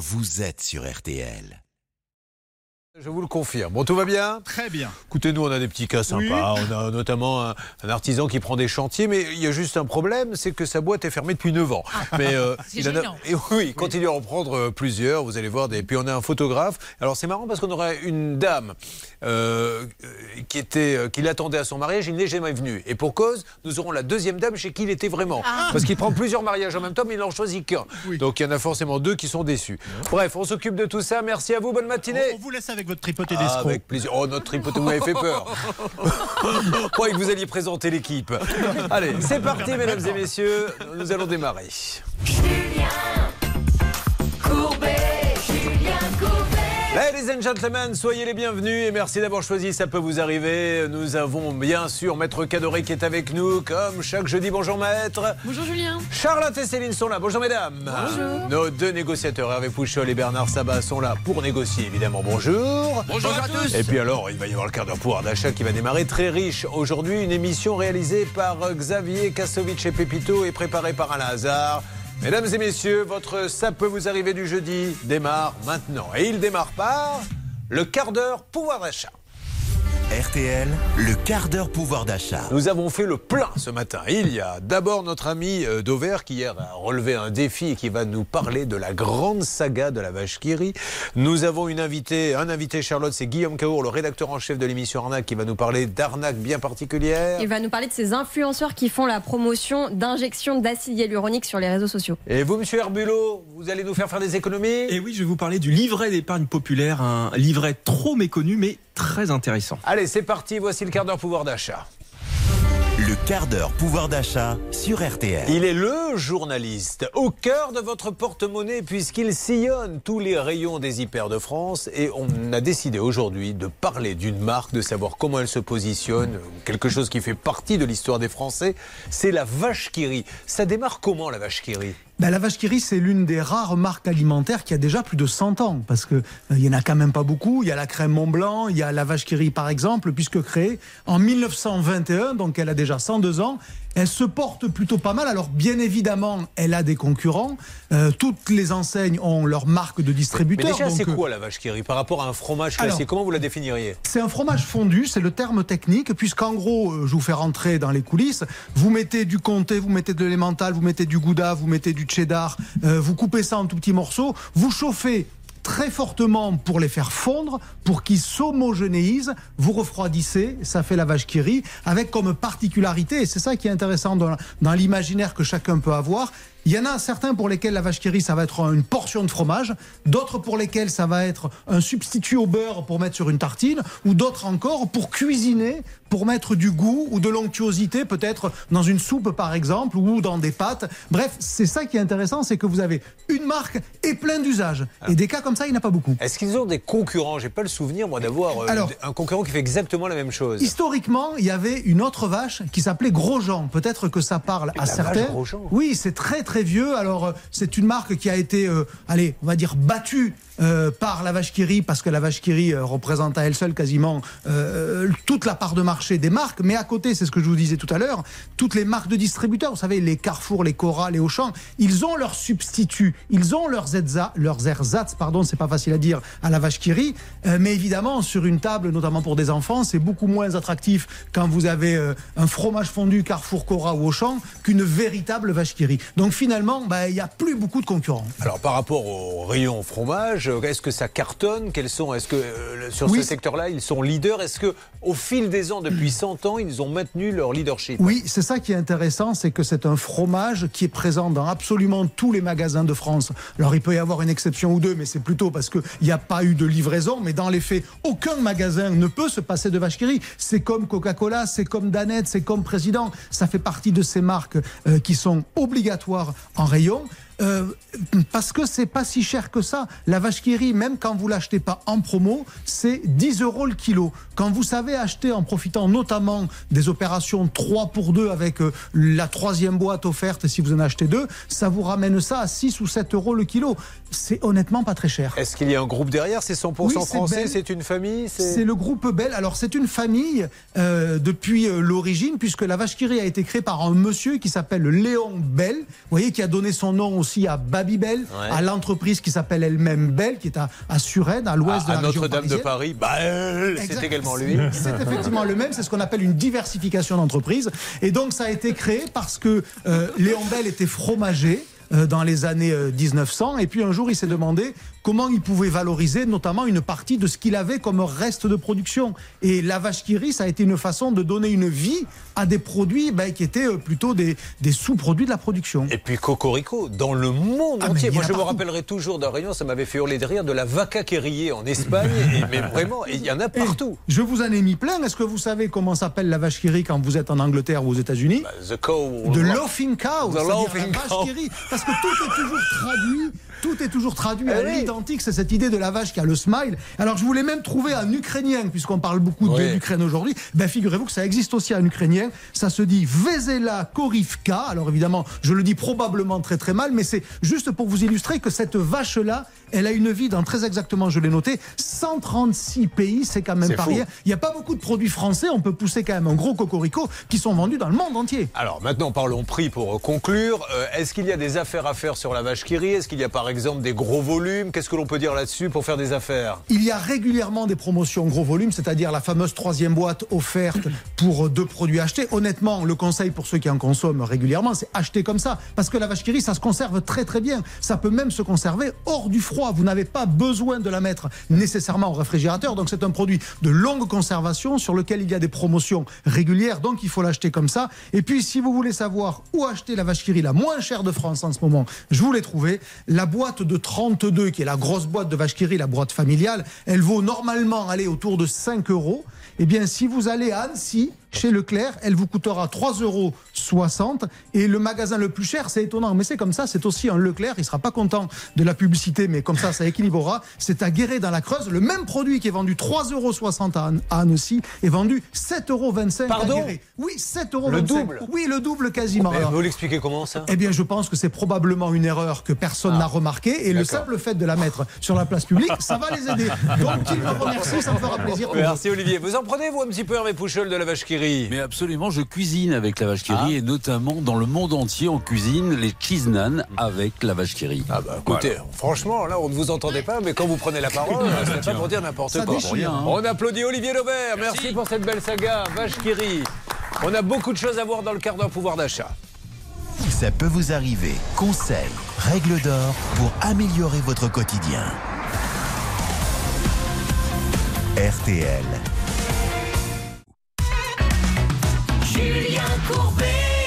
vous êtes sur RTL. Je vous le confirme. Bon, tout va bien Très bien. Écoutez, nous, on a des petits cas sympas. On a notamment un, un artisan qui prend des chantiers, mais il y a juste un problème, c'est que sa boîte est fermée depuis 9 ans. Mais euh, il en a- et oui, il continue à en prendre euh, plusieurs. Vous allez voir des. Puis on a un photographe. Alors c'est marrant parce qu'on aurait une dame euh, euh, qui était, euh, qui l'attendait à son mariage. Il n'est jamais venu. Et pour cause, nous aurons la deuxième dame chez qui il était vraiment. Parce qu'il prend plusieurs mariages en même temps, mais il n'en choisit qu'un. Oui. Donc il y en a forcément deux qui sont déçus. Bref, on s'occupe de tout ça. Merci à vous. Bonne matinée. On vous laisse avec votre tripoté Ah, avec plaisir. Oh, notre tripoté, vous m'avez fait peur. Je croyais que vous alliez présenter l'équipe. Allez, c'est parti, mesdames et messieurs. Nous allons démarrer. Ladies and gentlemen, soyez les bienvenus et merci d'avoir choisi Ça peut vous arriver. Nous avons bien sûr Maître Cadoré qui est avec nous, comme chaque jeudi. Bonjour Maître. Bonjour Julien. Charlotte et Céline sont là. Bonjour mesdames. Bonjour. Nos deux négociateurs, Hervé Pouchol et Bernard Sabat, sont là pour négocier évidemment. Bonjour. Bonjour à tous. Et puis alors, il va y avoir le quart d'heure pouvoir d'achat qui va démarrer très riche. Aujourd'hui, une émission réalisée par Xavier Kassovitch et Pépito et préparée par Alain Hazard. Mesdames et messieurs, votre Ça peut vous arriver du jeudi démarre maintenant. Et il démarre par le quart d'heure pouvoir d'achat. RTL, le quart d'heure pouvoir d'achat. Nous avons fait le plein ce matin. Il y a d'abord notre ami euh, Dover qui hier a relevé un défi et qui va nous parler de la grande saga de la vache qui rit. Nous avons une invitée, un invité Charlotte, c'est Guillaume Caour, le rédacteur en chef de l'émission Arnaque, qui va nous parler d'arnaque bien particulière. Il va nous parler de ces influenceurs qui font la promotion d'injection d'acide hyaluronique sur les réseaux sociaux. Et vous, monsieur Herbulot, vous allez nous faire faire des économies? Et oui, je vais vous parler du livret d'épargne populaire, un livret trop méconnu mais très intéressant. Allez, c'est parti, voici le quart d'heure pouvoir d'achat. Le quart d'heure pouvoir d'achat sur RTL. Il est le journaliste au cœur de votre porte-monnaie puisqu'il sillonne tous les rayons des hyper de France et on a décidé aujourd'hui de parler d'une marque, de savoir comment elle se positionne, quelque chose qui fait partie de l'histoire des Français, c'est la vache qui rit. Ça démarre comment la vache qui rit? Ben, la vache qui c'est l'une des rares marques alimentaires qui a déjà plus de 100 ans, parce que euh, il y en a quand même pas beaucoup. Il y a la crème Mont Blanc, il y a la vache qui par exemple, puisque créée en 1921, donc elle a déjà 102 ans. Elle se porte plutôt pas mal. Alors bien évidemment, elle a des concurrents. Euh, toutes les enseignes ont leur marque de Mais distributeur. déjà, donc, c'est euh, quoi la vache qui rit par rapport à un fromage Alors- classique Comment vous la définiriez? C'est un fromage fondu, c'est le terme technique, puisqu'en gros, euh, je vous fais rentrer dans les coulisses, vous mettez du comté, vous mettez de l'élémental, vous mettez du gouda, vous mettez du cheddar, euh, vous coupez ça en tout petits morceaux, vous chauffez très fortement pour les faire fondre, pour qu'ils s'homogénéisent, vous refroidissez, ça fait la vache qui rit, avec comme particularité, et c'est ça qui est intéressant dans, dans l'imaginaire que chacun peut avoir, il y en a certains pour lesquels la vache qui rit, ça va être une portion de fromage, d'autres pour lesquels ça va être un substitut au beurre pour mettre sur une tartine, ou d'autres encore pour cuisiner, pour mettre du goût ou de l'onctuosité, peut-être dans une soupe par exemple, ou dans des pâtes. Bref, c'est ça qui est intéressant, c'est que vous avez une marque et plein d'usages. Et des cas comme ça, il n'y en a pas beaucoup. Est-ce qu'ils ont des concurrents? J'ai pas le souvenir, moi, d'avoir euh, un concurrent qui fait exactement la même chose. Historiquement, il y avait une autre vache qui s'appelait Grosjean. Peut-être que ça parle à la vache certains. Grosjean Oui, c'est très très vieux. Alors euh, c'est une marque qui a été, euh, allez, on va dire battue. Euh, par la vache qui rit, parce que la vache qui rit euh, représente à elle seule quasiment euh, toute la part de marché des marques. Mais à côté, c'est ce que je vous disais tout à l'heure, toutes les marques de distributeurs, vous savez, les Carrefour, les Cora, les Auchan, ils ont leurs substituts, ils ont leurs, Edza, leurs ersatz, pardon, c'est pas facile à dire, à la vache qui rit. Mais évidemment, sur une table, notamment pour des enfants, c'est beaucoup moins attractif quand vous avez un fromage fondu Carrefour, Cora ou Auchan qu'une véritable vache qui rit. Donc finalement, bah, il n'y a plus beaucoup de concurrents. Alors par rapport au rayon fromage, est-ce que ça cartonne? Quels sont Est-ce que euh, sur Oui, ce secteur-là, ils sont leaders? Est-ce que au fil des ans, depuis 100 ans, ils ont maintenu leur leadership? Oui, c'est ça qui est intéressant, c'est que c'est un fromage qui est présent dans absolument tous les magasins de France. Alors il peut y avoir une exception ou deux, mais c'est plutôt parce qu'il n'y a pas eu de livraison. Mais dans les faits, aucun magasin ne peut se passer de vache. C'est comme Coca-Cola, c'est comme Danette, c'est comme Président. Ça fait partie de ces marques euh, qui sont obligatoires en rayon. Euh, parce que c'est pas si cher que ça. La vache qui rit, même quand vous l'achetez pas en promo, c'est 10 euros le kilo. Quand vous savez acheter en profitant notamment des opérations 3 pour 2 avec euh, la troisième boîte offerte si vous en achetez deux, ça vous ramène ça à 6 ou 7 euros le kilo. C'est honnêtement pas très cher. Est-ce qu'il y a un groupe derrière? C'est 100% Oui, français. C'est une famille C'est le groupe Bell. Alors c'est une famille euh, depuis l'origine, puisque la vache qui rit a été créée par un monsieur qui s'appelle Léon Bell, vous voyez, qui a donné son nom au aussi à Babybel, Ouais. à l'entreprise qui s'appelle elle-même Bell, qui est à, à Suresnes, à l'ouest de la Notre-Dame de. Paris, euh, c'est également lui. C'est effectivement le même, c'est ce qu'on appelle une diversification d'entreprise. Et donc ça a été créé parce que euh, Léon Bell était fromager euh, dans les années euh, 1900 et puis un jour il s'est demandé comment il pouvait valoriser notamment une partie de ce qu'il avait comme reste de production et la vache qui rit ça a été une façon de donner une vie à des produits ben, qui étaient euh, plutôt des, des sous-produits de la production Et puis Cocorico, dans le monde Ah, entier. Moi, je me rappellerai toujours d'un rayon, ça m'avait fait hurler de rire, de la vaca riait en Espagne. et- mais vraiment, il y en a partout. Je vous en ai mis plein. Est-ce que vous savez comment s'appelle la vache qui rit quand vous êtes en Angleterre ou aux États-Unis Bah, The cow. de laughing cow, The laughing la vache cow. qui rit, parce que tout est toujours traduit. Tout est toujours traduit Eh à oui. l'identique, c'est cette idée de la vache qui a le smile. Alors je voulais même trouver un ukrainien, puisqu'on parle beaucoup de l'Ukraine aujourd'hui. Ben figurez-vous que ça existe aussi en ukrainien. Ça se dit Vezela Korivka. Alors évidemment, je le dis probablement très très mal, mais c'est juste pour vous illustrer que cette vache-là, elle a une vie dans très exactement, je l'ai noté, 136 pays. C'est quand même pas rien. Il n'y a pas beaucoup de produits français. On peut pousser quand même un gros cocorico qui sont vendus dans le monde entier. Alors maintenant, parlons prix pour conclure. Euh, Est-ce qu'il y a des affaires à faire sur la vache qui rit? Est-ce qu'il y a par exemple des gros volumes Qu'est-ce que l'on peut dire là-dessus pour faire des affaires Il y a régulièrement des promotions gros volume, c'est-à-dire la fameuse troisième boîte offerte pour deux produits achetés. Honnêtement, le conseil pour ceux qui en consomment régulièrement, c'est acheter comme ça. Parce que la vache qui rit, ça se conserve très très bien. Ça peut même se conserver hors du froid. Vous n'avez pas besoin de la mettre nécessairement au réfrigérateur. Donc c'est un produit de longue conservation sur lequel il y a des promotions régulières. Donc il faut l'acheter comme ça. Et puis si vous voulez savoir où acheter la vache qui rit la moins chère de France en ce moment, je vous l'ai trouvé. La boîte de 32, qui est la grosse boîte de vache qui rit, la boîte familiale, elle vaut normalement aller autour de 5 euros. Eh bien, si vous allez à Annecy, chez Leclerc, elle vous coûtera 3,60 euros. Et le magasin le plus cher, c'est étonnant, mais c'est comme ça, c'est aussi un Leclerc. Il sera pas content de la publicité, mais comme ça, ça équilibrera. C'est à Guéret dans la Creuse. Le même produit qui est vendu 3,60 euros à Anne- à Annecy est vendu 7,25 euros à Pardon Guéret. Oui, 7,25 euros. Le double Oui, le double quasiment. Mais Vous l'expliquez comment ça? eh bien, je pense que c'est probablement une erreur que personne n'a remarquée. Et le simple fait de la mettre sur la place publique, ça va les aider. Donc, qu'ils me remercient, ça me fera plaisir. Merci Olivier. Vous en prenez vous un petit peu Hervé Pouchol de la vache qui Mais absolument, je cuisine avec la vache qui rit Ah. et notamment dans le monde entier, on cuisine les cheese naan avec la vache qui rit. Ah bah écoutez, franchement, là on ne vous entendait pas, mais quand vous prenez la parole, c'est pas pour dire n'importe quoi. rien, hein. On applaudit Olivier Laubert, merci. pour cette belle saga, Vache qui rit. On a beaucoup de choses à voir dans le quart d'heure pouvoir d'achat. Ça peut vous arriver. Conseils, règles d'or pour améliorer votre quotidien. RTL.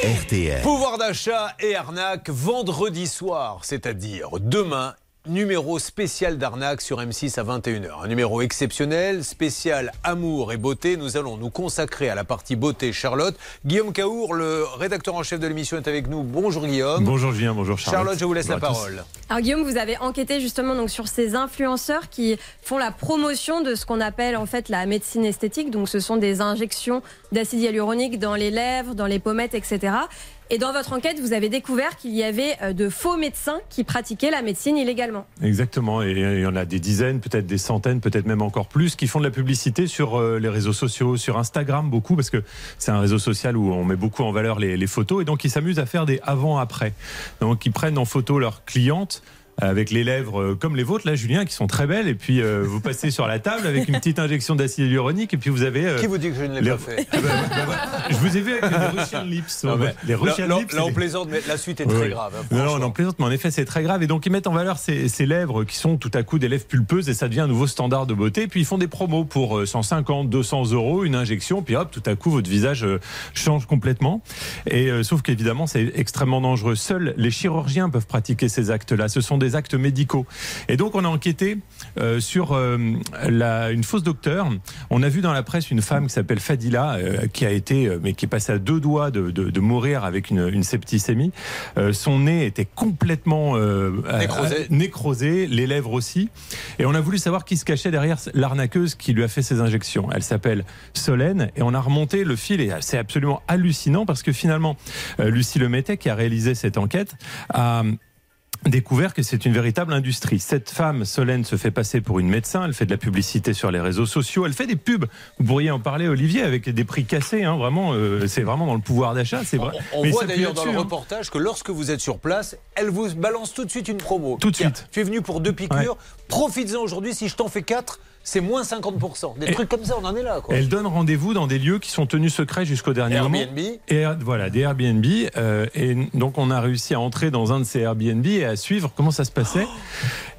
RTL. Pouvoir d'achat et arnaque vendredi soir, c'est-à-dire demain. Numéro spécial d'arnaque sur M6 à 21h. Un numéro exceptionnel, spécial amour et beauté. Nous allons nous consacrer à la partie beauté Charlotte. Guillaume Caour, le rédacteur en chef de l'émission, est avec nous. Bonjour Guillaume. Bonjour Julien, bonjour Charlotte. Charlotte, je vous laisse la Bonjour parole. Alors Guillaume, vous avez enquêté justement donc sur ces influenceurs qui font la promotion de ce qu'on appelle en fait la médecine esthétique. Donc ce sont des injections d'acide hyaluronique dans les lèvres, dans les pommettes, etc. Et dans votre enquête, vous avez découvert qu'il y avait euh, de faux médecins qui pratiquaient la médecine illégalement. Exactement, et il y en a des dizaines, peut-être des centaines, peut-être même encore plus, qui font de la publicité sur euh, les réseaux sociaux, sur Instagram beaucoup, parce que c'est un réseau social où on met beaucoup en valeur les, les photos, et donc ils s'amusent à faire des avant-après. Donc ils prennent en photo leurs clientes avec les lèvres euh, comme les vôtres, là, Julien, qui sont très belles, et puis euh, vous passez sur la table avec une petite injection d'acide hyaluronique, et puis vous avez... euh, Qui vous dit que je ne l'ai les- pas fait Ah bah, bah, bah, je vous ai vu avec les Russian lips. Non, les Russian là, lips. là, on plaisante, mais la suite est très grave. hein, Non, non, on plaisante, mais en effet, c'est très grave. Et donc, ils mettent en valeur ces, ces lèvres qui sont tout à coup des lèvres pulpeuses et ça devient un nouveau standard de beauté. Puis, ils font des promos pour euh, 150, 200 euros, une injection. Puis, hop, tout à coup, votre visage change complètement. Et euh, sauf qu'évidemment, c'est extrêmement dangereux. Seuls les chirurgiens peuvent pratiquer ces actes-là. Ce sont des actes médicaux. Et donc, on a enquêté euh, sur euh, la, une fausse docteur. On a vu dans la presse une femme qui s'appelle Fadila, euh, qui a été, mais qui est passée à deux doigts de, de- de mourir avec une, une septicémie. Son nez était complètement Nécrosé. nécrosé, les lèvres aussi. Et on a voulu savoir qui se cachait derrière l'arnaqueuse qui lui a fait ces injections. Elle s'appelle Solène et on a remonté le fil et c'est absolument hallucinant parce que finalement, Lucie Lemétet, qui a réalisé cette enquête, a découvert que c'est une véritable industrie. Cette femme, Solène, se fait passer pour une médecin. Elle fait de la publicité sur les réseaux sociaux. Elle fait des pubs. Vous pourriez en parler, Olivier, avec des prix cassés. Hein, vraiment, euh, c'est vraiment dans le pouvoir d'achat. C'est vrai. On, voit d'ailleurs dans le hein. reportage que lorsque vous êtes sur place, elle vous balance tout de suite une promo. Tout de suite. Tu es venu pour deux piqûres. Profites-en aujourd'hui. Si je t'en fais quatre, c'est moins 50%. Des Et- trucs comme ça, on en est là. Quoi. Elle donne rendez-vous dans des lieux qui sont tenus secrets jusqu'au dernier moment. Airbnb. Et euh, voilà, des Airbnb. euh, et donc, on a réussi à entrer dans un de ces Airbnb et à suivre comment ça se passait.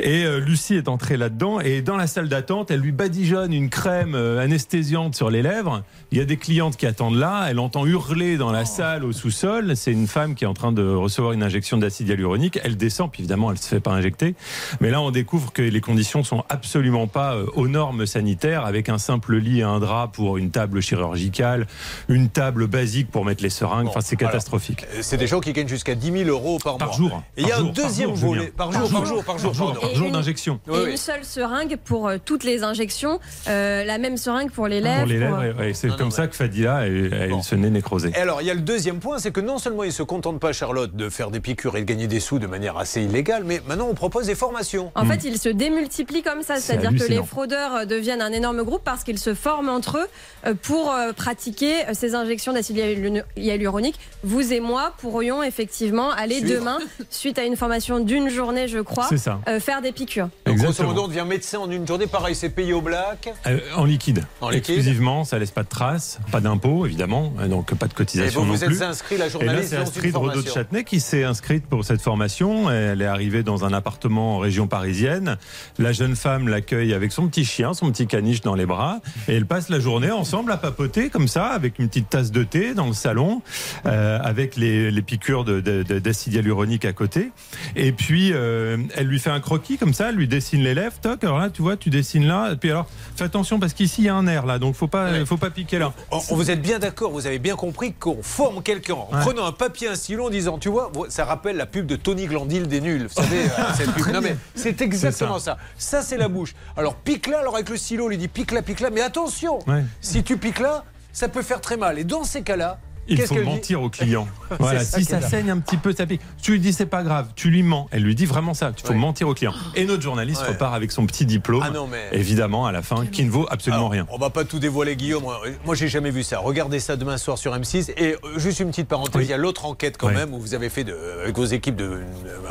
Et euh, Lucie est entrée là-dedans. Et dans la salle d'attente, elle lui badigeonne une crème anesthésiante sur les lèvres. Il y a des clientes qui attendent là. Elle entend hurler dans la salle au sous-sol. C'est une femme qui est en train de recevoir une injection d'acide hyaluronique. Elle descend, puis évidemment, elle se fait pas injecter. Mais là, on découvre que les conditions sont absolument pas euh, aux normes sanitaires, avec un simple lit et un drap pour une table chirurgicale, une table basique pour mettre les seringues. Bon, enfin, c'est catastrophique. Euh, C'est des gens qui gagnent jusqu'à 10 000 euros par, Par mois. jour. Et il y a Par un jour, par deuxième jour, volet. Par jour, par jour, par jour. Par jour, par Et jour une- d'injection. Et oui. une seule seringue pour euh, toutes les injections, euh, la même seringue pour les lèvres. Pour les pour, lèvres, et- et c'est Non, comme ça que Fadila elle, elle Bon. nez nécrosé. Et alors, il y a le deuxième point, c'est que non seulement ils se contentent pas, Charlotte, de faire des piqûres et de gagner des sous de manière assez illégale, mais maintenant on propose des formations. En fait, ils se démultiplient comme ça, C'est c'est-à-dire que les fraudeurs euh, deviennent un énorme groupe parce qu'ils se forment entre eux euh, pour euh, pratiquer ces injections d'acide hyalu- hyaluronique. Vous et moi pourrions effectivement aller Suivre. demain, suite à une formation d'une journée, je crois, ça. euh, faire des piqûres. Donc, grosso Exactement. modo, on devient médecin en une journée. Pareil, c'est payé au black. Euh, en liquide. En liquide. Exclusivement, ça laisse pas de traces, pas d'impôts évidemment, euh, donc pas de Et cotisation vous non vous plus. êtes inscrit, la Et là, journaliste, c'est de formation. Châtenay qui s'est inscrite pour cette formation. Elle est arrivée dans un appartement en région parisienne. La jeune femme l'accueille avec son petit chien, son petit caniche dans les bras. Et elle passe la journée ensemble à papoter comme ça, avec une petite tasse de thé dans le salon, euh, avec les, les piqûres de- de- de- d'acide hyaluronique à côté. Et puis, euh, elle lui fait un croquis comme ça, elle lui dessine les lèvres. Toc, alors là, tu vois, tu dessines là. Et puis alors, fais attention parce qu'ici, il y a un air là, donc faut pas, Ouais. faut pas piquer on- vous êtes bien d'accord, vous avez bien compris qu'on forme quelqu'un en Ouais. prenant un papier, un stylo, en disant, tu vois, ça rappelle la pub de Tony Glandil des nuls. Vous savez, euh, cette pub. Non mais c'est exactement ça. Ça, c'est la bouche. Alors pique là, alors avec le stylo, on lui dit pique là, pique là, mais attention, Ouais. si tu piques là, ça peut faire très mal. Et dans ces cas-là, Il faut mentir au client. voilà, si ça saigne un petit peu, ça pique. Tu lui dis c'est pas grave, tu lui mens. Elle lui dit vraiment ça. Il faut Ouais. mentir au client. Et notre journaliste Ouais. repart avec son petit diplôme. Ah non, mais- Évidemment, à la fin, qui ne vaut absolument Alors, rien. On va pas tout dévoiler, Guillaume. Moi, j'ai jamais vu ça. Regardez ça demain soir sur M6. Et euh, juste une petite parenthèse, Oui. il y a l'autre enquête quand Oui. même où vous avez fait de, avec vos équipes de,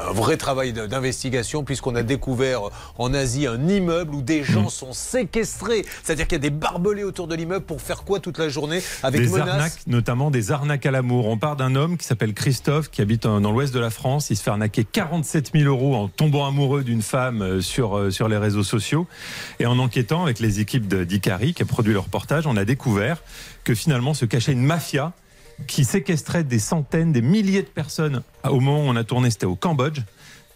un vrai travail d'investigation puisqu'on a découvert en Asie un immeuble où des Mm. gens sont séquestrés. C'est-à-dire qu'il y a des barbelés autour de l'immeuble pour faire quoi toute la journée avec Des menaces. arnaques, notamment des arnaques à l'amour. On part d'un homme qui s'appelle Christophe, qui habite en- dans l'ouest de la France. Il se fait arnaquer 47 000 euros en tombant amoureux d'une femme euh, sur, euh, sur les réseaux sociaux. Et en enquêtant avec les équipes d'Icari, qui a produit le reportage, on a découvert que finalement se cachait une mafia qui séquestrait des centaines, des milliers de personnes. Au moment où on a tourné, c'était au Cambodge.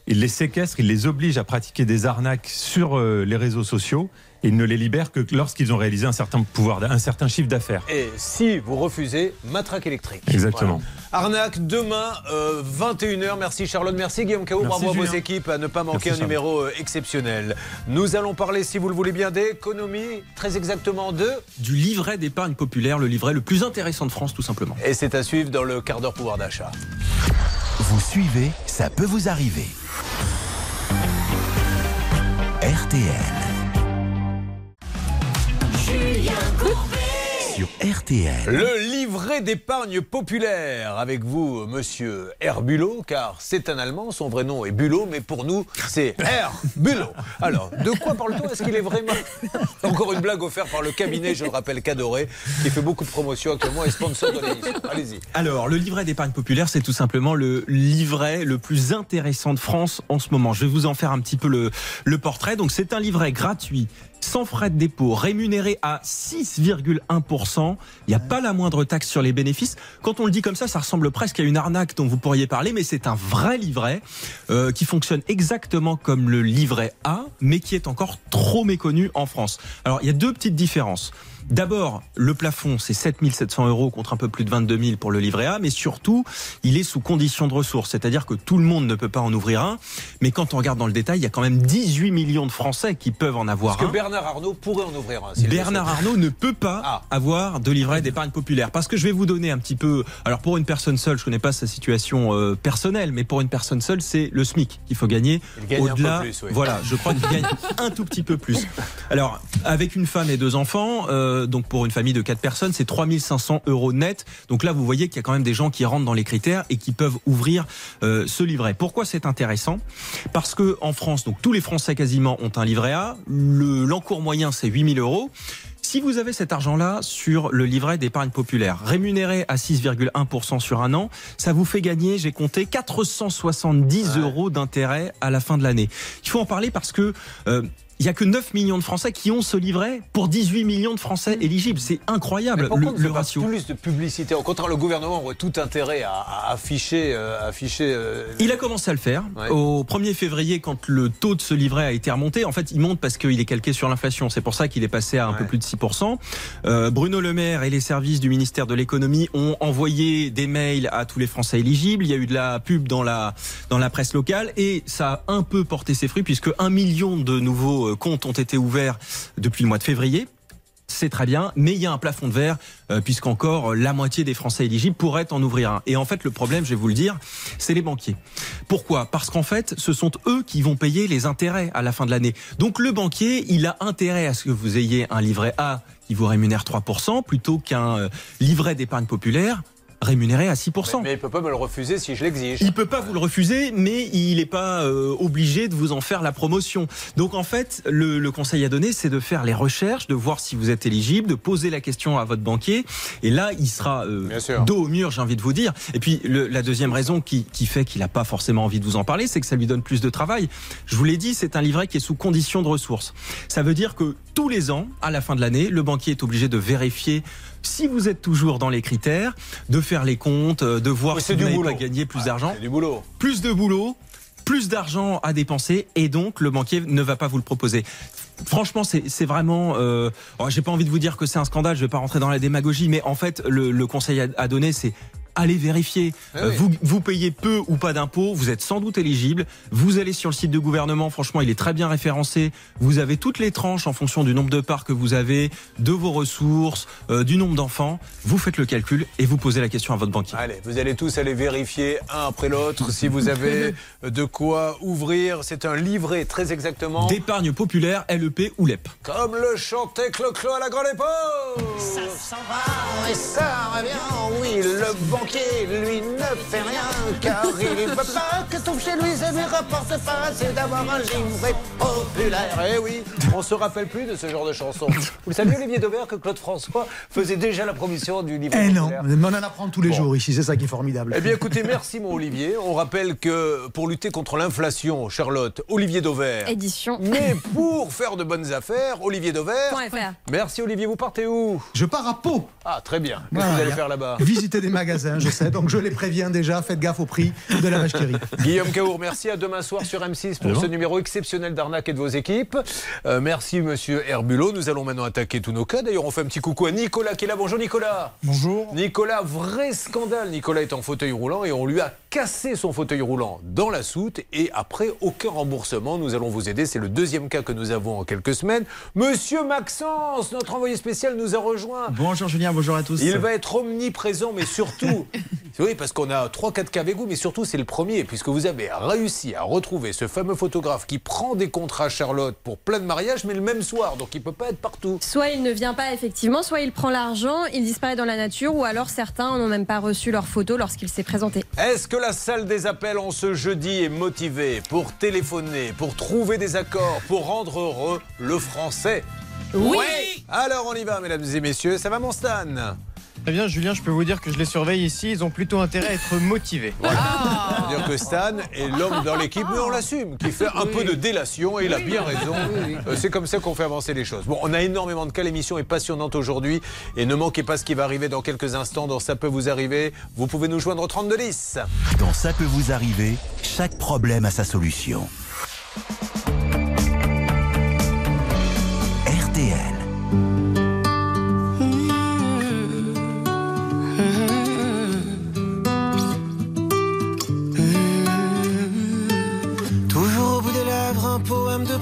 Il les séquestre, il les oblige à pratiquer des arnaques sur euh, les réseaux sociaux. Et il ne les libère que lorsqu'ils ont réalisé un certain pouvoir, un certain chiffre d'affaires. Et si vous refusez, matraque électrique. Exactement. Voilà. Arnaque demain, euh, 21h. Merci Charlotte, merci Guillaume Cao. Bravo à vos équipes à ne pas manquer Merci, un numéro euh, exceptionnel. Nous allons parler, si vous le voulez bien, d'économie, très exactement de. Du livret d'épargne populaire, le livret le plus intéressant de France, tout simplement. Et c'est à suivre dans le quart d'heure pouvoir d'achat. Vous suivez, ça peut vous arriver. RTL. Sur RTL. Le livret d'épargne populaire avec vous, monsieur Herbulot, car c'est un Allemand, son vrai nom est Bulot, mais pour nous, c'est Herbulot. Alors, de quoi parle-t-on? Est-ce qu'il est vraiment. Encore une blague offerte par le cabinet, je le rappelle, Cadoré, qui fait beaucoup de promotions actuellement et sponsor de l'émission? Allez-y. Alors, le livret d'épargne populaire, c'est tout simplement le livret le plus intéressant de France en ce moment. Je vais vous en faire un petit peu le, le portrait. Donc, c'est un livret gratuit, sans frais de dépôt, rémunéré à 6,1%. Il n'y a pas la moindre taxe sur les bénéfices. Quand on le dit comme ça, ça ressemble presque à une arnaque dont vous pourriez parler, mais c'est un vrai livret euh, qui fonctionne exactement comme le livret A, mais qui est encore trop méconnu en France. Alors, il y a deux petites différences. D'abord, le plafond, c'est 7700 euros contre un peu plus de 22 000 pour le livret A, mais surtout, il est sous condition de ressources, c'est-à-dire que tout le monde ne peut pas en ouvrir un, mais quand on regarde dans le détail, il y a quand même 18 millions de Français qui peuvent en avoir Est-ce que un. Bernard Arnault pourrait en ouvrir un le Bernard Arnault ne peut pas Ah. avoir de livret d'épargne populaire parce que je vais vous donner un petit peu. Alors pour une personne seule, je connais pas sa situation euh, personnelle, mais pour une personne seule, c'est le SMIC qu'il faut gagner. Au-delà, oui. voilà, je crois qu'il gagne un tout petit peu plus. Alors avec une femme et deux enfants, euh, donc pour une famille de quatre personnes, c'est 3500 euros net. Donc là, vous voyez qu'il y a quand même des gens qui rentrent dans les critères et qui peuvent ouvrir euh, ce livret. Pourquoi c'est intéressant? Parce que en France, donc tous les Français quasiment ont un livret A. Le l'encours moyen c'est 8000 euros. Si vous avez cet argent-là sur le livret d'épargne populaire, rémunéré à 6,1% sur un an, ça vous fait gagner, j'ai compté, 470 euros d'intérêt à la fin de l'année. Il faut en parler parce que euh, il y a que 9 millions de Français qui ont ce livret pour 18 millions de Français éligibles. C'est incroyable le, le ratio. plus de publicité Au contraire, le gouvernement aurait tout intérêt à, à afficher, euh, afficher. euh, Il a commencé à le faire. Ouais. Au 1er février, quand le taux de ce livret a été remonté, en fait, il monte parce qu'il est calqué sur l'inflation. C'est pour ça qu'il est passé à un Ouais. peu plus de 6%. Euh, Bruno Le Maire et les services du ministère de l'économie ont envoyé des mails à tous les Français éligibles. Il y a eu de la pub dans la, dans la presse locale et ça a un peu porté ses fruits puisque un million de nouveaux euh, comptes ont été ouverts depuis le mois de février. C'est très bien, mais il y a un plafond de verre, euh, puisqu'encore euh, la moitié des Français éligibles pourraient en ouvrir un. Et en fait, le problème, je vais vous le dire, c'est les banquiers. Pourquoi? Parce qu'en fait, ce sont eux qui vont payer les intérêts à la fin de l'année. Donc le banquier, il a intérêt à ce que vous ayez un livret A qui vous rémunère 3%, plutôt qu'un livret d'épargne populaire rémunéré à 6%. Mais il peut pas me le refuser si je l'exige. Il peut pas vous le refuser, mais il n'est pas euh, obligé de vous en faire la promotion. Donc en fait, le, le conseil à donner, c'est de faire les recherches, de voir si vous êtes éligible, de poser la question à votre banquier. Et là, il sera euh, dos au mur, j'ai envie de vous dire. Et puis le- la deuxième raison qui, qui fait qu'il n'a pas forcément envie de vous en parler, c'est que ça lui donne plus de travail. Je vous l'ai dit, c'est un livret qui est sous condition de ressources. Ça veut dire que tous les ans, à la fin de l'année, le banquier est obligé de vérifier si vous êtes toujours dans les critères, de faire les comptes, euh, de voir Oui, si vous n'avez pas gagné plus Ouais, d'argent du boulot. plus de boulot, plus d'argent à dépenser, et donc le banquier ne va pas vous le proposer. Franchement, c'est vraiment. Euh, oh, J'ai pas envie de vous dire que c'est un scandale. Je vais pas rentrer dans la démagogie, mais en fait, le, le conseil à, à donner, c'est allez vérifier. Eh Euh, oui. vous, vous payez peu ou pas d'impôts, vous êtes sans doute éligible. Vous allez sur le site de gouvernement, franchement, il est très bien référencé. Vous avez toutes les tranches en fonction du nombre de parts que vous avez, de vos ressources, euh, du nombre d'enfants. Vous faites le calcul et vous posez la question à votre banquier. Allez, vous allez tous aller vérifier un après l'autre si vous avez de quoi ouvrir. C'est un livret très exactement. D'épargne populaire, LEP ou LEP. Comme le chantait Clo-Clo à la grande époque Ça s'en va et ça revient, oui, le banquier, lui, ne fait rien, car il veut pas que tout chez lui, ça lui rapporte pas, c'est d'avoir un livret populaire. Eh oui, on se rappelle plus de ce genre de chanson. Vous le saviez, Olivier Dauvert, que Claude François faisait déjà la promotion du livret Eh non, mais on en apprend tous les Bon. jours ici, c'est ça qui est formidable. eh bien, écoutez, merci, mon Olivier. On rappelle que pour lutter contre l'inflation, Charlotte, Olivier Dauvert. Édition. Mais pour faire de bonnes affaires, Olivier Dauvert. .fr. Merci, Olivier. Vous partez où? Je pars à Pau. Ah, très bien. Qu'est-ce que vous allez faire là-bas? Visiter des magasins, je sais, donc je les préviens déjà, faites gaffe au prix de la vache qui rit. Guillaume Caour, merci. À demain soir sur M6 pour ce numéro exceptionnel d'arnaque et de vos équipes. Euh, merci, monsieur Herbulot. Nous allons maintenant attaquer tous nos cas. D'ailleurs, on fait un petit coucou à Nicolas qui est là. Bonjour, Nicolas. Bonjour. Nicolas, vrai scandale. Nicolas est en fauteuil roulant et on lui a cassé son fauteuil roulant dans la soute et après aucun remboursement. Nous allons vous aider. C'est le deuxième cas que nous avons en quelques semaines. Monsieur Maxence, notre envoyé spécial, nous a rejoint. Bonjour Julien, bonjour à tous. Il va être omniprésent, mais surtout, oui, parce qu'on a 3-4 cas avec vous, mais surtout, c'est le premier, puisque vous avez réussi à retrouver ce fameux photographe qui prend des contrats à Charlotte pour plein de mariages, mais le même soir, donc il peut pas être partout. Soit il ne vient pas effectivement, soit il prend l'argent, il disparaît dans la nature, ou alors certains n'ont même pas reçu leur photo lorsqu'il s'est présenté. Est-ce que la salle des appels en ce jeudi est motivée pour téléphoner, pour trouver des accords, pour rendre heureux le français? Oui. Alors on y va, mesdames et messieurs, ça va mon Stan? Très bien Julien, je peux vous dire que je les surveille ici, ils ont plutôt intérêt à être motivés. C'est-à-dire que Stan est l'homme dans l'équipe, mais on l'assume, qui fait un peu de délation et il a bien raison. Euh, C'est comme ça qu'on fait avancer les choses. Bon, on a énormément de cas, l'émission est passionnante aujourd'hui et ne manquez pas ce qui va arriver dans quelques instants dans Ça peut vous arriver. Vous pouvez nous joindre au 3210. Dans Ça peut vous arriver, chaque problème a sa solution. RTL.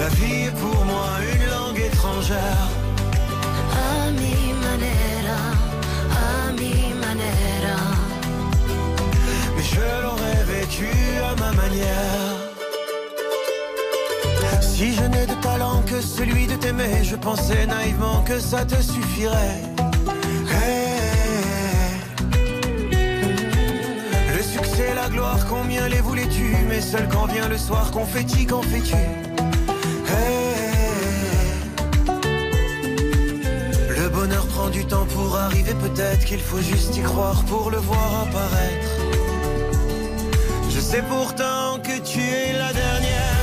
La vie est pour moi une langue étrangère. A mi manera, a mi manera. Mais je l'aurais vécu à ma manière. Si je n'ai de talent que celui de t'aimer, je pensais naïvement que ça te suffirait. Hey. Le succès, la gloire, combien les voulais-tu? Mais seul quand vient le soir, confetti, qu'en fais-tu? Hey. Le bonheur prend du temps pour arriver, peut-être qu'il faut juste y croire pour le voir apparaître. Je sais pourtant que tu es la dernière.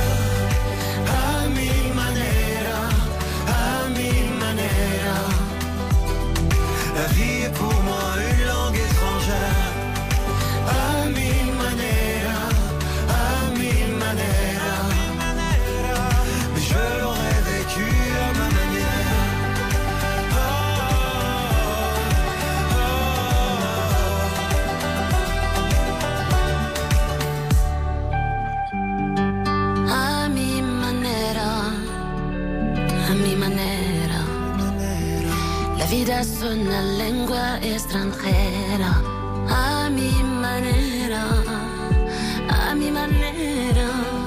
Es una lengua extranjera. A mi manera, a mi manera.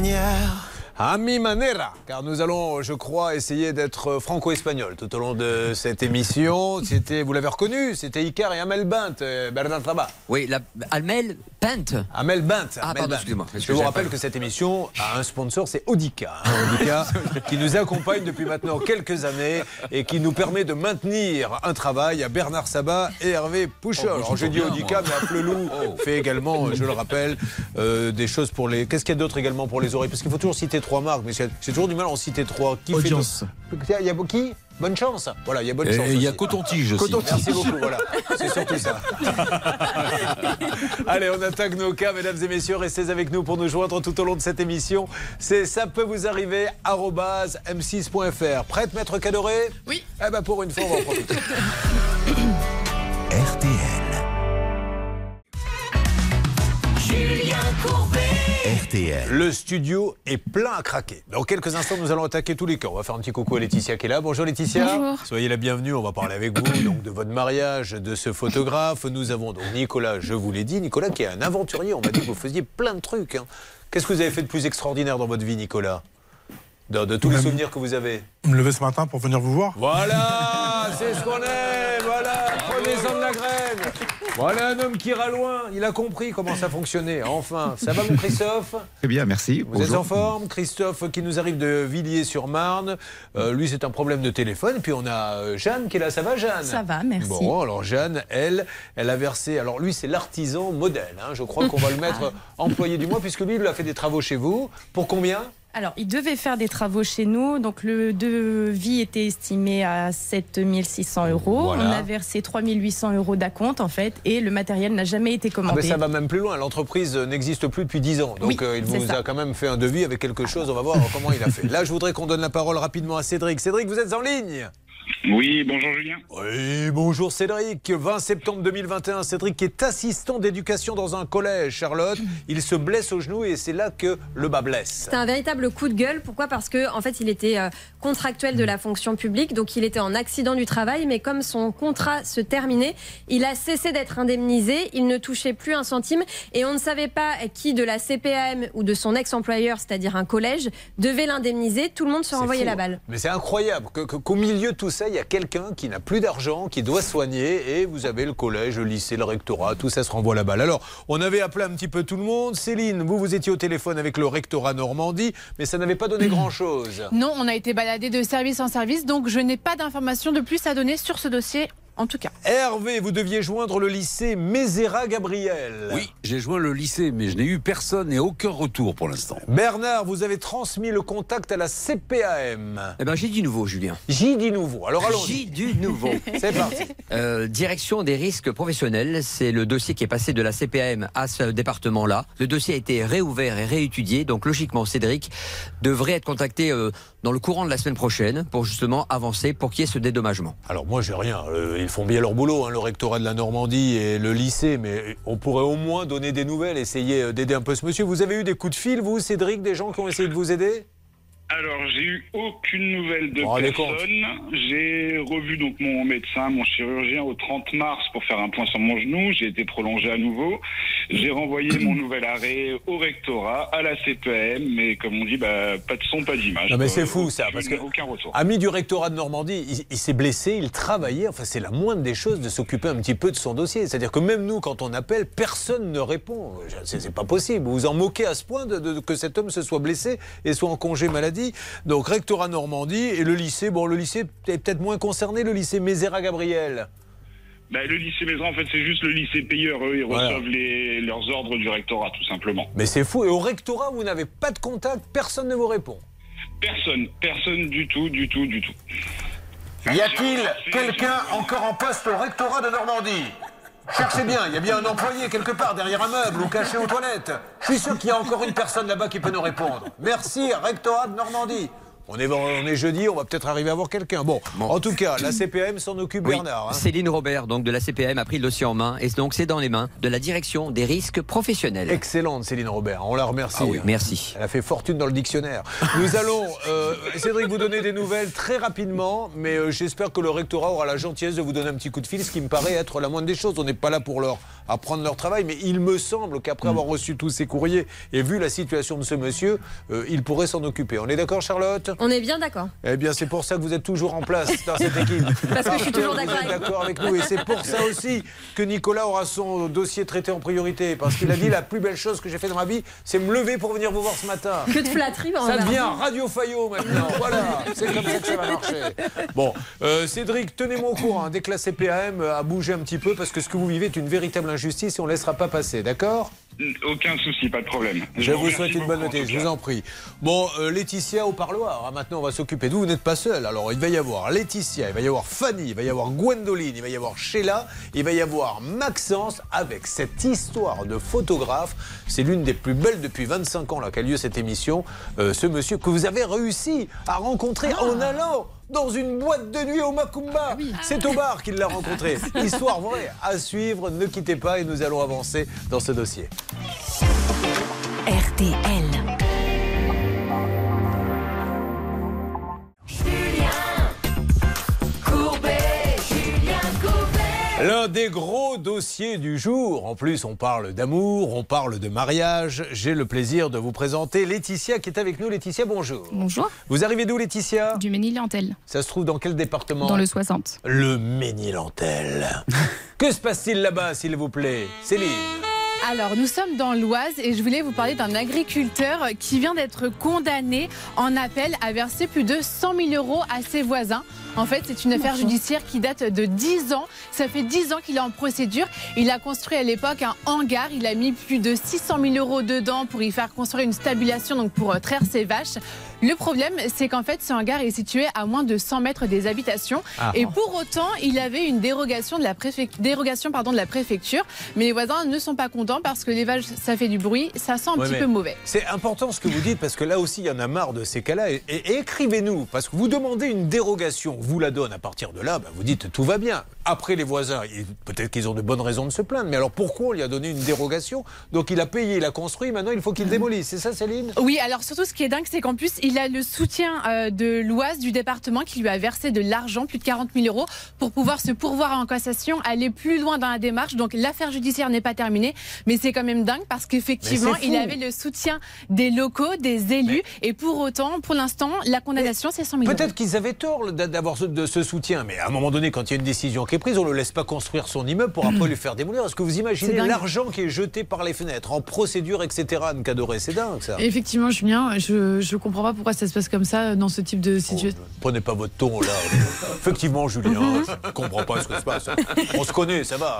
Vécu à mi manera, car nous allons, je crois, essayer d'être franco-espagnol tout au long de cette émission. C'était, vous l'avez reconnu, c'était Icar et Amel Bint, euh, Bernard Trabat. Oui, la, Amel Pente. Amel Bint. Ah, Amel pardon, Bint. excusez-moi. Je vous rappelle que cette émission a un sponsor, c'est Audica. hein, Audica, qui nous accompagne depuis maintenant quelques années et qui nous permet de maintenir un travail à Bernard Sabat et Hervé Pouchol. Oh, Alors dis bien, Audica, moi. mais Afflelou fait également, je le rappelle, euh, des choses pour les. Qu'est-ce qu'il y a d'autre également pour les oreilles? Parce qu'il faut toujours citer trois marques, mais j'ai j'ai toujours du mal à en citer trois. Qui fait Audience. Il y a qui Bonne chance. Voilà, il y a bonne chance. il y a. Coton-Tige aussi. Coton-tige, Merci beaucoup, voilà. C'est surtout ça. Allez, on attaque nos cas, mesdames et messieurs. Restez avec nous pour nous joindre tout au long de cette émission. C'est ça peut vous arriver, arobase m6.fr. Prête, maître Cadoré Oui. Eh ben pour une fois, on va en profiter. RTL. Julien Courbet. RTL. Le studio est plein à craquer. Dans quelques instants, nous allons attaquer tous les cas. On va faire un petit coucou à Laetitia qui est là. Bonjour Laetitia. Bonjour. Soyez la bienvenue. On va parler avec vous donc de votre mariage, de ce photographe. Nous avons donc Nicolas, je vous l'ai dit, Nicolas qui est un aventurier. On m'a dit que vous faisiez plein de trucs. hein. Qu'est-ce que vous avez fait de plus extraordinaire dans votre vie, Nicolas? De, de tous les souvenirs que vous avez Me lever ce matin pour venir vous voir. Voilà, c'est ce qu'on aime. Voilà, prenez-en de la graine. Voilà un homme qui ira loin. Il a compris comment ça fonctionnait. Enfin, ça va, mon Christophe? Très bien, merci. Vous êtes en forme Christophe qui nous arrive de Villiers-sur-Marne. Euh, lui, c'est un problème de téléphone. Puis on a euh, Jeanne qui est là. Ça va, Jeanne? Ça va, merci. Bon, alors Jeanne, elle, elle a versé. Alors lui, c'est l'artisan modèle. hein. Je crois qu'on va le mettre employé du mois puisque lui, il a fait des travaux chez vous. Pour combien? Alors, il devait faire des travaux chez nous. Donc, le devis était estimé à 7600 euros. Voilà. On a versé 3800 euros d'acompte, en fait, et le matériel n'a jamais été Ah commandé. ça va même plus loin. L'entreprise n'existe plus depuis 10 ans. Donc Oui, euh, il vous ça. a quand même fait un devis avec quelque chose. On va voir comment il a fait. Là, je voudrais qu'on donne la parole rapidement à Cédric. Cédric, vous êtes en ligne? Oui, bonjour Julien. Oui, bonjour Cédric. 20 septembre 2021, Cédric est assistant d'éducation dans un collège, Charlotte. Il se blesse au genou et c'est là que le bas blesse. C'est un véritable coup de gueule. Pourquoi? Parce que en fait, il était euh, contractuel de la fonction publique, donc il était en accident du travail, mais comme son contrat se terminait, il a cessé d'être indemnisé. Il ne touchait plus un centime et on ne savait pas qui de la CPAM ou de son ex-employeur, c'est-à-dire un collège, devait l'indemniser. Tout le monde se renvoyait fou, la balle. Mais c'est incroyable qu'au milieu de tout ça, il y a quelqu'un qui n'a plus d'argent, qui doit soigner, et vous avez le collège, le lycée, le rectorat, tout ça se renvoie la balle. Alors, on avait appelé un petit peu tout le monde. Céline, vous, vous étiez au téléphone avec le rectorat Normandie, mais ça n'avait pas donné grand-chose. Non, on a été baladé de service en service, donc je n'ai pas d'informations de plus à donner sur ce dossier, en tout cas. Hervé, vous deviez joindre le lycée Mézéra Gabriel. Oui, j'ai joint le lycée, mais je n'ai eu personne et aucun retour pour l'instant. Bernard, vous avez transmis le contact à la CPAM. Eh ben, j'ai du nouveau, Julien. J'ai du nouveau. Alors allons J'ai du nouveau. C'est parti. Euh, direction des risques professionnels, c'est le dossier qui est passé de la CPAM à ce département-là. Le dossier a été réouvert et réétudié, donc logiquement Cédric devrait être contacté euh, dans le courant de la semaine prochaine pour justement avancer pour qu'il y ait ce dédommagement. Alors moi j'ai rien, Euh, ils font bien leur boulot, hein, le rectorat de la Normandie et le lycée, mais on pourrait au moins donner des nouvelles, essayer euh, d'aider un peu ce monsieur. Vous avez eu des coups de fil, vous, Cédric, des gens qui ont essayé de vous aider? Alors, j'ai eu aucune nouvelle de personne. J'ai revu donc mon médecin, mon chirurgien au 30 mars pour faire un point sur mon genou. J'ai été prolongé à nouveau. J'ai renvoyé mon nouvel arrêt au rectorat, à la CPM, mais comme on dit, bah, pas de son, pas d'image. Non mais c'est fou ça, parce que aucun retour. ami du rectorat de Normandie, il, il s'est blessé, il travaillait, enfin c'est la moindre des choses de s'occuper un petit peu de son dossier. C'est-à-dire que même nous, quand on appelle, personne ne répond. C'est c'est pas possible. Vous vous en moquez à ce point de, de- que cet homme se soit blessé et soit en congé maladie? Donc rectorat Normandie et le lycée, bon le lycée est peut-être moins concerné, le lycée Mézéra Gabriel. Bah, le lycée Maison, en fait, c'est juste le lycée payeur. Eux, ils Voilà. reçoivent les, leurs ordres du rectorat, tout simplement. Mais c'est fou. Et au rectorat, vous n'avez pas de contact, personne ne vous répond. Personne, personne du tout, du tout, du tout. Y a-t-il quelqu'un encore en poste au rectorat de Normandie? Cherchez bien, il y a bien un employé quelque part derrière un meuble ou caché aux toilettes. Je suis sûr qu'il y a encore une personne là-bas qui peut nous répondre. Merci, rectorat de Normandie. On est, on est jeudi, on va peut-être arriver à voir quelqu'un. Bon, en tout cas, la CPM s'en occupe Oui, Bernard. hein. Céline Robert, donc de la CPM, a pris le dossier en main et donc c'est dans les mains de la direction des risques professionnels. Excellente Céline Robert, on la remercie. Ah oui, merci. Elle a fait fortune dans le dictionnaire. Nous allons, euh, Cédric, vous donner des nouvelles très rapidement, mais euh, j'espère que le rectorat aura la gentillesse de vous donner un petit coup de fil, ce qui me paraît être la moindre des choses. On n'est pas là pour leur apprendre leur travail, mais il me semble qu'après avoir reçu tous ces courriers et vu la situation de ce monsieur, euh, il pourrait s'en occuper. On est d'accord, Charlotte? On est bien d'accord. eh bien, c'est pour ça que vous êtes toujours en place dans cette équipe. Parce que je suis toujours vous d'accord êtes avec- d'accord avec nous. Et c'est pour ça aussi que Nicolas aura son dossier traité en priorité. Parce qu'il a dit la plus belle chose que j'ai fait dans ma vie, c'est me lever pour venir vous voir ce matin. Que de flatterie, on Ça va- devient Radio Fayot maintenant. Voilà, c'est comme ça que ça va marcher. Bon, euh, Cédric, tenez-moi au courant. hein, dès que la CPAM a bougé un petit peu, parce que ce que vous vivez est une véritable injustice et on ne laissera pas passer, d'accord? Aucun souci, pas de problème. je vous souhaite une bonne notice, je vous en prie. Bon, euh, Laetitia au parloir, hein, maintenant on va s'occuper de vous, vous n'êtes pas seul. Alors il va y avoir Laetitia, il va y avoir Fanny, il va y avoir Gwendoline, il va y avoir Sheila, il va y avoir Maxence avec cette histoire de photographe. C'est l'une des plus belles depuis 25 ans là qu'a lieu cette émission. Euh, ce monsieur que vous avez réussi à rencontrer en allant dans une boîte de nuit au Macumba. C'est au bar qu'il l'a rencontré. Histoire vraie à suivre, ne quittez pas et nous allons avancer dans ce dossier. RTL. L'un des gros dossiers du jour. En plus, on parle d'amour, on parle de mariage. J'ai le plaisir de vous présenter Laetitia qui est avec nous. Laetitia, bonjour. Bonjour. Vous arrivez d'où, Laetitia? Du Ménil-Antel, Ça se trouve dans quel département? Dans le 60. Le Ménil-Antel. que se passe-t-il là-bas, s'il vous plaît? Céline Alors, nous sommes dans l'Oise et je voulais vous parler d'un agriculteur qui vient d'être condamné en appel à verser plus de 100 000 euros à ses voisins. En fait, c'est une affaire judiciaire qui date de 10 ans. Ça fait 10 ans qu'il est en procédure. Il a construit à l'époque un hangar. Il a mis plus de 600 000 euros dedans pour y faire construire une stabulation, donc pour euh, traire ses vaches. Le problème, c'est qu'en fait, ce hangar est situé à moins de 100 mètres des habitations. Ah. Et pour autant, il avait une dérogation de la, dérogation, pardon, de la préfecture. Mais les voisins ne sont pas contents parce que les vaches, ça fait du bruit, ça sent un Ouais, petit peu mauvais. C'est important ce que vous dites parce que là aussi il y en a marre de ces cas-là. Et, et écrivez-nous parce que vous demandez une dérogation. Vous la donne. À partir de là, bah, vous dites tout va bien. Après, les voisins, peut-être qu'ils ont de bonnes raisons de se plaindre, mais alors pourquoi on lui a donné une dérogation Donc il a payé, il a construit, maintenant il faut qu'il démolisse. C'est ça, Céline? Oui, alors surtout ce qui est dingue, c'est qu'en plus, il a le soutien euh, de l'Oise, du département, qui lui a versé de l'argent, plus de 40 000 euros, pour pouvoir se pourvoir en cassation, aller plus loin dans la démarche. Donc l'affaire judiciaire n'est pas terminée, mais c'est quand même dingue parce qu'effectivement, il avait le soutien des locaux, des élus, et pour autant, pour l'instant, la condamnation, c'est 100 000 euros. Peut-être qu'ils avaient tort d'a- ce, de ce soutien, mais à un moment donné, quand il y a une décision qui est prise, on ne le laisse pas construire son immeuble pour après lui faire démolir. Est-ce que vous imaginez l'argent qui est jeté par les fenêtres, en procédure, etc. Anne Cadoré, c'est dingue ça. Effectivement, Julien, je je comprends pas pourquoi ça se passe comme ça dans ce type de situation. Prenez pas votre ton là. Effectivement, Julien, je ne comprends pas ce que se passe. On se connaît, ça va.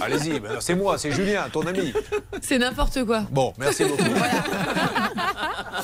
Allez-y, ben, c'est moi, c'est Julien, ton ami. C'est n'importe quoi. Bon, merci beaucoup.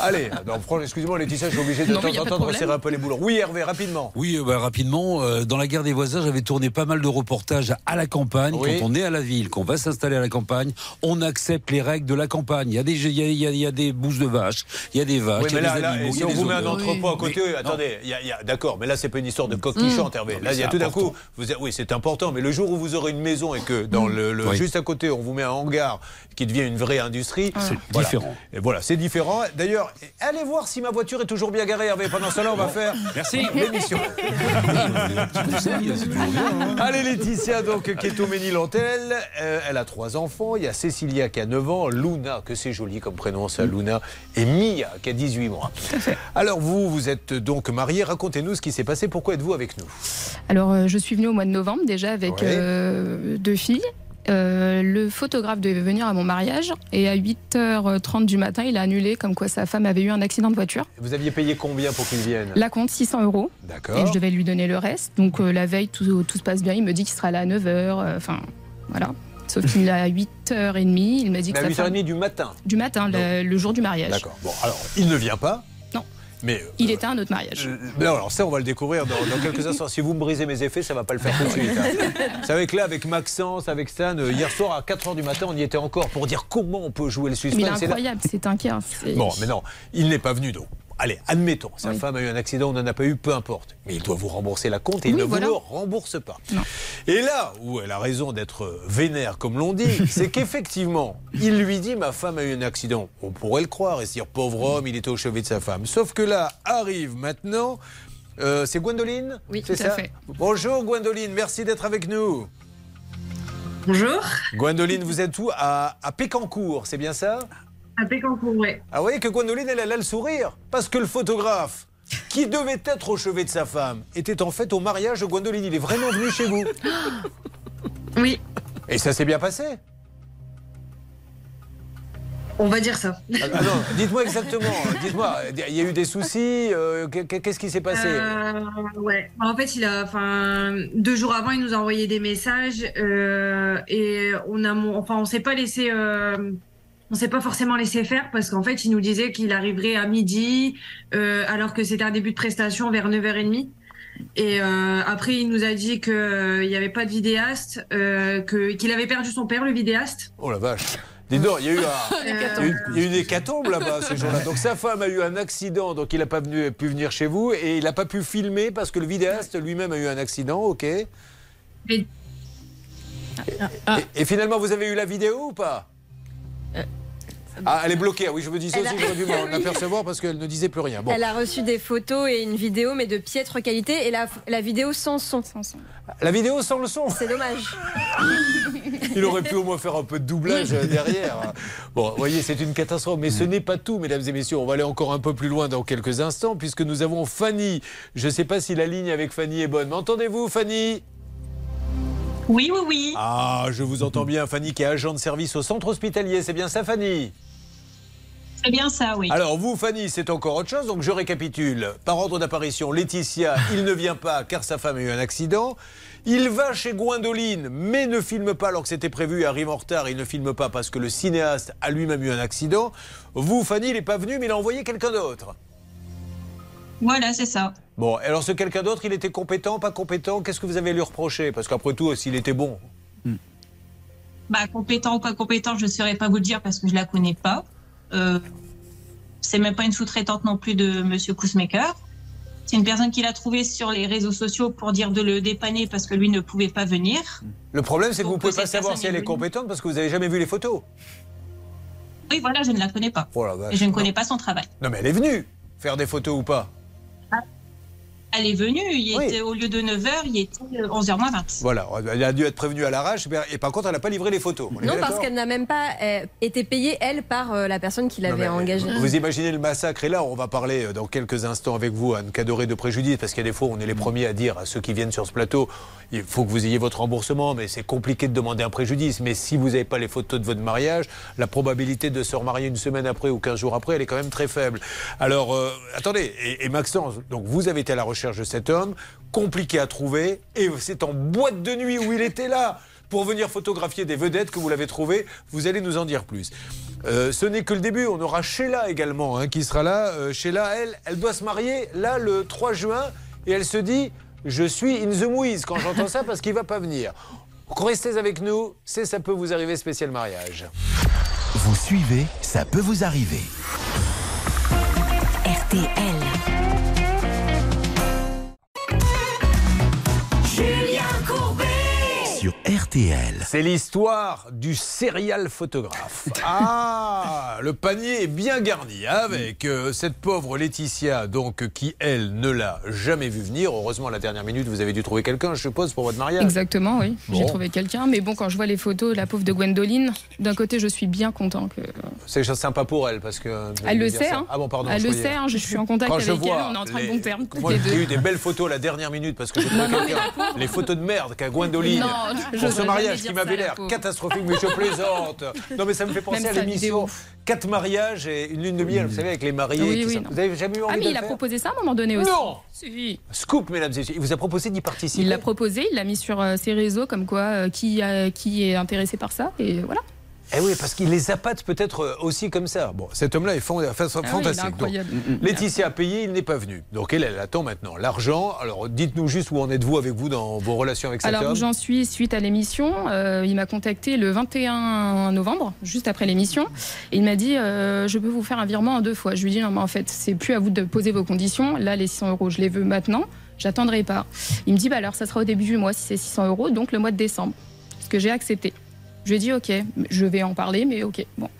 Allez, non, franchement, excusez-moi Laetitia, je suis obligé de temps en temps de de resserrer un peu les boulons. Oui, Hervé, rapidement. Oui, euh, bah, rapidement, euh, dans la guerre des voisins, j'avais tourné pas mal de reportages à la campagne. Oui. Quand on est à la ville, qu'on va s'installer à la campagne, on accepte les règles de la campagne. Il y a des, il y a, il y a- il y a des bousses de vaches, il y a des vaches, Oui, il y mais a là, des là, animaux, si il y a on des vous met un entrepôt à côté, Mais- attendez, il y a- il y a- d'accord, mais là, c'est pas une histoire de coq qui Mmh. chante, Hervé. Non, Là, il y a tout d'un coup, vous oui, c'est important, mais le jour où vous aurez une maison et que dans le, le- Oui. juste à côté, on vous met un hangar qui devient une vraie industrie, C'est voilà. différent. Et voilà, c'est différent. D'ailleurs, allez voir si ma voiture est toujours bien garée, Hervé. Pendant cela, on va faire Merci. l'émission. Allez Laetitia, donc, qui est au Ménil-Antel. Euh, elle a trois enfants. Il y a Cécilia qui a 9 ans, Luna, que c'est joli comme prénom ça, Luna, et Mia qui a 18 mois. Alors vous, vous êtes donc mariés. Racontez-nous ce qui s'est passé. Pourquoi êtes-vous avec nous? Alors, euh, je suis venue au mois de novembre déjà avec Ouais. euh, deux filles. Euh, le photographe devait venir à mon mariage et à 8h30 du matin, il a annulé comme quoi sa femme avait eu un accident de voiture. Vous aviez payé combien pour qu'il vienne? La compte 600 euros. D'accord. Et je devais lui donner le reste. Donc euh, la veille, tout, tout se passe bien. Il me dit qu'il sera là à 9h. Enfin, voilà. Sauf qu'il est à 8h30. Il m'a dit que Mais à sa femme- 8h30 du matin. du matin, le, le jour du mariage. D'accord. Bon, alors, il ne vient pas. Non. Mais Il était à un autre mariage. Euh, Non, alors ça, on va le découvrir dans, dans quelques instants. Si vous me brisez mes effets, ça va pas le faire tout de suite. hein. Vous savez que là, avec Maxence, avec Stan, euh, hier soir à 4h du matin, on y était encore pour dire comment on peut jouer le suspense. Mais il est incroyable, c'est un cas. c'est- Bon, mais non, il n'est pas venu donc. Allez, admettons, sa Oui. femme a eu un accident, on n'en a pas eu, peu importe. Mais il doit vous rembourser la compte et il ne voilà. vous le rembourse pas. Non. Et là où elle a raison d'être vénère, comme l'on dit, c'est qu'effectivement, il lui dit Ma femme a eu un accident. On pourrait le croire et se dire Pauvre homme, il était au chevet de sa femme. Sauf que là, arrive maintenant. euh, c'est Gwendoline Oui, c'est tout à ça fait. Bonjour Gwendoline, merci d'être avec nous. Bonjour. Gwendoline, vous êtes où? À, à Pécancourt, c'est bien ça? À Pécancourt, ouais. Ah, vous voyez que Gwendoline, elle, elle a le sourire. Parce que le photographe, qui devait être au chevet de sa femme, était en fait au mariage de Gwendoline. Il est vraiment venu chez vous. Oui, Et ça s'est bien passé on va dire ça. Ah, ah non, dites-moi exactement. Dites-moi, il y a eu des soucis euh, qu'est- Qu'est-ce qui s'est passé? Euh, ouais. En fait, il a, enfin, deux jours avant, il nous a envoyé des messages euh, et on a, enfin, on s'est pas laissé, on s'est pas forcément laissé faire parce qu'en fait, il nous disait qu'il arriverait à midi, euh, alors que c'était un début de prestation vers 9h30. Et euh, après, il nous a dit qu'il n'y avait pas de vidéaste, euh, que- qu'il avait perdu son père, le vidéaste. Oh la vache Dis donc, il y a eu un- il y a eu- il y a eu une hécatombe là-bas ce jour-là. Donc sa femme a eu un accident, donc il n'a pas venu- pu venir chez vous et il n'a pas pu filmer parce que le vidéaste lui-même a eu un accident, ok et, Et- et finalement, vous avez eu la vidéo ou pas? Ah, elle est bloquée. Oui, je me disais aussi, a- j'aurais dû m'en Oui. apercevoir parce qu'elle ne disait plus rien. Bon. Elle a reçu des photos et une vidéo, mais de piètre qualité, et la, la vidéo sans son. La vidéo sans le son C'est dommage. Il aurait pu au moins faire un peu de doublage derrière. Bon, vous voyez, c'est une catastrophe. Mais ce n'est pas tout, mesdames et messieurs. On va aller encore un peu plus loin dans quelques instants, puisque nous avons Fanny. Je ne sais pas si la ligne avec Fanny est bonne. M'entendez-vous, Fanny? Oui, oui, oui. Ah, je vous entends bien. Fanny qui est agent de service au centre hospitalier. C'est bien ça, Fanny? C'est bien ça, oui. Alors vous, Fanny, c'est encore autre chose. Donc je récapitule. Par ordre d'apparition, Laetitia, il ne vient pas car sa femme a eu un accident. Il va chez Gwendoline, mais ne filme pas alors que c'était prévu. Il arrive en retard. Il ne filme pas parce que le cinéaste a lui-même eu un accident. Vous, Fanny, il n'est pas venu, mais il a envoyé quelqu'un d'autre. Voilà, c'est ça. Bon, alors ce quelqu'un d'autre, il était compétent, pas compétent? Qu'est-ce que vous avez à lui reprocher Parce qu'après tout, s'il était bon. Bah, compétent ou pas compétent, je ne saurais pas vous le dire parce que je la connais pas. Euh, c'est même pas une sous-traitante non plus de Monsieur Kousmaker. C'est une personne qu'il a trouvée sur les réseaux sociaux pour dire de le dépanner parce que lui ne pouvait pas venir. Le problème, c'est que vous Donc, pouvez pas savoir si elle est compétente parce que vous n'avez jamais vu les photos. Oui, voilà, je ne la connais pas. Oh. Et je ne connais pas son travail. Non, mais elle est venue faire des photos ou pas? Elle est venue, il était, au lieu de 9h, il était euh, 11h moins 20. Voilà, elle a dû être prévenue à l'arrache. Et par contre, elle n'a pas livré les photos. On Non, parce qu'elle n'a même pas euh, été payée, elle, par euh, la personne qui l'avait engagée. Vous imaginez le massacre et là, on va parler euh, dans quelques instants avec vous, Anne Cadoré, de préjudice, parce qu'il y a des fois, on est les premiers à dire à ceux qui viennent sur ce plateau, il faut que vous ayez votre remboursement, mais c'est compliqué de demander un préjudice. Mais si vous n'avez pas les photos de votre mariage, la probabilité de se remarier une semaine après ou 15 jours après, elle est quand même très faible. Alors, euh, attendez, et, et Maxence, donc vous avez été à la recherche de cet homme, compliqué à trouver, et c'est en boîte de nuit où il était là pour venir photographier des vedettes que vous l'avez trouvé. Vous allez nous en dire plus. Euh, ce n'est que le début. On aura Sheila également hein, qui sera là. Euh, Sheila, elle, elle doit se marier là le 3 juin et elle se dit Je suis in the mouise quand j'entends ça parce qu'il va pas venir. Restez avec nous, c'est Ça peut vous arriver spécial mariage. Vous suivez, ça peut vous arriver. RTL. Sur RTL. C'est l'histoire du serial photographe. Ah, le panier est bien garni hein, avec euh, cette pauvre Laetitia, donc qui elle ne l'a jamais vu venir. Heureusement, à la dernière minute, vous avez dû trouver quelqu'un, je suppose, pour votre mariage. Exactement, oui. J'ai trouvé quelqu'un. Mais bon, quand je vois les photos, la pauvre de Gwendoline, d'un côté, je suis bien content que. C'est sympa pour elle parce que. Elle le sait, hein. Ah bon, pardon. Elle je le sait, hein, je suis en contact Quand avec je elle, vois on est en très les- bon terme. Moi, j'ai eu des belles photos à la dernière minute parce que j'ai trouvé Non, non, quelqu'un. Les photos de merde qu'a Gwendoline Non, pour ce mariage qui m'avait l'air catastrophique, mais je plaisante. Non, mais ça me fait penser Même à l'émission. Quatre mariages et une lune de miel, vous savez, avec les mariés. Oui, qui oui. Vous avez jamais eu envie Ah, mais de il a faire proposé ça à un moment donné aussi. Non Si. Scoop, mesdames et messieurs. Il vous a proposé d'y participer. Il l'a proposé, il l'a mis sur euh, ses réseaux, comme quoi euh, qui, qui est intéressé par ça, et voilà. Eh oui, parce qu'il les appâte peut-être euh, aussi comme ça. Bon, cet homme-là est fan- fan- Ah oui, il est fantastique. Donc, incroyable. Laetitia a payé, il n'est pas venu. Donc elle, elle attend maintenant l'argent. Alors dites-nous juste où en êtes-vous avec vous dans vos relations avec cet Alors homme où j'en suis suite à l'émission, euh, il m'a contacté le 21 novembre, juste après l'émission, et il m'a dit euh, je peux vous faire un virement en deux fois. Je lui ai dit non mais en fait c'est plus à vous de poser vos conditions. Là les 600 euros je les veux maintenant, j'attendrai pas. Il me dit bah alors ça sera au début du mois si c'est 600 euros, donc le mois de décembre. Ce que j'ai accepté. Je lui ai dit ok, je vais en parler, mais ok bon.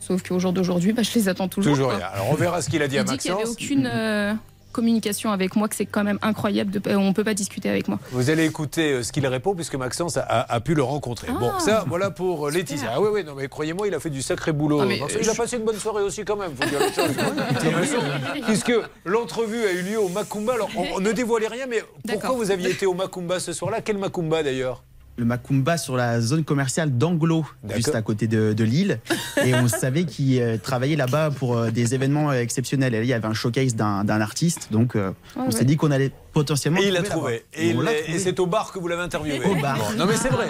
Sauf qu'au jour d'aujourd'hui, bah, je les attends toujours. Toujours rien. Alors on verra ce qu'il a dit Il à dit qu'il n'y avait Maxence. aucune euh, communication avec moi, que c'est quand même incroyable. De, on peut pas discuter avec moi. Vous allez écouter euh, ce qu'il répond puisque Maxence a, pu le rencontrer. bon, Ah, ça, voilà pour euh, Laetitia. Ah oui, oui, non, mais croyez-moi, il a fait du sacré boulot. Maxence. euh, il a passé une bonne soirée aussi quand même, faut dire les choses. Puisque l'entrevue a eu lieu au Macumba. Alors, on, on ne dévoilait rien, mais pourquoi vous aviez été au Macumba ce soir-là? Quel Macumba d'ailleurs? Le Macumba sur la zone commerciale d'Anglo, juste à côté de, de Lille. Et on savait qu'il euh, travaillait là-bas pour euh, des événements euh, exceptionnels. Et là, il y avait un showcase d'un artiste. Donc, on ouais. s'est dit qu'on allait potentiellement. Et il l'a trouvé. Et, c'est au bar que vous l'avez interviewé. Au bar. Bon, non mais c'est vrai.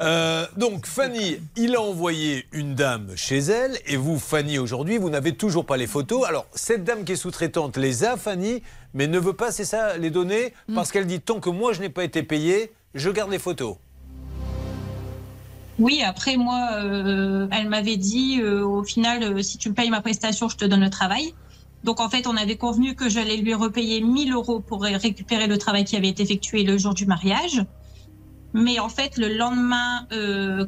Euh, donc Fanny, il a envoyé une dame chez elle et vous, Fanny, aujourd'hui, vous n'avez toujours pas les photos. Alors cette dame qui est sous-traitante les a, Fanny, mais ne veut pas, c'est ça, les donner? Mm. parce qu'elle dit tant que moi je n'ai pas été payé, je garde les photos. Oui, après moi, euh, elle m'avait dit euh, au final, euh, si tu me payes ma prestation, je te donne le travail. Donc en fait, on avait convenu que j'allais lui repayer 1000 euros pour ré- récupérer le travail qui avait été effectué le jour du mariage. Mais en fait, le lendemain euh,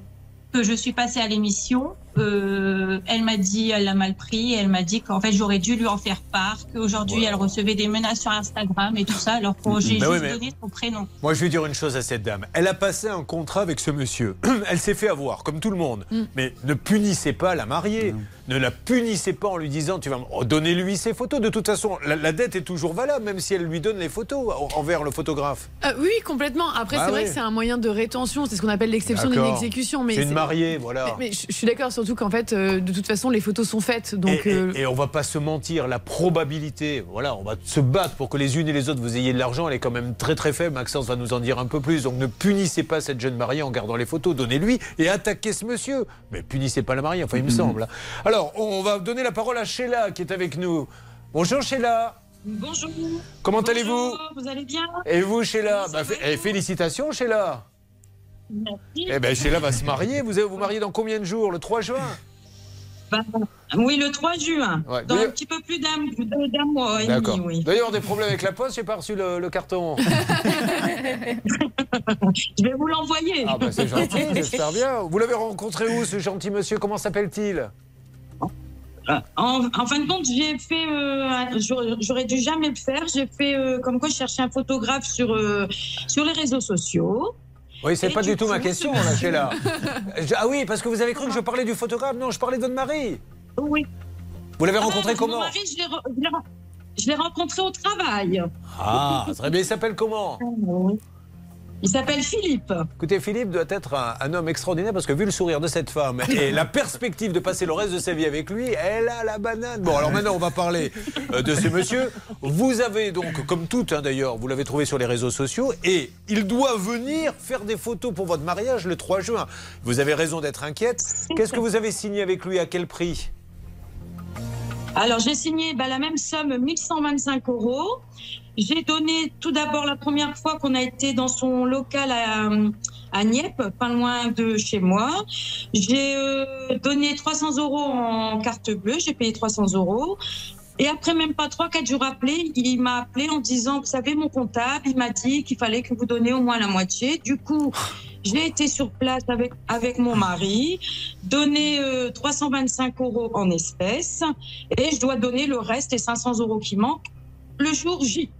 que je suis passée à l'émission, euh, elle m'a dit, elle l'a mal pris, et elle m'a dit qu'en fait j'aurais dû lui en faire part, qu'aujourd'hui elle recevait des menaces sur Instagram et tout ça, alors que j'ai Bah oui, juste mais- donné son prénom. Moi, je vais dire une chose à cette dame. Elle a passé un contrat avec ce monsieur. Elle s'est fait avoir, comme tout le monde. Mm. Mais ne punissez pas la mariée. Ne la punissez pas en lui disant tu vas me- oh, donnez-lui ses photos. De toute façon, la, la dette est toujours valable, même si elle lui donne les photos en- envers le photographe. Euh, oui, complètement. Après, Bah c'est vrai que c'est un moyen de rétention. C'est ce qu'on appelle l'exception d'une exécution. Mais C'est une mariée, voilà. Mais, mais je, je suis d'accord, surtout qu'en fait, euh, de toute façon, les photos sont faites. Donc, et, et- euh, et on va pas se mentir, la probabilité, voilà, on va se battre pour que les unes et les autres vous ayez de l'argent, elle est quand même très très faible. Maxence va nous en dire un peu plus. Donc ne punissez pas cette jeune mariée en gardant les photos, donnez-lui et attaquez ce monsieur. Mais punissez pas la mariée, enfin il me semble. Alors on va donner la parole à Sheila qui est avec nous. Bonjour Sheila. Bonjour. Comment Bonjour, allez-vous Vous allez bien? Et vous Sheila? Bah, fé- eh, Félicitations Sheila. Merci. Eh ben Sheila va se marier. Vous allez vous marier dans combien de jours? Le 3 juin? Oui, le 3 juin. Ouais, Dans un petit peu plus d'un mois et D'accord. oui. D'ailleurs, des problèmes avec la poste, j'ai pas reçu le, le carton. Je vais vous l'envoyer. Ah bah c'est gentil, j'espère bien. Vous l'avez rencontré où ce gentil monsieur? Comment s'appelle-t-il? En, en fin de compte, j'ai fait. euh, j'aurais j'aurais dû jamais le faire. J'ai fait euh, comme quoi je cherchais un photographe sur, euh, sur les réseaux sociaux. Oui, c'est pas du tout ma question, là, Sheila. Je- Ah oui, parce que vous avez cru que je parlais du photographe. Non, je parlais de votre mari. Oui. Vous l'avez Ah, rencontré comment mari, je l'ai re- re- rencontré au travail. Ah, très bien. Il s'appelle comment Il s'appelle Philippe. Écoutez, Philippe doit être un, un homme extraordinaire parce que vu le sourire de cette femme et la perspective de passer le reste de sa vie avec lui, elle a la banane. Bon, alors maintenant, on va parler euh, de ce monsieur. Vous avez donc, comme tout hein, d'ailleurs, vous l'avez trouvé sur les réseaux sociaux et il doit venir faire des photos pour votre mariage le 3 juin. Vous avez raison d'être inquiète. Qu'est-ce que vous avez signé avec lui? À quel prix? Alors, j'ai signé bah, la même somme, 1125 euros. J'ai donné tout d'abord la première fois qu'on a été dans son local à, à Nieppe, pas loin de chez moi. J'ai euh, donné 300 euros en carte bleue, j'ai payé 300 euros. Et après, même pas 3-4 jours après, il m'a appelé en disant, vous savez, mon comptable, il m'a dit qu'il fallait que vous donniez au moins la moitié. Du coup, j'ai été sur place avec, avec mon mari, donné euh, 325 euros en espèces, et je dois donner le reste, les 500 euros qui manquent, le jour J.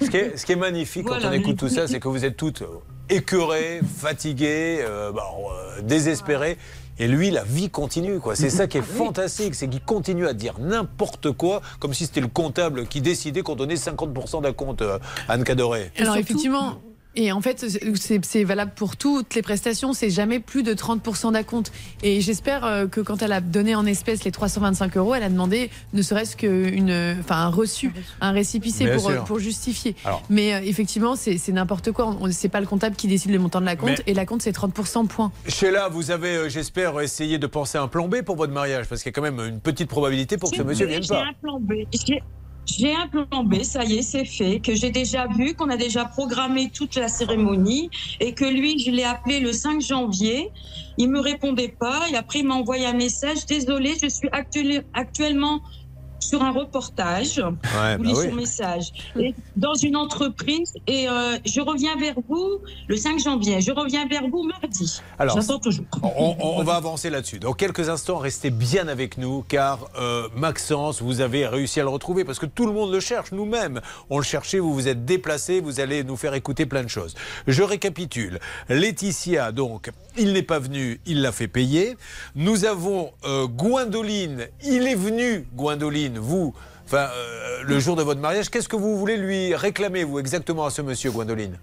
Ce qui est, ce qui est magnifique quand on écoute tout ça, c'est que vous êtes toutes écœurées, fatiguées, euh, bah, euh, désespérées. Et lui, la vie continue, quoi. C'est ça qui est fantastique, c'est qu'il continue à dire n'importe quoi, comme si c'était le comptable qui décidait qu'on donnait 50% d'un compte, euh, Anne Cadoré. Alors effectivement. Et en fait, c'est- valable pour toutes les prestations. C'est jamais plus de 30% d'acompte. Et j'espère euh, que quand elle a donné en espèces les 325 euros, elle a demandé ne serait-ce qu'une, enfin un reçu, un récipicé Bien pour, sûr. pour justifier. Alors. Mais euh, effectivement, c'est n'importe quoi. C'est pas le comptable qui décide le montant de la compte. Mais- Et la compte, c'est 30% point. Sheila, vous avez, euh, j'espère, essayé de penser à un plan B pour votre mariage, parce qu'il y a quand même une petite probabilité pour que ce monsieur vienne J'ai pas. un plan B. J'ai- un plan B, ça y est, c'est fait, que j'ai déjà vu, qu'on a déjà programmé toute la cérémonie et que lui, je l'ai appelé le 5 janvier. Il me répondait pas et après il m'a envoyé un message. Désolé, je suis actuel- actuellement sur un reportage. Ouais, Vous bah oui. son message. Et dans une entreprise et euh, je reviens vers vous le 5 janvier. Je reviens vers vous mardi. Alors, J'attends toujours. On, va avancer là-dessus. Dans quelques instants, restez bien avec nous, car euh, Maxence, vous avez réussi à le retrouver, parce que tout le monde le cherche, nous-mêmes. On le cherchait, vous vous êtes déplacés, vous allez nous faire écouter plein de choses. Je récapitule. Laetitia, donc, il n'est pas venu, il l'a fait payer. Nous avons euh, Gwendoline, il est venu, Gwendoline, vous. Enfin, euh, le jour de votre mariage, qu'est-ce que vous voulez lui réclamer, vous, exactement à ce monsieur, Gwendoline?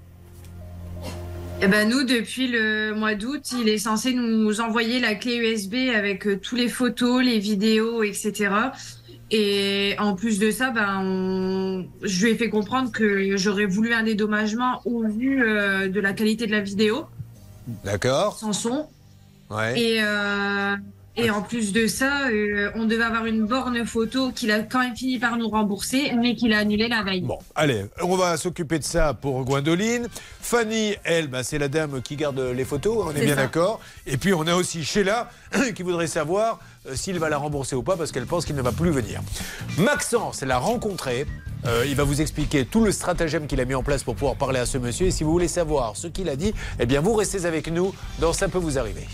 Eh ben nous, depuis le mois d'août, il est censé nous envoyer la clé USB avec euh, tous les photos, les vidéos, etc. Et en plus de ça, ben, on- je lui ai fait comprendre que j'aurais voulu un dédommagement au vu euh, de la qualité de la vidéo, D'accord sans son. Ouais. Et, euh, et en plus de ça, euh, on devait avoir une borne photo qu'il a quand même fini par nous rembourser, mais qu'il a annulé la veille. Bon, allez, on va s'occuper de ça pour Gwendoline. Fanny, elle, bah, c'est la dame qui garde les photos, on est, bien d'accord. Et puis on a aussi Sheila qui voudrait savoir euh, s'il va la rembourser ou pas parce qu'elle pense qu'il ne va plus venir. Maxence l'a rencontré. Euh, il va vous expliquer tout le stratagème qu'il a mis en place pour pouvoir parler à ce monsieur. Et si vous voulez savoir ce qu'il a dit, eh bien vous restez avec nous dans Ça peut vous arriver.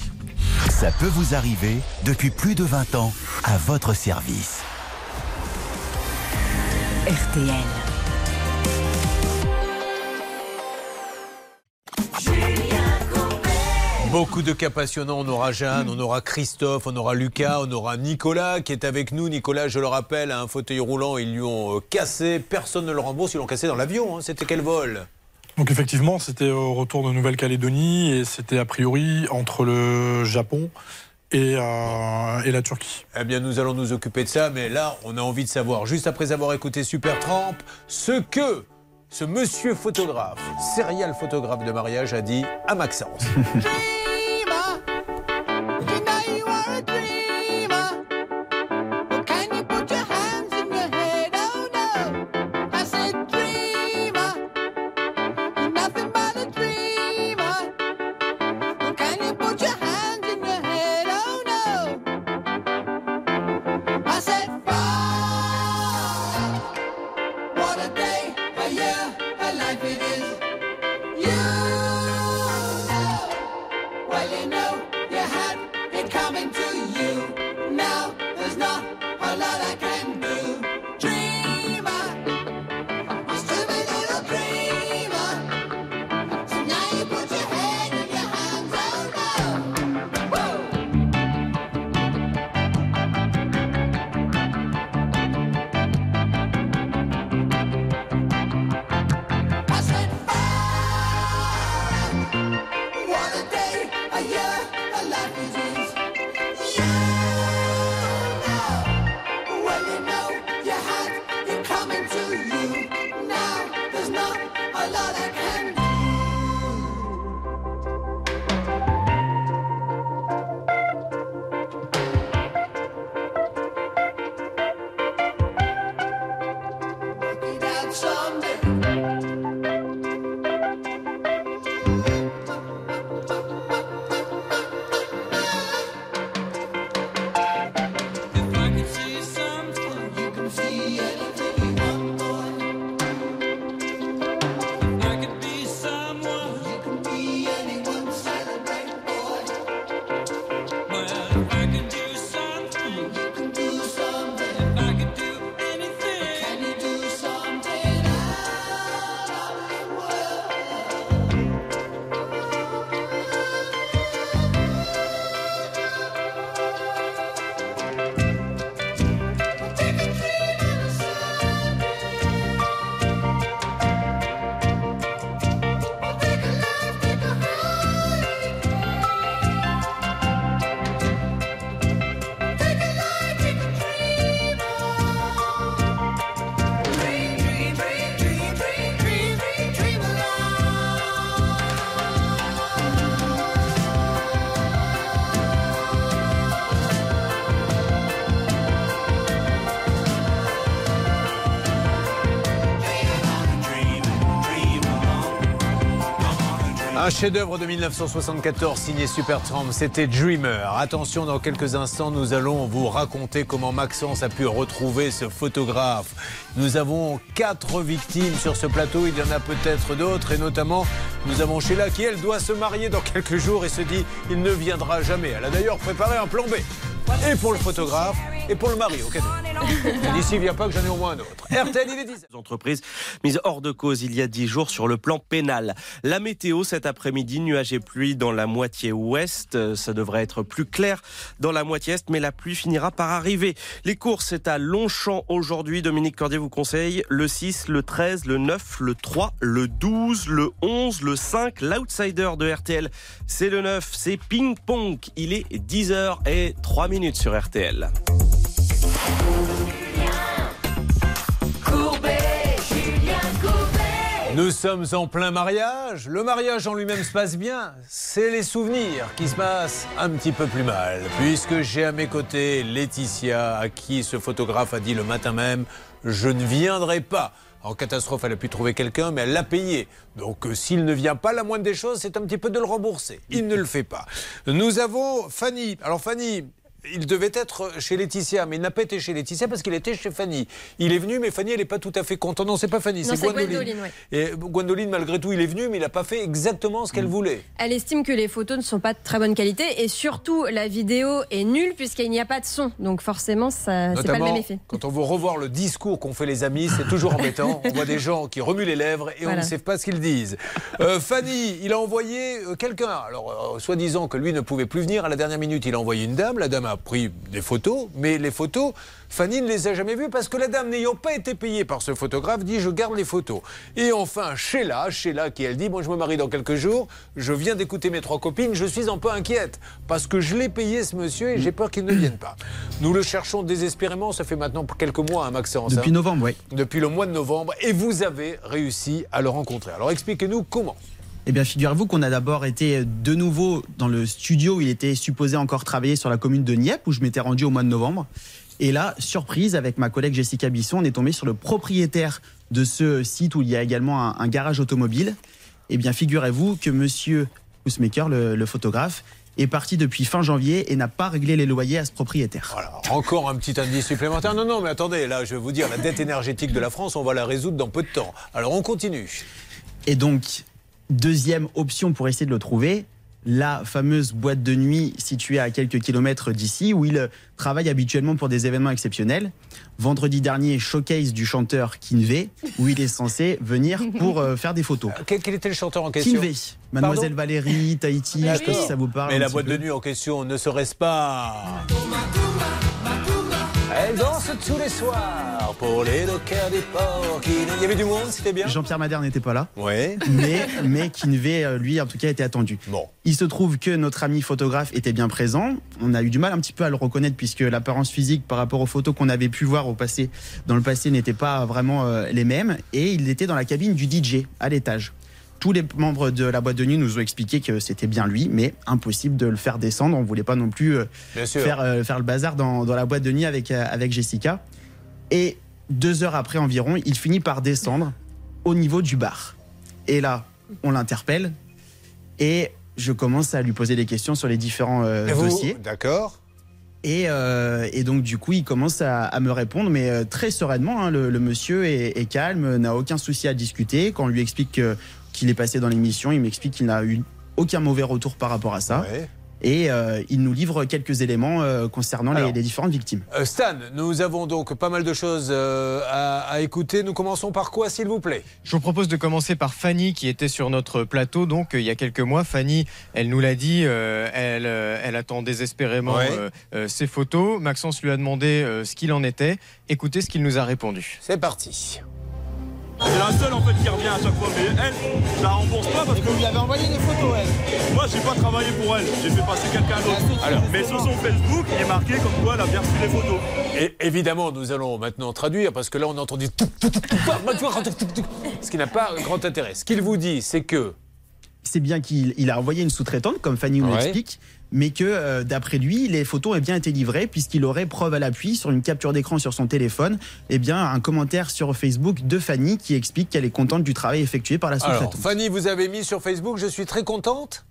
Ça peut vous arriver depuis plus de 20 ans à votre service. RTL. Beaucoup de cas passionnants. On aura Jeanne, on aura Christophe, on aura Lucas, on aura Nicolas qui est avec nous. Nicolas, je le rappelle, a un fauteuil roulant. Ils lui ont euh, cassé. Personne ne le rembourse. Ils l'ont cassé dans l'avion. hein. C'était quel vol? Donc effectivement, c'était au retour de Nouvelle-Calédonie et c'était a priori entre le Japon et, euh, et la Turquie. Eh bien, nous allons nous occuper de ça. Mais là, on a envie de savoir, juste après avoir écouté Super Tramp, ce que ce monsieur photographe, serial photographe de mariage, a dit à Maxence. Un chef-d'œuvre de 1974 signé Supertramp, c'était Dreamer. Attention, dans quelques instants, nous allons vous raconter comment Maxence a pu retrouver ce photographe. Nous avons quatre victimes sur ce plateau, il y en a peut-être d'autres, et notamment, nous avons Sheila qui, elle, doit se marier dans quelques jours et se dit, il ne viendra jamais. Elle a d'ailleurs préparé un plan B. Et pour le photographe, et pour le mari, au cadeau. D'ici, vient pas que j'en ai au moins un autre. RTL, il est 10. entreprises mises hors de cause il y a 10 jours sur le plan pénal. La météo cet après-midi, nuages et pluie dans la moitié ouest. Ça devrait être plus clair dans la moitié est, mais la pluie finira par arriver. Les courses, c'est à Longchamp aujourd'hui. Dominique Cordier vous conseille le 6, le 13, le 9, le 3, le 12, le 11, le 5. L'outsider de RTL, c'est le 9, c'est Ping Pong. Il est 10h et 3 minutes sur RTL. Nous sommes en plein mariage. Le mariage en lui-même se passe bien. C'est les souvenirs qui se passent un petit peu plus mal. Puisque j'ai à mes côtés Laetitia, à qui ce photographe a dit le matin même Je ne viendrai pas. En catastrophe, elle a pu trouver quelqu'un, mais elle l'a payé. Donc, euh, s'il ne vient pas, la moindre des choses, c'est un petit peu de le rembourser. Il ne le fait pas. Nous avons Fanny. Alors, Fanny, il devait être chez Laetitia, mais il n'a pas été chez Laetitia parce qu'il était chez Fanny. Il est venu, mais Fanny, elle n'est pas tout à fait contente. Non, c'est pas Fanny, c'est c'est Gwendoline. Gwendoline, ouais. Et Gwendoline, malgré tout, il est venu, mais il n'a pas fait exactement ce qu'elle voulait. Elle estime que les photos ne sont pas de très bonne qualité et surtout la vidéo est nulle puisqu'il n'y a pas de son. Donc forcément, ça c'est pas le Notamment, même effet. quand on veut revoir le discours qu'ont fait les amis, c'est toujours embêtant. On voit des gens qui remuent les lèvres et on ne sait pas ce qu'ils disent. Euh, Fanny, il a envoyé euh, quelqu'un. Alors, euh, soi-disant que lui ne pouvait plus venir à la dernière minute, il a envoyé une dame. La dame a pris des photos, mais les photos, Fanny ne les a jamais vues parce que la dame, n'ayant pas été payée par ce photographe, dit je garde les photos. Et enfin, Sheila, Sheila qui elle dit moi je me marie dans quelques jours, je viens d'écouter mes trois copines, je suis un peu inquiète parce que je l'ai payé ce monsieur et j'ai peur qu'il ne vienne pas. Nous le cherchons désespérément, ça fait maintenant quelques mois, hein, Maxence. Depuis hein. novembre, oui. Depuis le mois de novembre, et vous avez réussi à le rencontrer. Alors expliquez-nous comment. Eh bien, figurez-vous qu'on a d'abord été de nouveau dans le studio où il était supposé encore travailler sur la commune de Nieppe, où je m'étais rendu au mois de novembre. Et là, surprise, avec ma collègue Jessica Bisson, on est tombé sur le propriétaire de ce site où il y a également un, un garage automobile. Eh bien, figurez-vous que monsieur Ousmaker, le, le photographe, est parti depuis fin janvier et n'a pas réglé les loyers à ce propriétaire. Encore un petit indice supplémentaire. Non, non, mais attendez, là, je vais vous dire, la dette énergétique de la France, on va la résoudre dans peu de temps. Alors on continue. Et donc, deuxième option pour essayer de le trouver, la fameuse boîte de nuit située à quelques kilomètres d'ici, où il travaille habituellement pour des événements exceptionnels. Vendredi dernier, showcase du chanteur Kinvey, où il est censé venir pour euh, faire des photos. Quel, quel était le chanteur en question Kinvey, Mademoiselle Valérie, Tahiti, je sais pas si ça vous parle. Mais la boîte peu. de nuit en question ne serait-ce pas. Elle danse tous les soirs pour les dockers des ports. qui- Il y avait du monde, c'était bien Jean-Pierre Madère n'était pas là. Ouais. Mais, mais Kinvey, euh, lui, en tout cas, était attendu. Bon. Il se trouve que notre ami photographe était bien présent. On a eu du mal un petit peu à le reconnaître puisque l'apparence physique par rapport aux photos qu'on avait pu voir au passé, dans le passé, n'était pas vraiment euh, les mêmes. Et il était dans la cabine du DJ à l'étage. Tous les membres de la boîte de nuit nous ont expliqué que c'était bien lui, mais impossible de le faire descendre. On voulait pas non plus euh, faire, euh, faire le bazar dans, dans la boîte de nuit avec, euh, avec Jessica. Et deux heures après environ, il finit par descendre au niveau du bar. Et là, on l'interpelle et je commence à lui poser des questions sur les différents euh, vous dossiers. D'accord. Et, euh, et donc du coup, il commence à, à me répondre, mais euh, très sereinement. hein. le, le monsieur est, est calme, n'a aucun souci à discuter. Quand on lui explique que- qu'il est passé dans l'émission, il m'explique qu'il n'a eu aucun mauvais retour par rapport à ça. Et euh, il nous livre quelques éléments euh, concernant les- Alors. les différentes victimes. Euh, Stan, nous avons donc pas mal de choses euh, à, à écouter. Nous commençons par quoi, s'il vous plaît? Je vous propose de commencer par Fanny qui était sur notre plateau donc euh, il y a quelques mois. Fanny, elle nous l'a dit, euh, elle, euh, elle attend désespérément Ouais. euh, euh, ses photos. Maxence lui a demandé euh, ce qu'il en était. Écoutez ce qu'il nous a répondu. C'est parti. C'est la seule en fait qui revient à chaque fois, mais elle, je la rembourse pas parce que. vous lui avez envoyé des photos, elle Moi, j'ai pas travaillé pour elle, j'ai fait passer quelqu'un d'autre. Alors, mais sur son Facebook, il est marqué comme quoi elle a bien reçu les photos. Et évidemment, nous allons maintenant traduire parce que là, on a entendu tout, tout, tout, tout, tout, tout, tout, ce qui n'a pas grand intérêt. Ce qu'il vous dit, c'est que c'est bien qu'il il a envoyé une sous-traitante, comme Fanny nous Ouais. l'explique, mais que euh, d'après lui, les photos aient bien été livrées, puisqu'il aurait preuve à l'appui sur une capture d'écran sur son téléphone, et bien un commentaire sur Facebook de Fanny qui explique qu'elle est contente du travail effectué par la Alors, sous-traitante. Fanny, vous avez mis sur Facebook, je suis très contente?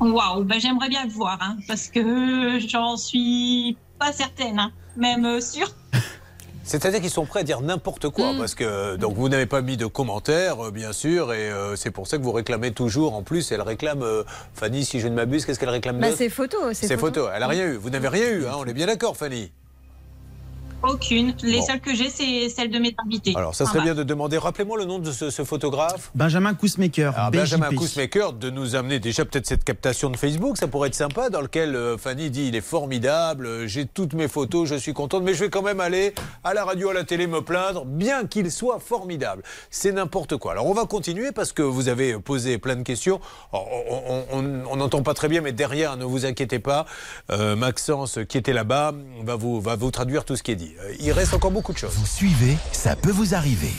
Waouh, ben j'aimerais bien le voir, hein, parce que j'en suis pas certaine, hein, même sûre. C'est-à-dire qu'ils sont prêts à dire n'importe Mm. quoi, parce que donc vous n'avez pas mis de commentaires, euh, bien sûr, et euh, c'est pour ça que vous réclamez toujours. En plus, elle réclame, euh, Fanny, si je ne m'abuse, qu'est-ce qu'elle réclame Bah, d'autre c'est photos. C'est photo. Elle a rien eu. Vous n'avez rien eu, hein, on est bien d'accord, Fanny. Aucune. Les Bon. seules que j'ai, c'est celles de mes invités. Alors, ça serait Ah, bien de demander. Rappelez-moi le nom de ce, ce photographe. Benjamin Kousmaker, Alors, Benjamin. Kousmaker, de nous amener déjà peut-être cette captation de Facebook, ça pourrait être sympa, dans lequel euh, Fanny dit il est formidable, euh, j'ai toutes mes photos, je suis contente, mais je vais quand même aller à la radio, à la télé me plaindre, bien qu'il soit formidable. C'est n'importe quoi. Alors on va continuer parce que vous avez posé plein de questions. Alors, on- n'entend pas très bien, mais derrière, ne vous inquiétez pas, euh, Maxence qui était là-bas va vous, va vous traduire tout ce qui est dit. Euh, Il reste encore beaucoup de choses. Vous suivez, ça peut vous arriver.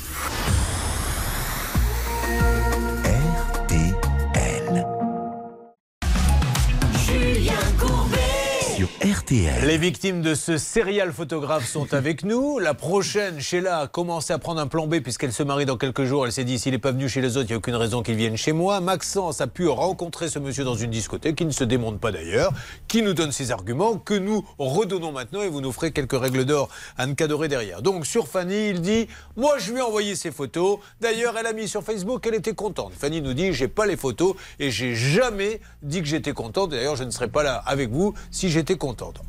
RTL. Les victimes de ce serial photographe sont avec nous. La prochaine, Sheila, a commencé à prendre un plan B puisqu'elle se marie dans quelques jours. Elle s'est dit s'il n'est pas venu chez les autres, il n'y a aucune raison qu'il vienne chez moi. Maxence a pu rencontrer ce monsieur dans une discothèque qui ne se démonte pas d'ailleurs, qui nous donne ses arguments, que nous redonnons maintenant et vous nous ferez quelques règles d'or à ne cadorer derrière. Donc sur Fanny, il dit Moi je lui ai envoyé ses photos. D'ailleurs, elle a mis sur Facebook qu'elle était contente. Fanny nous dit J'ai pas les photos et j'ai jamais dit que j'étais contente. D'ailleurs, je ne serais pas là avec vous si j'étais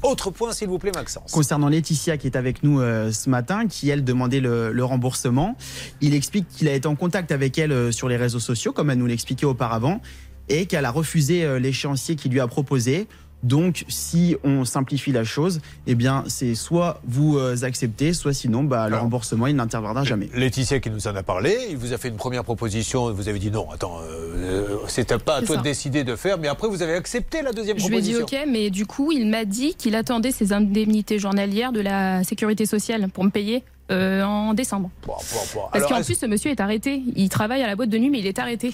Autre point, s'il vous plaît, Maxence. Concernant Laetitia qui est avec nous euh, ce matin, qui elle demandait le, remboursement, il explique qu'il a été en contact avec elle euh, sur les réseaux sociaux, comme elle nous l'expliquait auparavant, et qu'elle a refusé euh, l'échéancier qu'il lui a proposé. Donc, si on simplifie la chose, eh bien, c'est soit vous euh, acceptez, soit sinon, bah, le remboursement, il n'interviendra jamais. Laetitia qui nous en a parlé, il vous a fait une première proposition, vous avez dit non, attends, euh, c'était pas à toi ça. de décider de faire, mais après vous avez accepté la deuxième Je lui ai dit proposition. ok, mais du coup, il m'a dit qu'il attendait ses indemnités journalières de la sécurité sociale pour me payer euh, en décembre. Bon, bon, bon. Parce qu'en plus, ce monsieur est arrêté. Il travaille à la boîte de nuit, mais il est arrêté.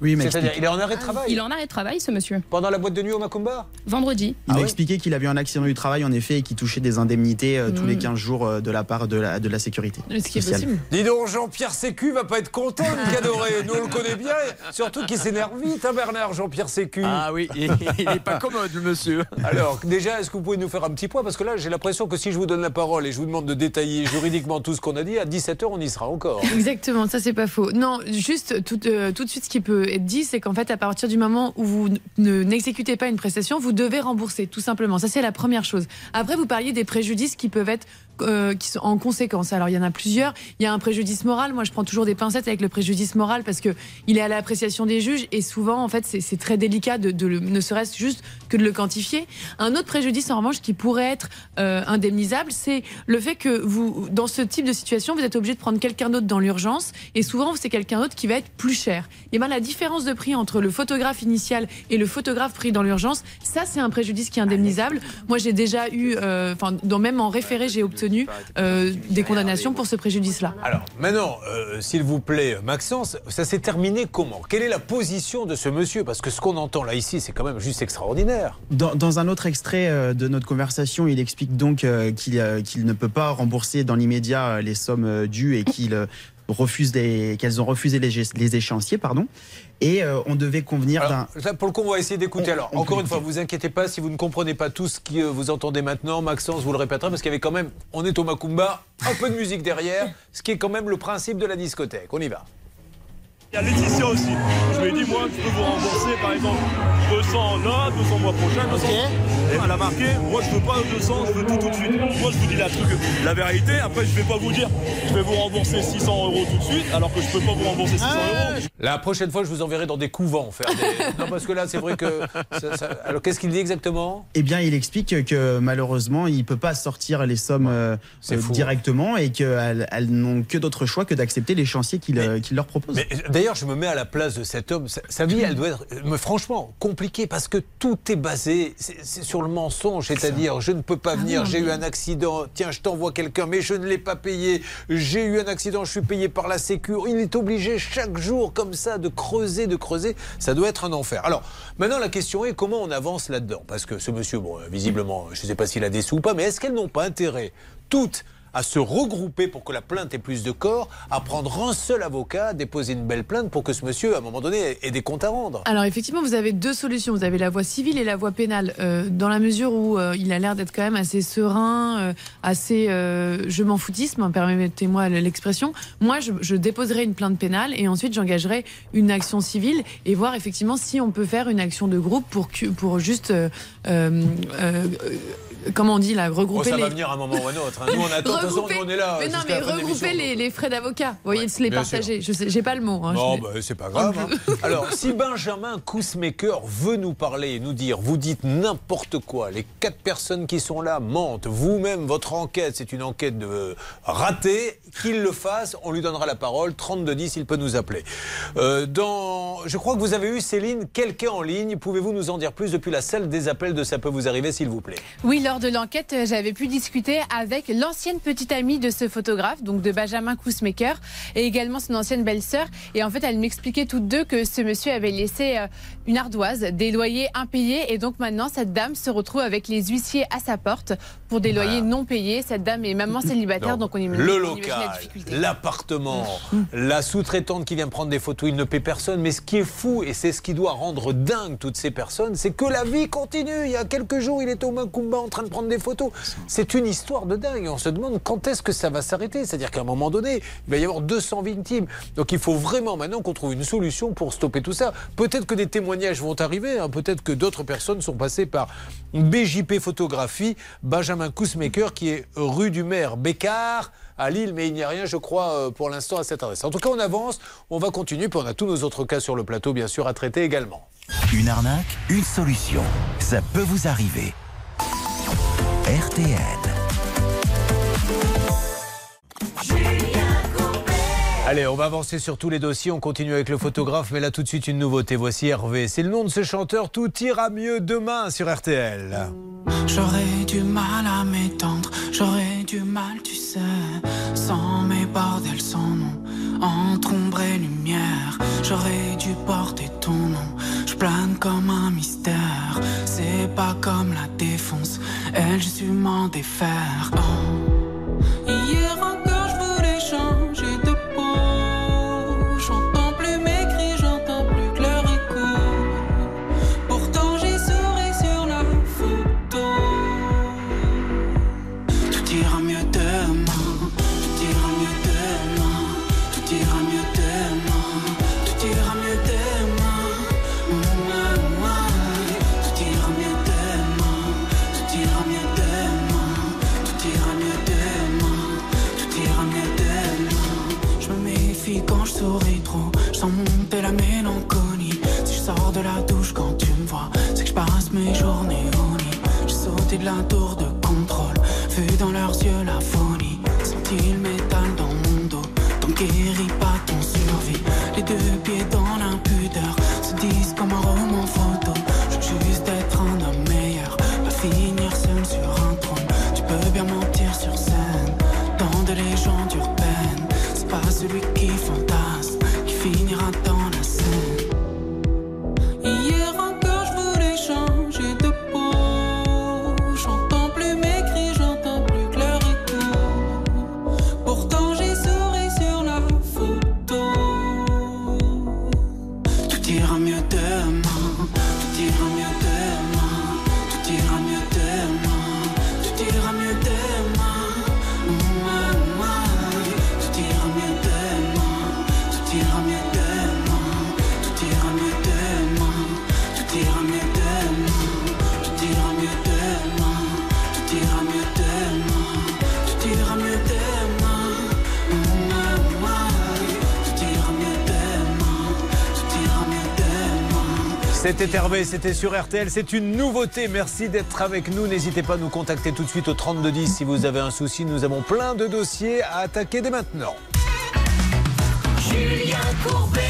Oui, mais C'est-à-dire, il est en arrêt de travail Il est en arrêt de travail, ce monsieur. Pendant la boîte de nuit au Macumba Vendredi. Il m'a expliqué qu'il avait eu un accident du travail, en effet, et qu'il touchait des indemnités euh, tous les 15 jours euh, de la part de la, de la sécurité. sociale. Dis donc, Jean-Pierre Sécu va pas être content de Cadoré. Nous, on le connaît bien, surtout qu'il s'énerve vite, hein, Bernard, Jean-Pierre Sécu. Ah oui, il n'est pas commode, le monsieur. Alors, déjà, est-ce que vous pouvez nous faire un petit point? Parce que là, j'ai l'impression que si je vous donne la parole et je vous demande de détailler juridiquement tout ce qu'on a dit, à 17h, on y sera encore. Exactement, ça c'est pas faux. Non, juste tout, euh, tout de suite, ce qui peut dit, c'est qu'en fait, à partir du moment où vous ne- n'exécutez pas une prestation, vous devez rembourser, tout simplement. Ça, c'est la première chose. Après, vous parliez des préjudices qui peuvent être euh, qui sont en conséquence. Alors, il y en a plusieurs. Il y a un préjudice moral. Moi, je prends toujours des pincettes avec le préjudice moral parce que il est à l'appréciation des juges et souvent, en fait, c'est très délicat de, le, ne serait-ce juste que de le quantifier. Un autre préjudice, en revanche, qui pourrait être euh, indemnisable, c'est le fait que vous, dans ce type de situation, vous êtes obligé de prendre quelqu'un d'autre dans l'urgence et souvent, c'est quelqu'un d'autre qui va être plus cher. Et ben, la différence de prix entre le photographe initial et le photographe pris dans l'urgence, ça, c'est un préjudice qui est indemnisable. Moi, j'ai déjà eu, euh, enfin, même en référé, j'ai obtenu euh, des condamnations pour ce préjudice-là. Alors maintenant, euh, s'il vous plaît, Maxence, ça s'est terminé comment? Quelle est la position de ce monsieur? Parce que ce qu'on entend là ici, c'est quand même juste extraordinaire. Dans, dans un autre extrait euh, de notre conversation, il explique donc qu'il qu'il ne peut pas rembourser dans l'immédiat les sommes dues et qu'il refuse des- qu'elles ont refusé les, échéanciers, pardon. Et euh, on devait convenir d'un. Pour le coup, on va essayer d'écouter. Alors, encore une fois, vous inquiétez pas si vous ne comprenez pas tout ce que vous entendez maintenant. Maxence vous le répétera parce qu'il y avait quand même, on est au Macumba, un peu de musique derrière, ce qui est quand même le principe de la discothèque. On y va. Il y a Laetitia aussi. Je lui ai dit, moi, je peux vous rembourser, par exemple, 200 là, 200 mois prochain, 200. Et elle a marqué, moi, je veux pas 200, je veux tout tout de suite. Moi, je vous dis la, truc, la vérité. Après, je vais pas vous dire, je vais vous rembourser 600 euros tout de suite, alors que je peux pas vous rembourser 600 euros. La prochaine fois, je vous enverrai dans des couvents faire des. Non, parce que là, c'est vrai que. ça- ça- Alors, qu'est-ce qu'il dit exactement? Eh bien, il explique que malheureusement, il peut pas sortir les sommes euh, euh, fou. directement et qu'elles elles n'ont que d'autres choix que d'accepter l'échéancier qu'il euh, qu'il leur propose. Mais d'ailleurs, je me mets à la place de cet homme. Sa, sa vie, elle doit être, mais franchement, compliquée parce que tout est basé c'est- c'est sur le mensonge. C'est-à-dire, je ne peux pas venir, j'ai eu un accident, tiens, je t'envoie quelqu'un, mais je ne l'ai pas payé. J'ai eu un accident, je suis payé par la Sécu. Il est obligé chaque jour, comme ça, de creuser, de creuser. Ça doit être un enfer. Alors, maintenant, la question est comment on avance là-dedans? Parce que ce monsieur, bon, euh, visiblement, je ne sais pas s'il a des sous ou pas, mais est-ce qu'elles n'ont pas intérêt, toutes, à se regrouper pour que la plainte ait plus de corps, à prendre un seul avocat, déposer une belle plainte pour que ce monsieur, à un moment donné, ait des comptes à rendre. Alors effectivement, vous avez deux solutions. Vous avez la voie civile et la voie pénale. Euh, dans la mesure où euh, il a l'air d'être quand même assez serein, euh, assez je m'en foutisme, permettez-moi l'expression. Moi, je, je déposerai une plainte pénale et ensuite j'engagerai une action civile et voir effectivement si on peut faire une action de groupe pour pour juste comment on dit là, Oh, regrouper ça les va venir à un moment ou à un autre. hein. Nous, on attend, de Regrouper- on est là. Mais non, mais de regrouper les, les frais d'avocat. Vous voyez, se les partager. Je sais, j'ai pas le mot. hein, Non, je- bah, c'est pas grave. hein. Alors, si Benjamin Kousmaker veut nous parler et nous dire, vous dites n'importe quoi, les quatre personnes qui sont là mentent, vous-même, votre enquête, c'est une enquête de ratée, qu'il le fasse, on lui donnera la parole, 3210, il peut nous appeler. Euh, dans... Je crois que vous avez eu, Céline, quelqu'un en ligne, pouvez-vous nous en dire plus depuis la salle des appels de Ça peut vous arriver, s'il vous plaît? Oui, lors de l'enquête, euh, j'avais pu discuter avec l'ancienne petite amie de ce photographe, donc de Benjamin Kousmaker, et également son ancienne belle-sœur. Et en fait, elle m'expliquait toutes deux que ce monsieur avait laissé euh, une ardoise, des loyers impayés, et donc maintenant, cette dame se retrouve avec les huissiers à sa porte pour des loyers non payés. Cette dame est maman célibataire, donc on imagine, le on imagine la local, l'appartement, la sous-traitante qui vient prendre des photos, il ne paie personne. Mais ce qui est fou, et c'est ce qui doit rendre dingue toutes ces personnes, c'est que la vie continue. Il y a quelques jours, il était au Macumba en de prendre des photos. C'est une histoire de dingue. On se demande quand est-ce que ça va s'arrêter. C'est-à-dire qu'à un moment donné, il va y avoir 200 victimes. Donc il faut vraiment maintenant qu'on trouve une solution pour stopper tout ça. Peut-être que des témoignages vont arriver. hein. Peut-être que d'autres personnes sont passées par BJP Photographie, Benjamin Kousmaker, qui est rue du maire Bécard à Lille, mais il n'y a rien, je crois, euh, pour l'instant à cette adresse. En tout cas, on avance, on va continuer, puis on a tous nos autres cas sur le plateau, bien sûr, à traiter également. Une arnaque, une solution. Ça peut vous arriver. RTL. Allez, on va avancer sur tous les dossiers, on continue avec le photographe, mais là tout de suite une nouveauté. Voici Hervé, c'est le nom de ce chanteur, tout ira mieux demain sur RTL. J'aurais du mal à m'étendre, j'aurais du mal, tu sais, sans mes bordels, sans nom, entre ombre et lumière. J'aurais dû porter ton nom, je plane comme un mystère. C'est pas comme la défonce, elle, je suis m'en défaire. Oh. La C'était Hervé, c'était sur RTL, c'est une nouveauté. Merci d'être avec nous. N'hésitez pas à nous contacter tout de suite au 3210 si vous avez un souci. Nous avons plein de dossiers à attaquer dès maintenant. Julien Courbet.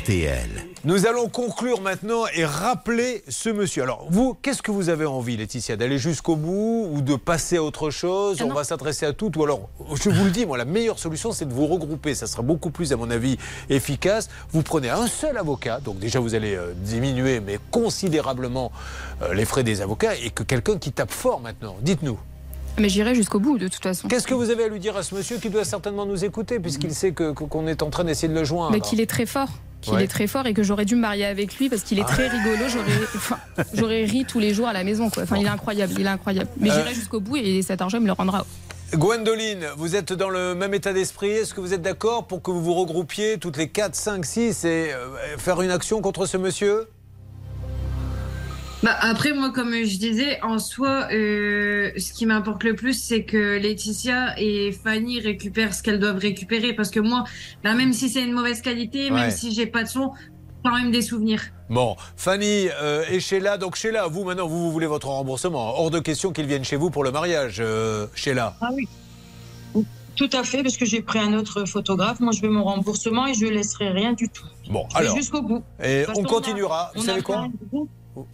RTL. Nous allons conclure maintenant et rappeler ce monsieur. Alors, vous, qu'est-ce que vous avez envie, Laetitia D'aller jusqu'au bout ou de passer à autre chose? On va s'adresser à toutes. Ou alors, je vous le dis, moi, la meilleure solution, c'est de vous regrouper. Ça sera beaucoup plus, à mon avis, efficace. Vous prenez un seul avocat. Donc, déjà, vous allez euh, diminuer, mais considérablement, euh, les frais des avocats. Et que quelqu'un qui tape fort maintenant. Dites-nous. Mais j'irai jusqu'au bout, de toute façon. Qu'est-ce que vous avez à lui dire à ce monsieur qui doit certainement nous écouter, puisqu'il sait que- que- qu'on est en train d'essayer de le joindre? Mais qu'il est très fort. Qu'il Ouais. est très fort et que j'aurais dû me marier avec lui parce qu'il est très rigolo. J'aurais, enfin, j'aurais ri tous les jours à la maison. Quoi. Enfin, il est incroyable. Il est incroyable. Mais Euh. j'irai jusqu'au bout et cet argent il me le rendra. Gwendoline, vous êtes dans le même état d'esprit. Est-ce que vous êtes d'accord pour que vous vous regroupiez toutes les 4, 5, 6 et euh, faire une action contre ce monsieur? Bah, après, moi, comme je disais, en soi, euh, ce qui m'importe le plus, c'est que Laetitia et Fanny récupèrent ce qu'elles doivent récupérer. Parce que moi, bah, même si c'est une mauvaise qualité, Ouais. même si j'ai pas de son, quand même des souvenirs. Bon, Fanny euh, et Sheila. Donc Sheila, vous maintenant, vous, vous voulez votre remboursement. Hors de question qu'ils viennent chez vous pour le mariage, euh, Sheila. Ah oui. Tout à fait, parce que j'ai pris un autre photographe. Moi, je veux mon remboursement et je ne laisserai rien du tout. Bon, Je alors. jusqu'au bout. Et on continuera. on Vous a- savez a quoi?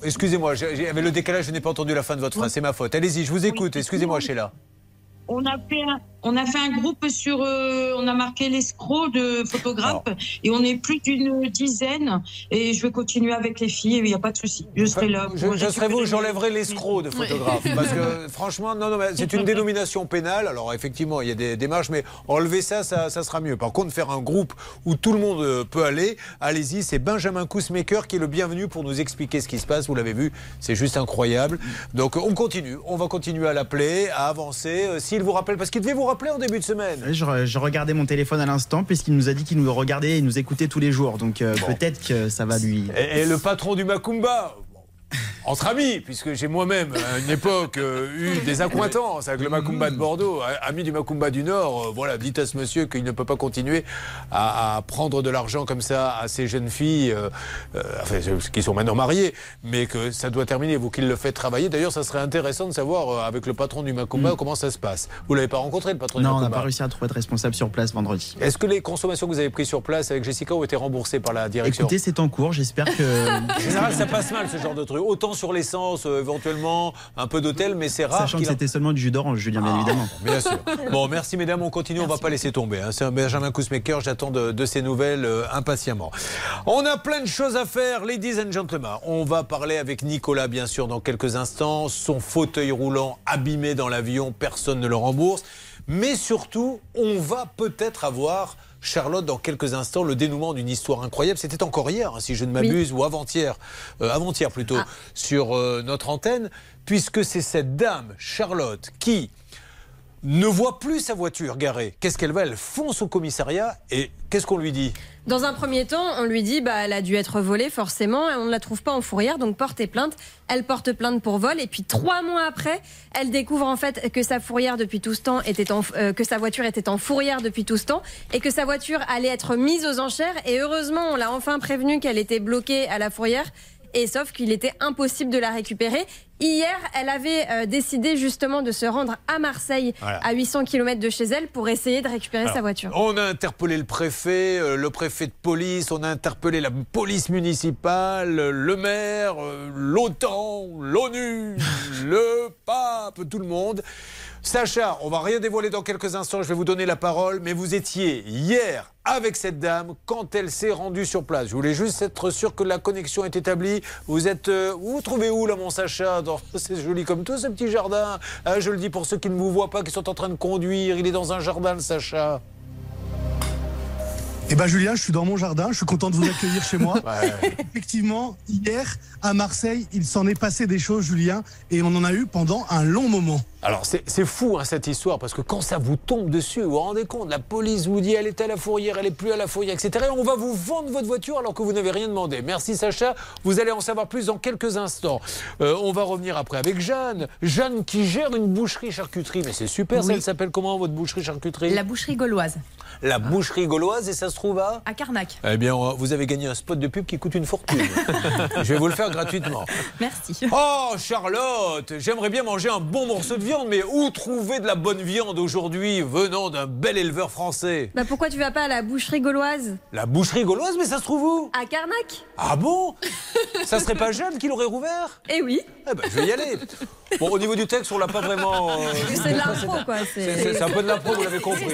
Excusez-moi, avec le décalage, je n'ai pas entendu la fin de votre phrase. C'est ma faute. Allez-y, je vous écoute. Excusez-moi, Sheila. On a fait un, on a fait un groupe sur, euh, on a marqué l'escroc de photographes et on est plus d'une dizaine et je vais continuer avec les filles il n'y a pas de souci. Je serai là. Je, je serai vous, j'enlèverai l'escroc de photographe. Parce que franchement, non, non, mais c'est une dénomination pénale. Alors effectivement, il y a des démarches, mais enlever ça, ça, ça sera mieux. Par contre, faire un groupe où tout le monde euh, peut aller, allez-y. C'est Benjamin Kousmaker qui est le bienvenu pour nous expliquer ce qui se passe. Vous l'avez vu, c'est juste incroyable. Donc on continue. On va continuer à l'appeler, à avancer. Euh, S'il vous rappelle, parce qu'il devait vous en début de semaine. Je, re- je regardais mon téléphone à l'instant puisqu'il nous a dit qu'il nous regardait et nous écoutait tous les jours. Donc euh, peut-être que ça va lui. Et, et le patron du Macumba entre amis, puisque j'ai moi-même à une époque euh, eu des accointances avec le Macumba de Bordeaux, a- ami du Macumba du Nord, euh, voilà, dites à ce monsieur qu'il ne peut pas continuer à, à prendre de l'argent comme ça à ces jeunes filles, euh, euh, enfin, qui sont maintenant mariées, mais que ça doit terminer, vous qu'il le fait travailler. D'ailleurs, ça serait intéressant de savoir euh, avec le patron du Macumba comment ça se passe. Vous l'avez pas rencontré, le patron du Non, on Macumba n'a pas réussi à trouver de responsable sur place vendredi. Est-ce que les consommations que vous avez prises sur place avec Jessica ont été remboursées par la direction? Écoutez, c'est en cours. J'espère que. En général, ça passe mal ce genre de truc. Autant sur l'essence, euh, éventuellement, un peu d'hôtel, mais c'est rare. Sachant que qu'il en- c'était seulement du jus d'orange, Julien, bien Ah, évidemment. Bien sûr. Bon, merci mesdames, on continue, on va pas laisser tomber. hein. C'est un Benjamin Kousmaker, j'attends de, de ces nouvelles euh, impatiemment. On a plein de choses à faire, ladies and gentlemen. On va parler avec Nicolas, bien sûr, dans quelques instants. Son fauteuil roulant abîmé dans l'avion, personne ne le rembourse. Mais surtout, on va peut-être avoir... Charlotte, dans quelques instants, le dénouement d'une histoire incroyable. C'était encore hier, hein, si je ne m'abuse, ou avant-hier, euh, avant-hier plutôt, sur euh, notre antenne, puisque c'est cette dame, Charlotte, qui ne voit plus sa voiture garée. Qu'est-ce qu'elle va Elle fonce au commissariat et qu'est-ce qu'on lui dit? Dans un premier temps, on lui dit bah elle a dû être volée forcément, et on ne la trouve pas en fourrière, donc portez plainte. Elle porte plainte pour vol et puis trois mois après, elle découvre en fait que sa fourrière depuis tout ce temps était euh, que sa voiture était en fourrière depuis tout ce temps et que sa voiture allait être mise aux enchères. Et heureusement, on l'a enfin prévenu qu'elle était bloquée à la fourrière. Et sauf qu'il était impossible de la récupérer. Hier, elle avait euh, décidé justement de se rendre à Marseille, Voilà. à 800 km de chez elle, pour essayer de récupérer sa voiture. On a interpellé le préfet, euh, le préfet de police, on a interpellé la police municipale, le maire, euh, l'OTAN, l'ONU, le pape, tout le monde. Sacha, on va rien dévoiler dans quelques instants, je vais vous donner la parole, mais vous étiez hier avec cette dame quand elle s'est rendue sur place. Je voulais juste être sûr que la connexion est établie. Vous êtes, euh, vous vous trouvez où là, mon Sacha? C'est joli comme tout ce petit jardin. Hein, je le dis pour ceux qui ne vous voient pas, qui sont en train de conduire. Il est dans un jardin, le Sacha. Eh ben Julien, je suis dans mon jardin, je suis content de vous accueillir chez moi. Ouais. Effectivement, hier à Marseille, il s'en est passé des choses, Julien, et on en a eu pendant un long moment. Alors c'est c'est fou hein, cette histoire parce que quand ça vous tombe dessus, vous vous rendez compte, la police vous dit elle est à la fourrière, elle est plus à la fourrière, etc. Et on va vous vendre votre voiture alors que vous n'avez rien demandé. Merci Sacha, vous allez en savoir plus dans quelques instants. Euh, on va revenir après avec Jeanne. Jeanne qui gère une boucherie charcuterie, mais c'est super, ça elle s'appelle comment votre boucherie charcuterie? La boucherie gauloise, La boucherie gauloise et ça se trouve à à Carnac. Eh bien, vous avez gagné un spot de pub qui coûte une fortune. Je vais vous le faire gratuitement. Merci. Oh, Charlotte, j'aimerais bien manger un bon morceau de viande, mais où trouver de la bonne viande aujourd'hui venant d'un bel éleveur français? Bah pourquoi tu vas pas à la boucherie gauloise? La boucherie gauloise, mais ça se trouve où? À Carnac Ah bon? Ça serait pas Jeanne qui l'aurait rouvert? Eh oui. Eh ben, je vais y aller. Bon, au niveau du texte, on l'a pas vraiment. euh, C'est de l'impro quoi. C'est un peu de l'impro, vous l'avez compris.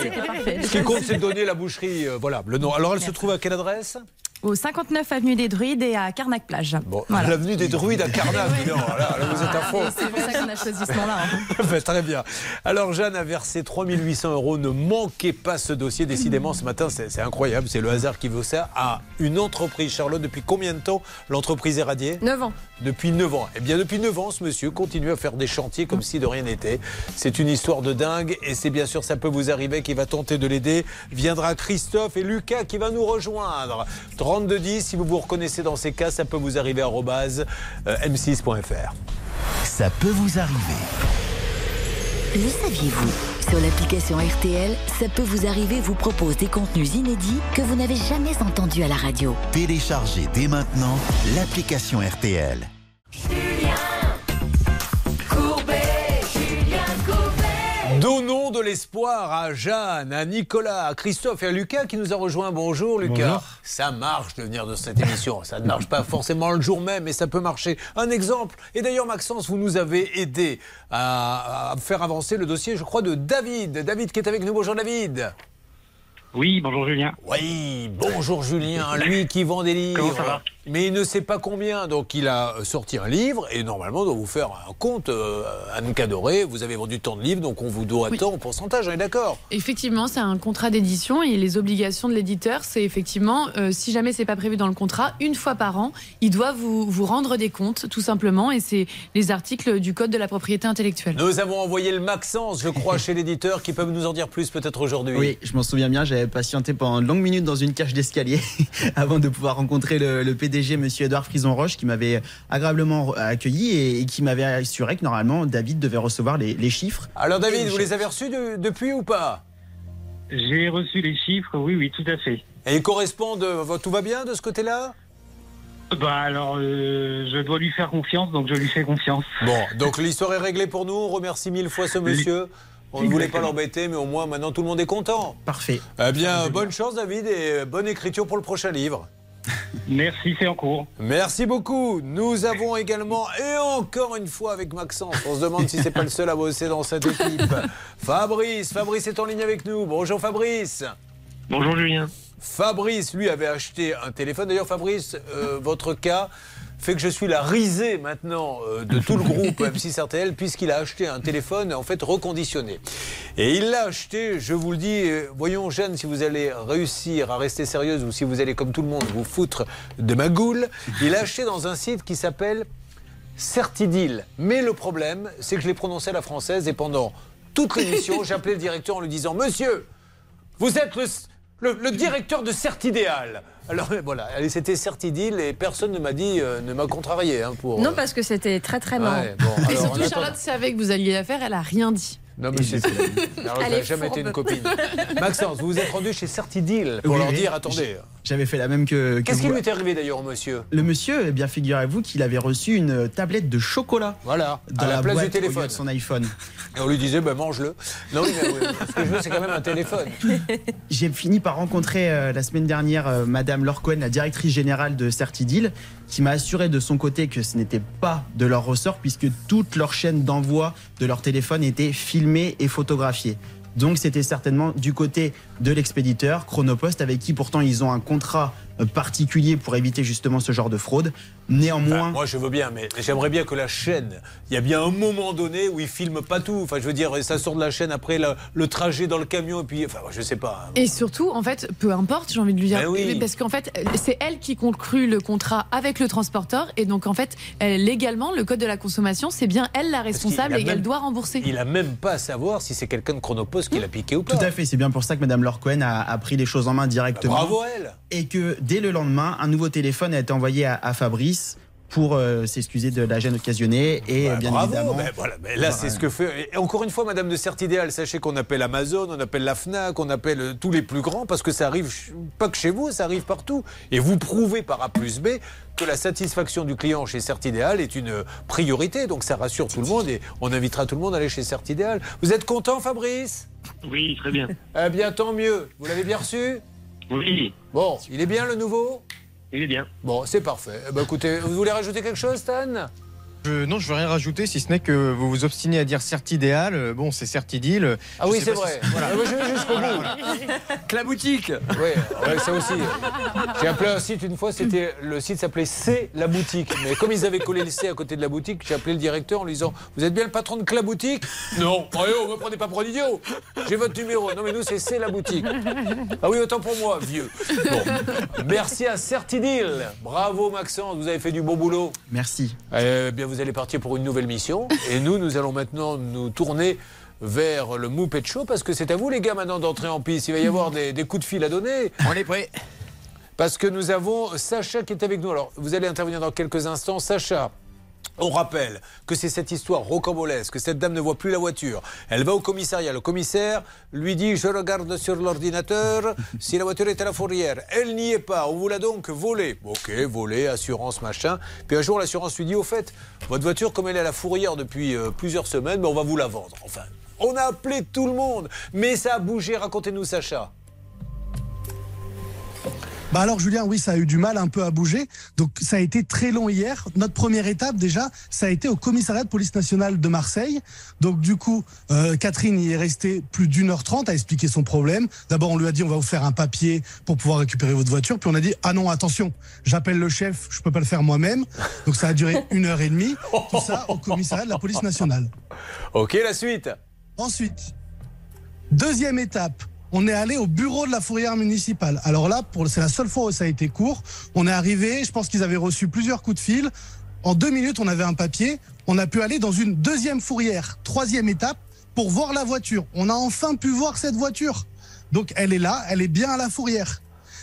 Ce qui compte, c'est de donner la boucherie. euh, voilà, le nom. Alors, elle se trouve à quelle adresse? Au 59 avenue des Druides et à Carnac plage. Bon, Voilà. l'avenue des druides à Carnac. donc. Là, là, vous êtes à fond. C'est pour ça qu'on a choisi ce nom-là. hein. Ben, Très bien. Alors Jeanne a versé 3800 euros. Ne manquez pas ce dossier. Décidément, ce matin, c'est c'est incroyable. C'est le hasard qui veut ça à une entreprise. Charlotte, depuis combien de temps l'entreprise est radiée? 9 ans. Depuis 9 ans. Eh bien, depuis 9 ans, ce monsieur continue à faire des chantiers comme si de rien n'était. C'est une histoire de dingue et c'est bien sûr, ça peut vous arriver, qui va tenter de l'aider. Viendra Christophe et Lucas qui va nous rejoindre. 3210, si vous vous reconnaissez dans ces cas, ça peut vous arriver à euh, m6.fr. Ça peut vous arriver. Le saviez-vous? Sur l'application RTL, ça peut vous arriver vous propose des contenus inédits que vous n'avez jamais entendus à la radio. Téléchargez dès maintenant l'application RTL. Donnons de l'espoir à Jeanne, à Nicolas, à Christophe et à Lucas qui nous a rejoint. Bonjour Lucas. Bonjour. Ça marche de venir de cette émission. Ça ne marche pas forcément le jour même, mais ça peut marcher. Un exemple. Et d'ailleurs, Maxence, vous nous avez aidé à, à faire avancer le dossier, je crois, de David. David qui est avec nous. Bonjour David. Oui, bonjour Julien. Oui, bonjour Julien, lui qui vend des livres. Comment ça va? Mais il ne sait pas combien, donc il a sorti un livre et normalement on doit vous faire un compte, euh, Anne Cadoré. Vous avez vendu tant de livres, donc on vous doit tant en pourcentage, on est d'accord? Effectivement, c'est un contrat d'édition et les obligations de l'éditeur, c'est effectivement, euh, si jamais c'est pas prévu dans le contrat, une fois par an, il doit vous, vous rendre des comptes, tout simplement, et c'est les articles du Code de la propriété intellectuelle. Nous avons envoyé le Maxence, je crois, chez l'éditeur, qui peuvent nous en dire plus peut-être aujourd'hui. Oui, je m'en souviens bien, j'avais patienté pendant de longues minutes dans une cage d'escalier avant de pouvoir rencontrer le, le PDG, monsieur Edouard Frison-Roche, qui m'avait agréablement accueilli et, et qui m'avait assuré que normalement David devait recevoir les, les chiffres. Alors David, vous les avez reçus de- depuis ou pas? J'ai reçu les chiffres, oui, oui, tout à fait. Et ils correspondent, euh, tout va bien de ce côté-là? Bah alors, euh, je dois lui faire confiance, donc je lui fais confiance. Bon, donc l'histoire est réglée pour nous. On remercie mille fois ce monsieur. On ne voulait pas l'embêter, mais au moins maintenant tout le monde est content. Parfait. Eh bien, bonne chance David et bonne écriture pour le prochain livre. Merci, c'est en cours. Merci beaucoup. Nous avons également, et encore une fois avec Maxence, on se demande si c'est pas le seul à bosser dans cette équipe. Fabrice, Fabrice est en ligne avec nous. Bonjour Fabrice. Bonjour Julien. Fabrice, lui, avait acheté un téléphone. D'ailleurs, Fabrice, euh, votre cas fait que je suis la risée maintenant euh, de tout le groupe M6 RTL puisqu'il a acheté un téléphone en fait reconditionné. Et il l'a acheté, je vous le dis, euh, voyons Jeanne si vous allez réussir à rester sérieuse ou si vous allez comme tout le monde vous foutre de ma goule. Il l'a acheté dans un site qui s'appelle Certidil. Mais le problème, c'est que je l'ai prononcé à la française et pendant toute l'émission, j'appelais le directeur en lui disant Monsieur, vous êtes le, le, le directeur de Certidéal. Alors voilà, allez, c'était Certidil et personne ne m'a dit, euh, ne m'a contrarié. hein, pour, Non, euh, parce que c'était très très marrant. ouais, bon, Et surtout, Charlotte savait que vous alliez la faire, elle a rien dit. Non, mais c'est. Ça n'a jamais été une copine. Maxence, vous vous êtes rendu chez Certidil pour Oui, leur dire attendez. J'avais fait la même que. que Qu'est-ce qui lui est arrivé d'ailleurs, monsieur? Le monsieur, eh bien figurez-vous qu'il avait reçu une tablette de chocolat. Voilà, dans à la place boîte du au lieu téléphone. de son iPhone. Et on lui disait, ben mange-le. Non, oui, mais, oui, ce que je veux, c'est quand même un téléphone. J'ai fini par rencontrer euh, la semaine dernière euh, Madame Laure Cohen, la directrice générale de Certidil, qui m'a assuré de son côté que ce n'était pas de leur ressort puisque toute leur chaîne d'envoi de leur téléphone était filmée et photographiée. Donc c'était certainement du côté de l'expéditeur Chronopost avec qui pourtant ils ont un contrat euh, particulier pour éviter justement ce genre de fraude. Néanmoins, Enfin, moi, je veux bien, mais j'aimerais bien que la chaîne, il y a bien un moment donné où ils filment pas tout. Enfin, je veux dire, ça sort de la chaîne après le, le trajet dans le camion, et puis, enfin, je sais pas. Et surtout, en fait, peu importe, j'ai envie de lui dire. Ben oui. Parce qu'en fait, c'est elle qui conclut le contrat avec le transporteur. Et donc, en fait, elle, légalement, le code de la consommation, c'est bien elle la responsable et même- elle doit rembourser. Il a même pas à savoir si c'est quelqu'un de Chronopost qui l'a piqué ou pas. Tout à fait, c'est bien pour ça que Madame Laure Cohen a, a pris les choses en main directement. Bah, bravo à elle. Et que dès le lendemain, un nouveau téléphone a été envoyé à, à Fabrice pour euh, s'excuser de la gêne occasionnée et euh, bien Bravo, évidemment. voilà, là c'est ce que fait. Et encore une fois, Madame de Certidéal, sachez qu'on appelle Amazon, on appelle la Fnac, on appelle euh, tous les plus grands parce que ça arrive pas que chez vous, ça arrive partout. Et vous prouvez par A plus B que la satisfaction du client chez Certidéal est une priorité. Donc ça rassure tout le monde et on invitera tout le monde à aller chez Certidéal. Vous êtes content, Fabrice? Oui, très bien. Eh bien, tant mieux. Vous l'avez bien reçu? Oui. Bon, il est bien le nouveau? Il est bien. Bon, c'est parfait. Eh ben, écoutez, vous voulez rajouter quelque chose, Stan? Je- non, je veux rien rajouter, si ce n'est que vous vous obstinez à dire certidéal. Euh, Bon, c'est certidil. Ah oui, c'est vrai. si- voilà. Moi, je vais jusqu'au bout. La boutique Oui, ouais, ça aussi. J'ai appelé un site une fois, c'était le site s'appelait C'est la boutique. Mais comme ils avaient collé le C à côté de la boutique, j'ai appelé le directeur en lui disant Vous êtes bien le patron de la boutique Non. Oh, oh, me prenez pas pour un idiot. J'ai votre numéro. Non, mais nous, c'est C'est la boutique. Ah oui, autant pour moi, vieux. Bon. Merci à Certidil. Bravo, Maxence, vous avez fait du bon boulot. Merci. Eh bien, vous allez partir pour une nouvelle mission. Et nous, nous allons maintenant nous tourner vers le Moupet Show parce que c'est à vous, les gars, maintenant d'entrer en piste. Il va y avoir des, des coups de fil à donner. On est prêt. Parce que nous avons Sacha qui est avec nous. Alors, vous allez intervenir dans quelques instants. Sacha. On rappelle que c'est cette histoire rocambolesque, que cette dame ne voit plus la voiture. Elle va au commissariat. Le commissaire lui dit Je regarde sur l'ordinateur si la voiture est à la fourrière. Elle n'y est pas. On vous l'a donc volée. Ok, volée, assurance, machin. Puis un jour, l'assurance lui dit Au fait, votre voiture, comme elle est à la fourrière depuis euh, plusieurs semaines, ben, on va vous la vendre. Enfin, on a appelé tout le monde. Mais ça a bougé. Racontez-nous, Sacha. Bah alors Julien, oui, ça a eu du mal un peu à bouger. Donc ça a été très long hier. Notre première étape déjà, ça a été au commissariat de police nationale de Marseille. Donc du coup, euh, Catherine y est restée plus d'une heure trente à expliquer son problème. D'abord on lui a dit on va vous faire un papier pour pouvoir récupérer votre voiture. Puis on a dit ah non attention, j'appelle le chef, je peux pas le faire moi-même. Donc ça a duré une heure et demie. Tout ça au commissariat de la police nationale. Ok, la suite. Ensuite, deuxième étape, on est allé au bureau de la fourrière municipale. Alors là, c'est la seule fois où ça a été court. On est arrivé, je pense qu'ils avaient reçu plusieurs coups de fil. En deux minutes, on avait un papier. On a pu aller dans une deuxième fourrière, troisième étape, pour voir la voiture. On a enfin pu voir cette voiture. Donc elle est là, elle est bien à la fourrière.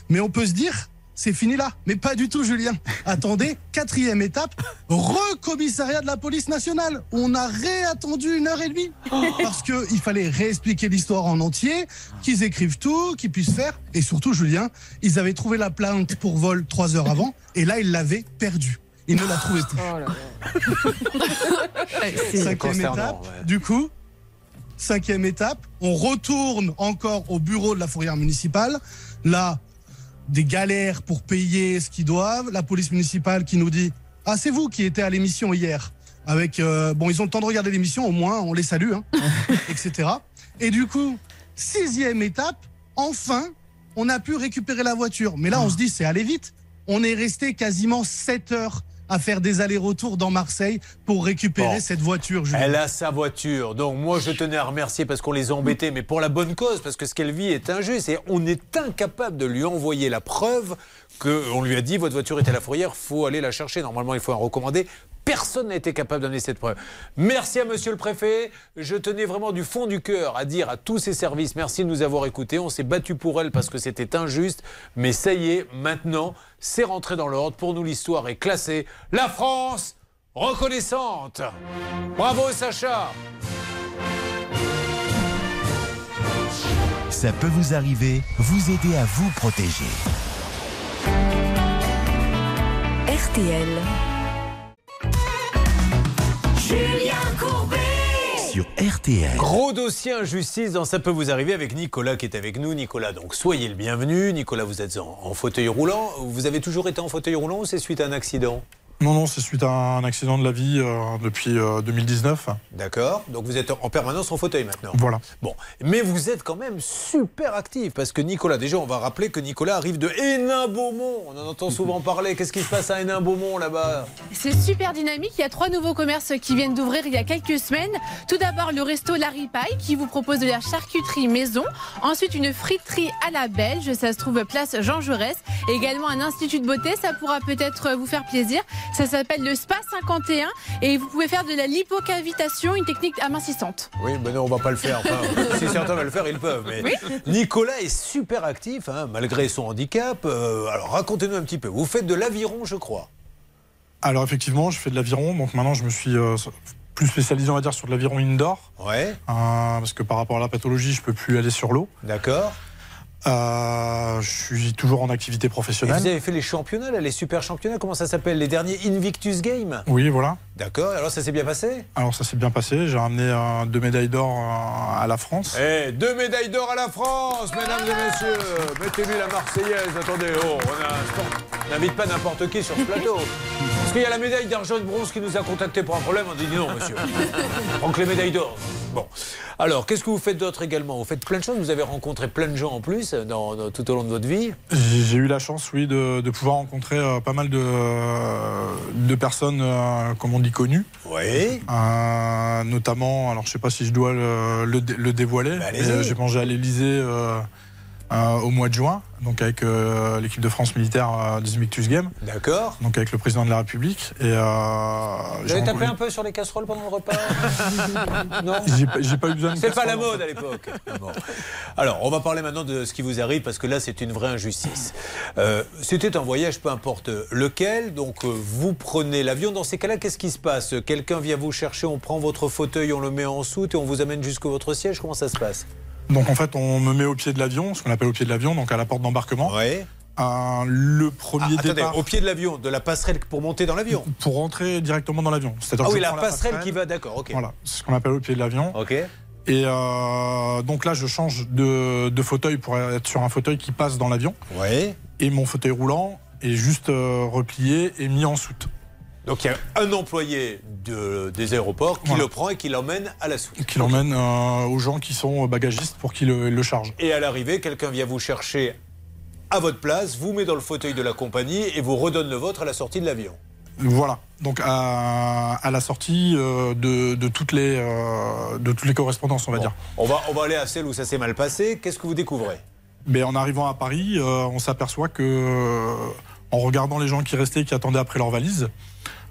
Mais on peut se dire, c'est fini là. Mais pas du tout, Julien. Attendez, quatrième étape, recommissariat de la police nationale. On a réattendu une heure et demie. Parce qu'il fallait réexpliquer l'histoire en entier, qu'ils écrivent tout, qu'ils puissent faire. Et surtout, Julien, ils avaient trouvé la plainte pour vol trois heures avant. Et là, ils l'avaient perdue. Ils ne la trouvaient plus. Cinquième consternant, étape, ouais. du coup, cinquième étape, on retourne encore au bureau de la fourrière municipale. Là, des galères pour payer ce qu'ils doivent. La police municipale qui nous dit Ah, c'est vous qui étiez à l'émission hier. Avec, euh, bon, ils ont le temps de regarder l'émission, au moins, on les salue, hein, etc. Et du coup, sixième étape, enfin, on a pu récupérer la voiture. Mais là, on se dit, c'est aller vite. On est resté quasiment 7 heures à faire des allers-retours dans Marseille pour récupérer Bon. cette voiture. Julien. Elle a sa voiture. Donc moi, je tenais à remercier parce qu'on les a embêtés, mais pour la bonne cause, parce que ce qu'elle vit est injuste. Et on est incapable de lui envoyer la preuve qu'on lui a dit votre voiture est à la fourrière, faut aller la chercher. Normalement, il faut un recommander Personne n'a été capable d'amener cette preuve. Merci à monsieur le préfet. Je tenais vraiment du fond du cœur à dire à tous ces services merci de nous avoir écoutés. On s'est battu pour elle parce que c'était injuste. Mais ça y est, maintenant, c'est rentré dans l'ordre. Pour nous, l'histoire est classée. La France reconnaissante. Bravo Sacha. Ça peut vous arriver, vous aider à vous protéger. RTL. Julien Courbet. Sur RTL. Gros dossier injustice dans Ça peut vous arriver avec Nicolas qui est avec nous. Nicolas, donc soyez le bienvenu. Nicolas, vous êtes en, en fauteuil roulant. Vous avez toujours été en fauteuil roulant ou c'est suite à un accident? Non, non, c'est suite à un accident de la vie euh, depuis euh, 2019. D'accord. Donc vous êtes en permanence en fauteuil maintenant. Voilà. Bon, mais vous êtes quand même super actif parce que Nicolas, déjà, on va rappeler que Nicolas arrive de Hénin-Beaumont. On en entend souvent parler. Qu'est-ce qui se passe à Hénin-Beaumont là-bas? C'est super dynamique. Il y a trois nouveaux commerces qui viennent d'ouvrir il y a quelques semaines. Tout d'abord, le resto La Ripaille qui vous propose de la charcuterie maison. Ensuite, une friterie à la Belge. Ça se trouve place Jean Jaurès. Également, un institut de beauté. Ça pourra peut-être vous faire plaisir. Ça s'appelle le Spa 51 et vous pouvez faire de la lipocavitation, une technique amincissante. Oui, mais non, on va pas le faire. Enfin, si certains veulent le faire, ils peuvent. Mais Oui. Nicolas est super actif, hein, malgré son handicap. Euh, alors racontez-nous un petit peu. Vous faites de l'aviron, je crois. Alors effectivement, je fais de l'aviron, donc maintenant je me suis euh, plus spécialisé, on va dire, sur de l'aviron indoor. Ouais. Euh, parce que par rapport à la pathologie, je peux plus aller sur l'eau. D'accord. Euh, je suis toujours en activité Et professionnelle. vous avez fait les championnats, là, les super championnats, comment ça s'appelle Les derniers Invictus Games? Oui, voilà. D'accord, alors ça s'est bien passé? Alors ça s'est bien passé. J'ai ramené euh, deux médailles d'or euh, à la France. Eh, deux médailles d'or à la France, mesdames et messieurs. Mettez-lui la Marseillaise. Attendez, oh, on n'invite pas n'importe qui sur ce plateau. Parce qu'il y a la médaille d'argent et de bronze qui nous a contacté pour un problème. On dit non, monsieur. Que les médailles d'or. Bon. Alors, qu'est-ce que vous faites d'autre également? Vous faites plein de choses. Vous avez rencontré plein de gens en plus dans- dans- tout au long de votre vie. J'ai eu la chance, oui, de, de pouvoir rencontrer euh, pas mal de, euh, de personnes, euh, comme on dit, connues. Oui. Euh, notamment, alors je sais pas si je dois le, le dé- le dévoiler. Bah, J'ai mangé à l'Elysée euh, au mois de juin, donc avec euh, l'équipe de France militaire euh, des Invictus Games. D'accord. Donc avec le président de la République. Et Vous avez tapé un peu sur les casseroles pendant le repas Non J'ai pas- eu besoin de C'est pas la mode à l'époque. Bon. Alors, on va parler maintenant de ce qui vous arrive parce que là, c'est une vraie injustice. C'était un voyage, peu importe lequel. Donc, vous prenez l'avion. Dans ces cas-là, qu'est-ce qui se passe? Quelqu'un vient vous chercher, on prend votre fauteuil, on le met en soute et on vous amène jusqu'au votre siège. Comment ça se passe? Donc en fait, on me met au pied de l'avion, ce qu'on appelle au pied de l'avion, donc à la porte d'embarquement. Ouais. le premier Ah, Attendez, départ au pied de l'avion, de la passerelle pour monter dans l'avion. pour rentrer directement dans l'avion. C'est-à-dire Ah oui, la passerelle qui va, d'accord, ok. Voilà, c'est ce qu'on appelle au pied de l'avion. Ok. Et euh, donc là, je change de, de fauteuil pour être sur un fauteuil qui passe dans l'avion. Ouais. Et mon fauteuil roulant est juste euh, replié et mis en soute. Donc, il y a un employé de- des aéroports qui Voilà. le prend et qui l'emmène à la soute. Qui l'emmène euh, aux gens qui sont bagagistes pour qu'ils le, le chargent. Et à l'arrivée, quelqu'un vient vous chercher à votre place, vous met dans le fauteuil de la compagnie et vous redonne le vôtre à la sortie de l'avion. Voilà. Donc à, à la sortie euh, de, de toutes les, euh, de toutes les correspondances, on va dire. On va, on va aller à celle où ça s'est mal passé. Qu'est-ce que vous découvrez? Mais en arrivant à Paris, euh, on s'aperçoit que, euh, en regardant les gens qui restaient, qui attendaient après leur valise, euh,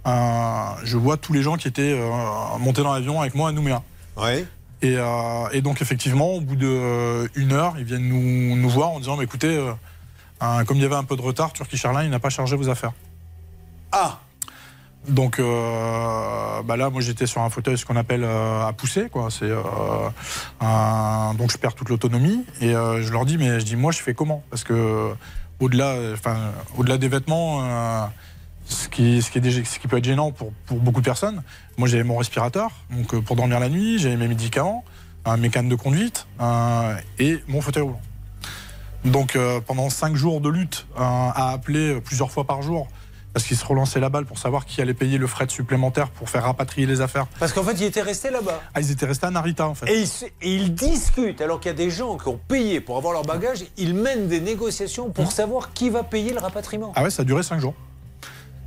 je vois tous les gens qui étaient euh, montés dans l'avion avec moi à Nouméa. Ouais. Et, euh, et donc effectivement, au bout d'une heure, ils viennent nous, nous voir en disant, mais écoutez, euh, euh, comme il y avait un peu de retard, Turkish Airlines n'a pas chargé vos affaires. Ah Donc euh, bah là, moi j'étais sur un fauteuil, ce qu'on appelle euh, à pousser, quoi. C'est euh, un- donc je perds toute l'autonomie et euh, je leur dis, mais je dis moi je fais comment? Parce que au-delà, enfin au-delà des vêtements, euh, ce qui, ce qui est déjà- ce qui peut être gênant pour, pour beaucoup de personnes. Moi j'avais mon respirateur, donc euh, pour dormir la nuit, j'avais mes médicaments, mes cannes de conduite euh, et mon fauteuil roulant. Donc euh, pendant cinq jours de lutte, à appeler plusieurs fois par jour, parce qu'ils se relançaient la balle pour savoir qui allait payer le fret supplémentaire pour faire rapatrier les affaires. Parce qu'en fait, il était resté là-bas. Ah, ils étaient restés à Narita en fait. Et ils, se- et ils discutent, alors qu'il y a des gens qui ont payé pour avoir leur bagage, ils mènent des négociations pour savoir qui va payer le rapatriement. Ah ouais, ça a duré cinq jours.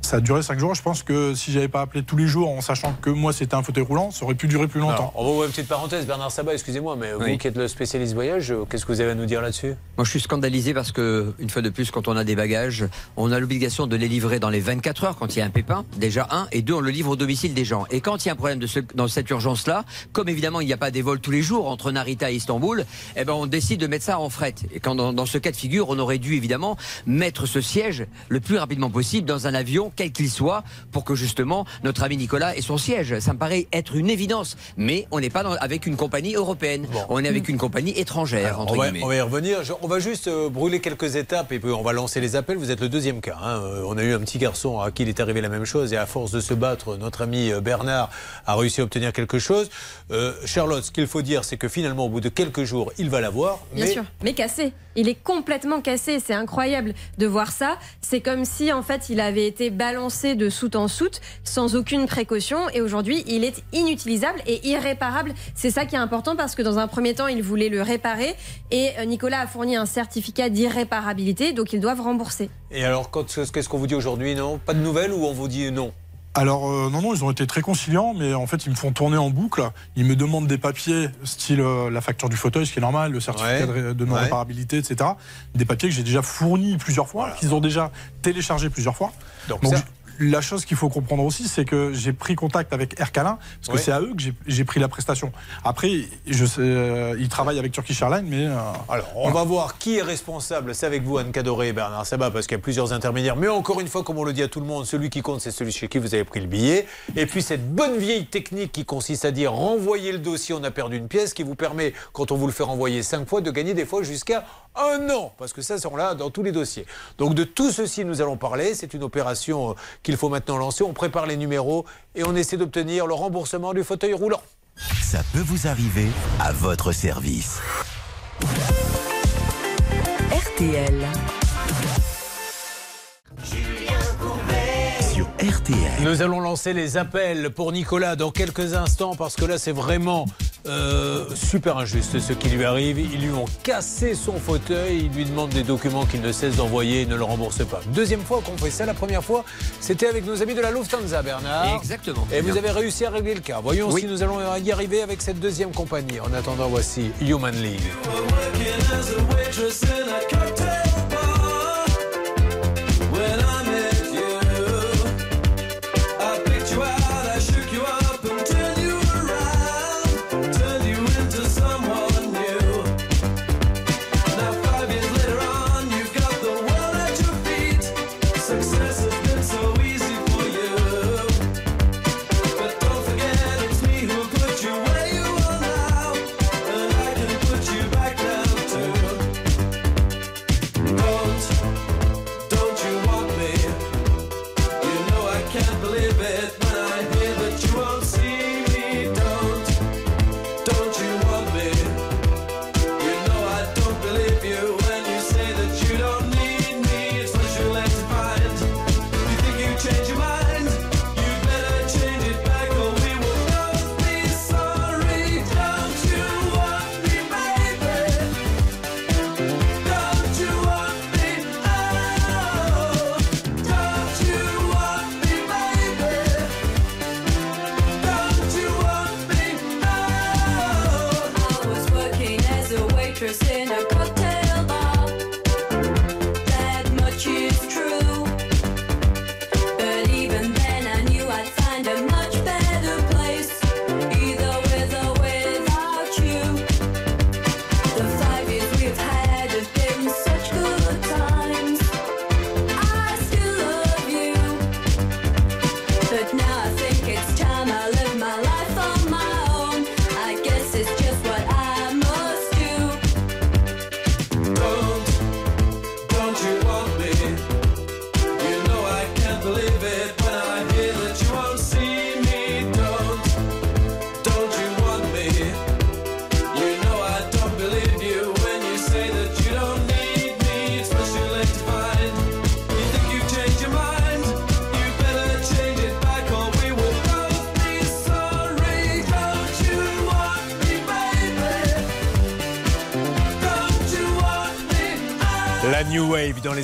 Ça a duré 5 jours. Je pense que si j'avais pas appelé tous les jours en sachant que moi c'était un fauteuil roulant, ça aurait pu durer plus longtemps. Alors, on va ouvrir une petite parenthèse, Bernard Sabat, excusez-moi, mais vous qui êtes le spécialiste voyage, euh, qu'est-ce que vous avez à nous dire là-dessus? Moi, je suis scandalisé parce que, une fois de plus, quand on a des bagages, on a l'obligation de les livrer dans les 24 heures quand il y a un pépin, déjà un, et deux, on le livre au domicile des gens. Et quand il y a un problème de ce- dans cette urgence-là, comme évidemment il n'y a pas des vols tous les jours entre Narita et Istanbul, eh ben on décide de mettre ça en fret. Et quand dans, dans ce cas de figure, on aurait dû évidemment mettre ce siège le plus rapidement possible dans un avion, quel qu'il soit, pour que justement notre ami Nicolas ait son siège. Ça me paraît être une évidence. Mais on n'est pas dans- avec une compagnie européenne, on est avec une compagnie étrangère. entre on, va, guillemets. on va y revenir. Je- on va juste euh, brûler quelques étapes et puis on va lancer les appels. Vous êtes le deuxième cas. hein. Euh, On a eu un petit garçon à qui il est arrivé la même chose et à force de se battre, notre ami euh, Bernard a réussi à obtenir quelque chose. Euh, Charlotte, ce qu'il faut dire, c'est que finalement, au bout de quelques jours, il va l'avoir. Bien mais sûr, mais cassé. Il est complètement cassé. C'est incroyable de voir ça. C'est comme si, en fait, il avait été balancé de soute en soute sans aucune précaution. Et aujourd'hui, il est inutilisable et irréparable. C'est ça qui est important parce que dans un premier temps, il voulait le réparer. Et euh, Nicolas a fourni un certificat d'irréparabilité. Donc, ils doivent rembourser. Et alors, qu'est-ce qu'on vous dit aujourd'hui Non? Pas de nouvelles ou on vous dit non? Alors euh, non, non, ils ont été très conciliants, mais en fait ils me font tourner en boucle. Ils me demandent des papiers, style euh, la facture du fauteuil, ce qui est normal, le certificat Ouais. de, non-réparabilité, etc. Des papiers que j'ai déjà fournis plusieurs fois, qu'ils ont déjà téléchargés plusieurs fois. Donc, Donc, ça- j- la chose qu'il faut comprendre aussi, c'est que j'ai pris contact avec Air Calin, parce que Ouais. c'est à eux que j'ai- pris la prestation. Après, je sais, euh, ils travaillent avec Turkish Airlines, mais... euh, Alors, on va voir qui est responsable. C'est avec vous, Anne Cadoré et Bernard Sabat, parce qu'il y a plusieurs intermédiaires. Mais encore une fois, comme on le dit à tout le monde, celui qui compte, c'est celui chez qui vous avez pris le billet. Et puis, cette bonne vieille technique qui consiste à dire renvoyer le dossier, on a perdu une pièce, qui vous permet, quand on vous le fait renvoyer cinq fois, de gagner des fois jusqu'à un an. Parce que ça, c'est là dans tous les dossiers. Donc, de tout ceci, nous allons parler. C'est une opération euh, qu'il faut maintenant lancer. On prépare les numéros et on essaie d'obtenir le remboursement du fauteuil roulant. Ça peut vous arriver à votre service. RTL. RTL. Nous allons lancer les appels pour Nicolas dans quelques instants parce que là c'est vraiment euh, super injuste ce qui lui arrive. Ils lui ont cassé son fauteuil, ils lui demandent des documents qu'il ne cesse d'envoyer, il ne le rembourse pas. Deuxième fois qu'on fait ça, la première fois c'était avec nos amis de la Lufthansa Bernard. Exactement. Et vous avez réussi à régler le cas. Voyons Oui. si nous allons y arriver avec cette deuxième compagnie. En attendant, voici Human League.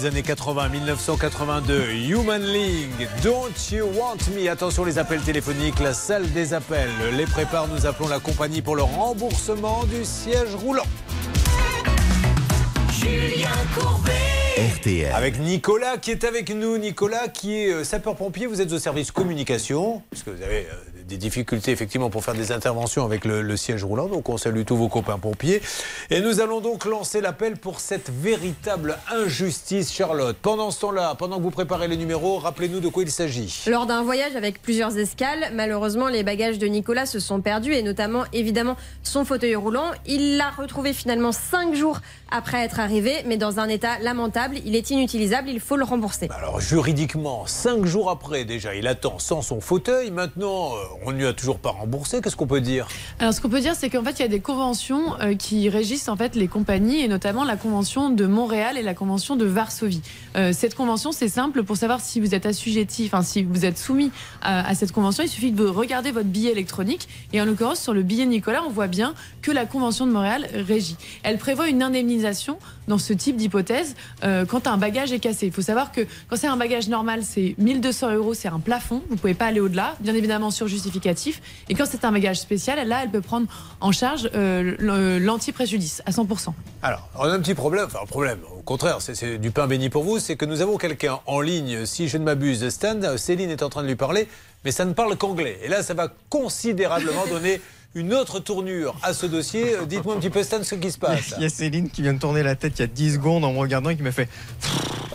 Les années 80, 1982. Human League, Don't You Want Me. Attention les appels téléphoniques, la salle des appels les prépare. Nous appelons la compagnie pour le remboursement du siège roulant. Julien Courbet. RTL. Avec Nicolas qui est avec nous. Nicolas qui est euh, sapeur-pompier. Vous êtes au service communication, parce que vous avez euh, des difficultés effectivement pour faire des interventions avec le, le siège roulant. Donc on salue tous vos copains pompiers. Et nous allons donc lancer l'appel pour cette véritable injustice, Charlotte. Pendant ce temps-là, pendant que vous préparez les numéros, rappelez-nous de quoi il s'agit. Lors d'un voyage avec plusieurs escales, malheureusement, les bagages de Nicolas se sont perdus et notamment, évidemment, son fauteuil roulant. Il l'a retrouvé finalement cinq jours après être arrivé, mais dans un état lamentable. Il est inutilisable, il faut le rembourser. Alors juridiquement, cinq jours après déjà, il attend sans son fauteuil. Maintenant, euh, on ne lui a toujours pas remboursé. Qu'est-ce qu'on peut dire? Alors, ce qu'on peut dire, c'est qu'en fait, il y a des conventions euh, qui régissent en fait les compagnies, et notamment la convention de Montréal et la convention de Varsovie. Euh, cette convention, c'est simple pour savoir si vous êtes assujetti, enfin si vous êtes soumis à, à cette convention. Il suffit de regarder votre billet électronique, et en l'occurrence sur le billet Nicolas, on voit bien que la convention de Montréal régit. Elle prévoit une indemnisation dans ce type d'hypothèse euh, quand un bagage est cassé. Il faut savoir que quand c'est un bagage normal, c'est 1200 euros, c'est un plafond. Vous pouvez pas aller au-delà, bien évidemment sur justificatif. Et quand c'est un bagage spécial, là, elle peut prendre en charge euh, l'anti-préjudice à 100%. Alors, on a un petit problème. Enfin, un problème. Au contraire, c'est- c'est du pain béni pour vous. C'est que nous avons quelqu'un en ligne, si je ne m'abuse, Stan. Céline est en train de lui parler, mais ça ne parle qu'anglais. Et là, ça va considérablement donner une autre tournure à ce dossier. Euh, Dites-moi un petit peu, Stan, ce qui se passe. Il y a Céline qui vient de tourner la tête il y a 10 secondes en me regardant et qui m'a fait.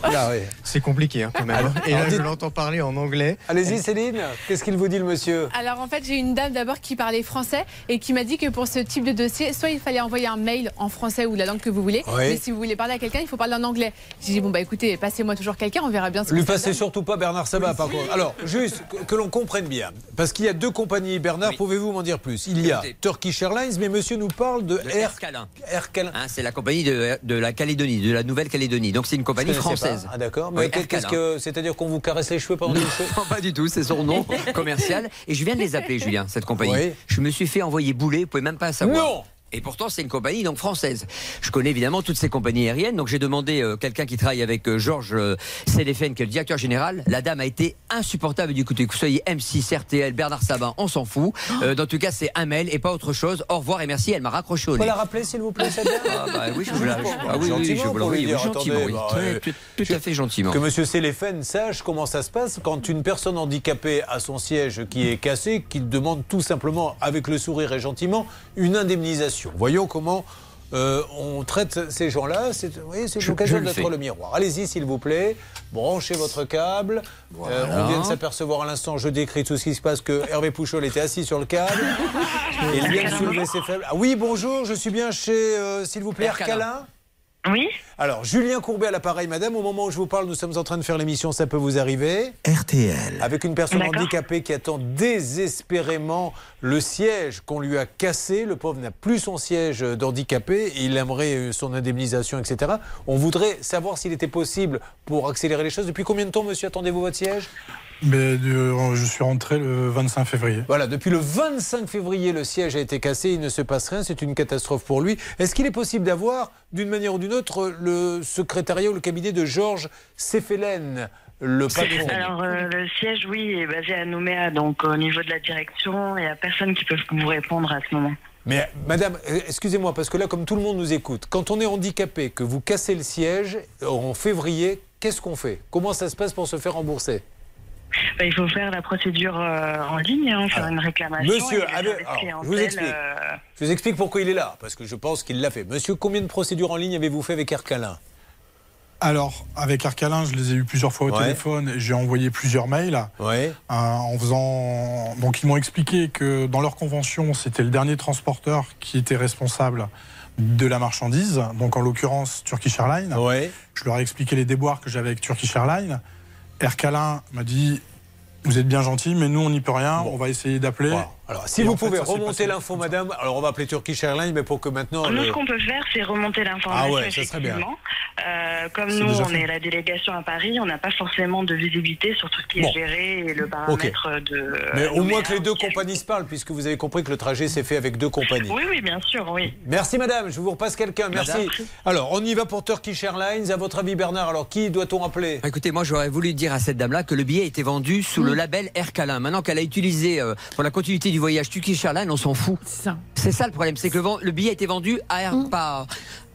Ah oui. C'est compliqué hein, quand même. hein. Et là, je l'entends parler en anglais. Allez-y, Céline. Qu'est-ce qu'il vous dit, le monsieur? Alors en fait, j'ai une dame d'abord qui parlait français et qui m'a dit que pour ce type de dossier, soit il fallait envoyer un mail en français ou la langue que vous voulez, Oui. mais si vous voulez parler à quelqu'un, il faut parler en anglais. J'ai dit bon bah écoutez, passez-moi toujours quelqu'un, on verra bien ce Lui que passez surtout pas Bernard Sabat, par contre. Alors, juste que, que l'on comprenne bien, parce qu'il y a deux compagnies. Bernard, pouvez-vous m'en dire plus? Il y Turkish Airlines, mais monsieur nous parle de Le Air. Air Calin. Air Calin. Hein, c'est la compagnie de, de la Calédonie, de la Nouvelle-Calédonie. Donc c'est une compagnie française. pas. Ah d'accord. Mais qu'est-ce que c'est-à-dire qu'on vous caresse les cheveux pendant les shows Non, pas du tout, c'est son nom commercial. Et je viens de les appeler, Julien, cette compagnie. Oui. Je me suis fait envoyer bouler, vous pouvez même pas savoir. Non et pourtant, c'est une compagnie donc française. Je connais évidemment toutes ces compagnies aériennes. Donc, j'ai demandé euh, quelqu'un qui travaille avec euh, Georges euh, Séléphène, qui est le directeur général. La dame a été insupportable. Du écoutez, que vous soyez M6, RTL, Bernard Sabin, on s'en fout. Euh, dans tout cas, c'est un mail et pas autre chose. Au revoir et merci. Elle m'a raccroché au Vous nez. la rappeler, s'il vous plaît, cette dame Ah, bah oui, je vous la- ah oui, oui, Gentiment, je vous la- pour lui oui, oui, dire, gentiment, attendez, oui. bah, Très- tout- tout à fait gentiment. Que Monsieur Séléphène sache comment ça se passe quand une personne handicapée a son siège qui est cassé, qu'il demande tout simplement, avec le sourire et gentiment, une indemnisation. Voyons comment euh, on traite ces gens-là. C'est l'occasion d'être le miroir. Allez-y, s'il vous plaît. Branchez votre câble. Euh, on vient de s'apercevoir à l'instant, je décris tout ce qui se passe, que Hervé Pouchol était assis sur le câble. et il vient de soulever ses faibles. Ah oui, bonjour, je suis bien chez, euh, s'il vous plaît, Air Calin. Arcalin. Oui. Alors, Julien Courbet à l'appareil, madame. Au moment où je vous parle, nous sommes en train de faire l'émission Ça peut vous arriver. RTL. Avec une personne handicapée qui attend désespérément le siège qu'on lui a cassé. Le pauvre n'a plus son siège d'handicapé. Il aimerait euh, son indemnisation, etc. On voudrait savoir s'il était possible pour accélérer les choses. Depuis combien de temps, monsieur, attendez-vous votre siège? Mais de- je suis rentré le 25 février. Voilà, depuis le 25 février, le siège a été cassé, il ne se passe rien, c'est une catastrophe pour lui. Est-ce qu'il est possible d'avoir, d'une manière ou d'une autre, le secrétariat ou le cabinet de Georges Céphélène, le patron? Alors, euh, le siège, oui, est basé à Nouméa, donc au niveau de la direction, il n'y a personne qui peut vous répondre à ce moment. Mais madame, euh, excusez-moi, parce que là, comme tout le monde nous écoute, quand on est handicapé, que vous cassez le siège euh, en février, qu'est-ce qu'on fait? Comment ça se passe pour se faire rembourser? Bah, il faut faire la procédure euh, en ligne, hein, faire une réclamation. Monsieur, alors, je vous explique. euh, Je vous explique pourquoi il est là, parce que je pense qu'il l'a fait. Monsieur, combien de procédures en ligne avez-vous fait avec Ercalin Alors, avec Arcalin, je les ai eu plusieurs fois au Ouais. téléphone et j'ai envoyé plusieurs mails. Ouais. Euh, en faisant. Donc, ils m'ont expliqué que dans leur convention, c'était le dernier transporteur qui était responsable de la marchandise, donc en l'occurrence Turkish Airlines. Je leur ai expliqué les déboires que j'avais avec Turkish Airlines. Ercalin m'a dit Vous êtes bien gentil, mais nous, on n'y peut rien. On va essayer d'appeler. Alors, si Et vous fait, pouvez remonter l'info, madame, alors on va appeler Turkish Airlines, mais pour que maintenant. Nous, le- ce qu'on peut faire, c'est remonter l'information. Ah ouais, ça serait bien. Euh, comme nous, on fait. est la délégation à Paris, on n'a pas forcément de visibilité sur tout ce qui Bon. est géré et le paramètre de. Mais au moins que les deux compagnies se parlent, puisque vous avez compris que le trajet s'est fait avec deux compagnies. Oui, oui, bien sûr, oui. Merci madame, je vous repasse quelqu'un. Merci. Madame. Alors, on y va pour Turkish Airlines. À votre avis, Bernard, alors qui doit-on appeler? Écoutez, moi j'aurais voulu dire à cette dame-là que le billet était vendu sous le label Air Calin. Maintenant qu'elle a utilisé euh, pour la continuité du voyage Turkish Airlines, on s'en fout. C'est ça le problème, c'est que le, billet a été vendu à Air, par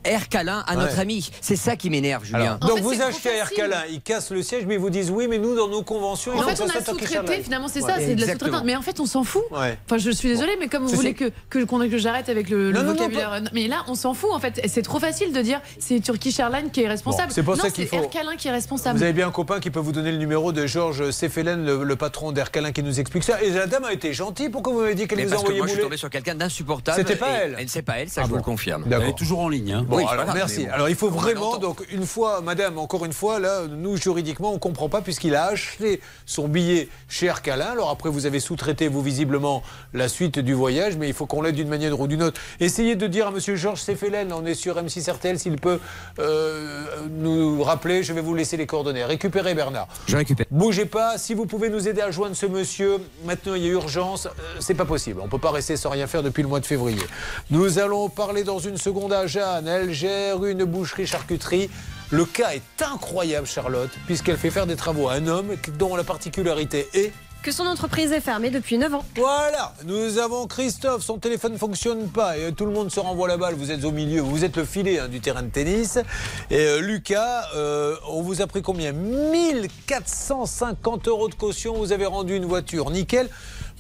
Air Calin à notre Ouais. ami. C'est ça qui m'énerve, Julien. Alors, donc vous achetez à Air Calin, ils cassent le siège, mais ils vous disent oui, mais nous, dans nos conventions, En fait, on a sous-traité, finalement, c'est Ouais. ça, c'est de la sous-traitance. Mais en fait, on s'en fout. Ouais. Enfin, je suis désolée, mais comme vous voulez que, que, qu'on- que j'arrête avec le, le Non, non, non, vocabulaire. mais là, on s'en fout, en fait. C'est trop facile de dire c'est Turkish Airlines qui est responsable. Bon, c'est pour non, ça qu'il faut- Air Calin qui est responsable. Vous avez bien un copain qui peut vous donner le numéro de Georges Sefelen, le, le patron d'Air Calin, qui nous explique ça. Et la dame a été gentille. Pourquoi vous m'avez dit qu'elle vous a parce que envoyé moi je suis tombé sur quelqu'un d'insupportable. C'était pas elle. Elle c'est pas elle, ça Ah je vous le confirme. D'accord. Elle est toujours en ligne. Bon, Oui, alors merci. bon. Alors il faut vraiment, donc une fois, madame, encore une fois, là, nous juridiquement, on comprend pas puisqu'il a acheté son billet chez Air Calin. Alors après, vous avez sous-traité, vous, visiblement, la suite du voyage, mais il faut qu'on l'aide d'une manière ou d'une autre. Essayez de dire à monsieur Georges Sefelen, on est sur M6 RTL, s'il peut euh, nous rappeler, je vais vous laisser les coordonnées. Récupérez Bernard. Je récupère. Bougez pas, si vous pouvez nous aider à joindre ce monsieur, maintenant il y a urgence, euh, c'est pas possible. On peut pas rester sans rien faire depuis le mois de février. Nous allons parler dans une seconde à Jeanne. Elle gère une boucherie-charcuterie. Le cas est incroyable, Charlotte, puisqu'elle fait faire des travaux à un homme dont la particularité est Que son entreprise est fermée depuis 9 ans. voilà, nous avons Christophe, son téléphone ne fonctionne pas et tout le monde se renvoie la balle, vous êtes au milieu, vous êtes le filet hein, du terrain de tennis. Et euh, Lucas, euh, on vous a pris combien? 1450 euros de caution, vous avez rendu une voiture nickel.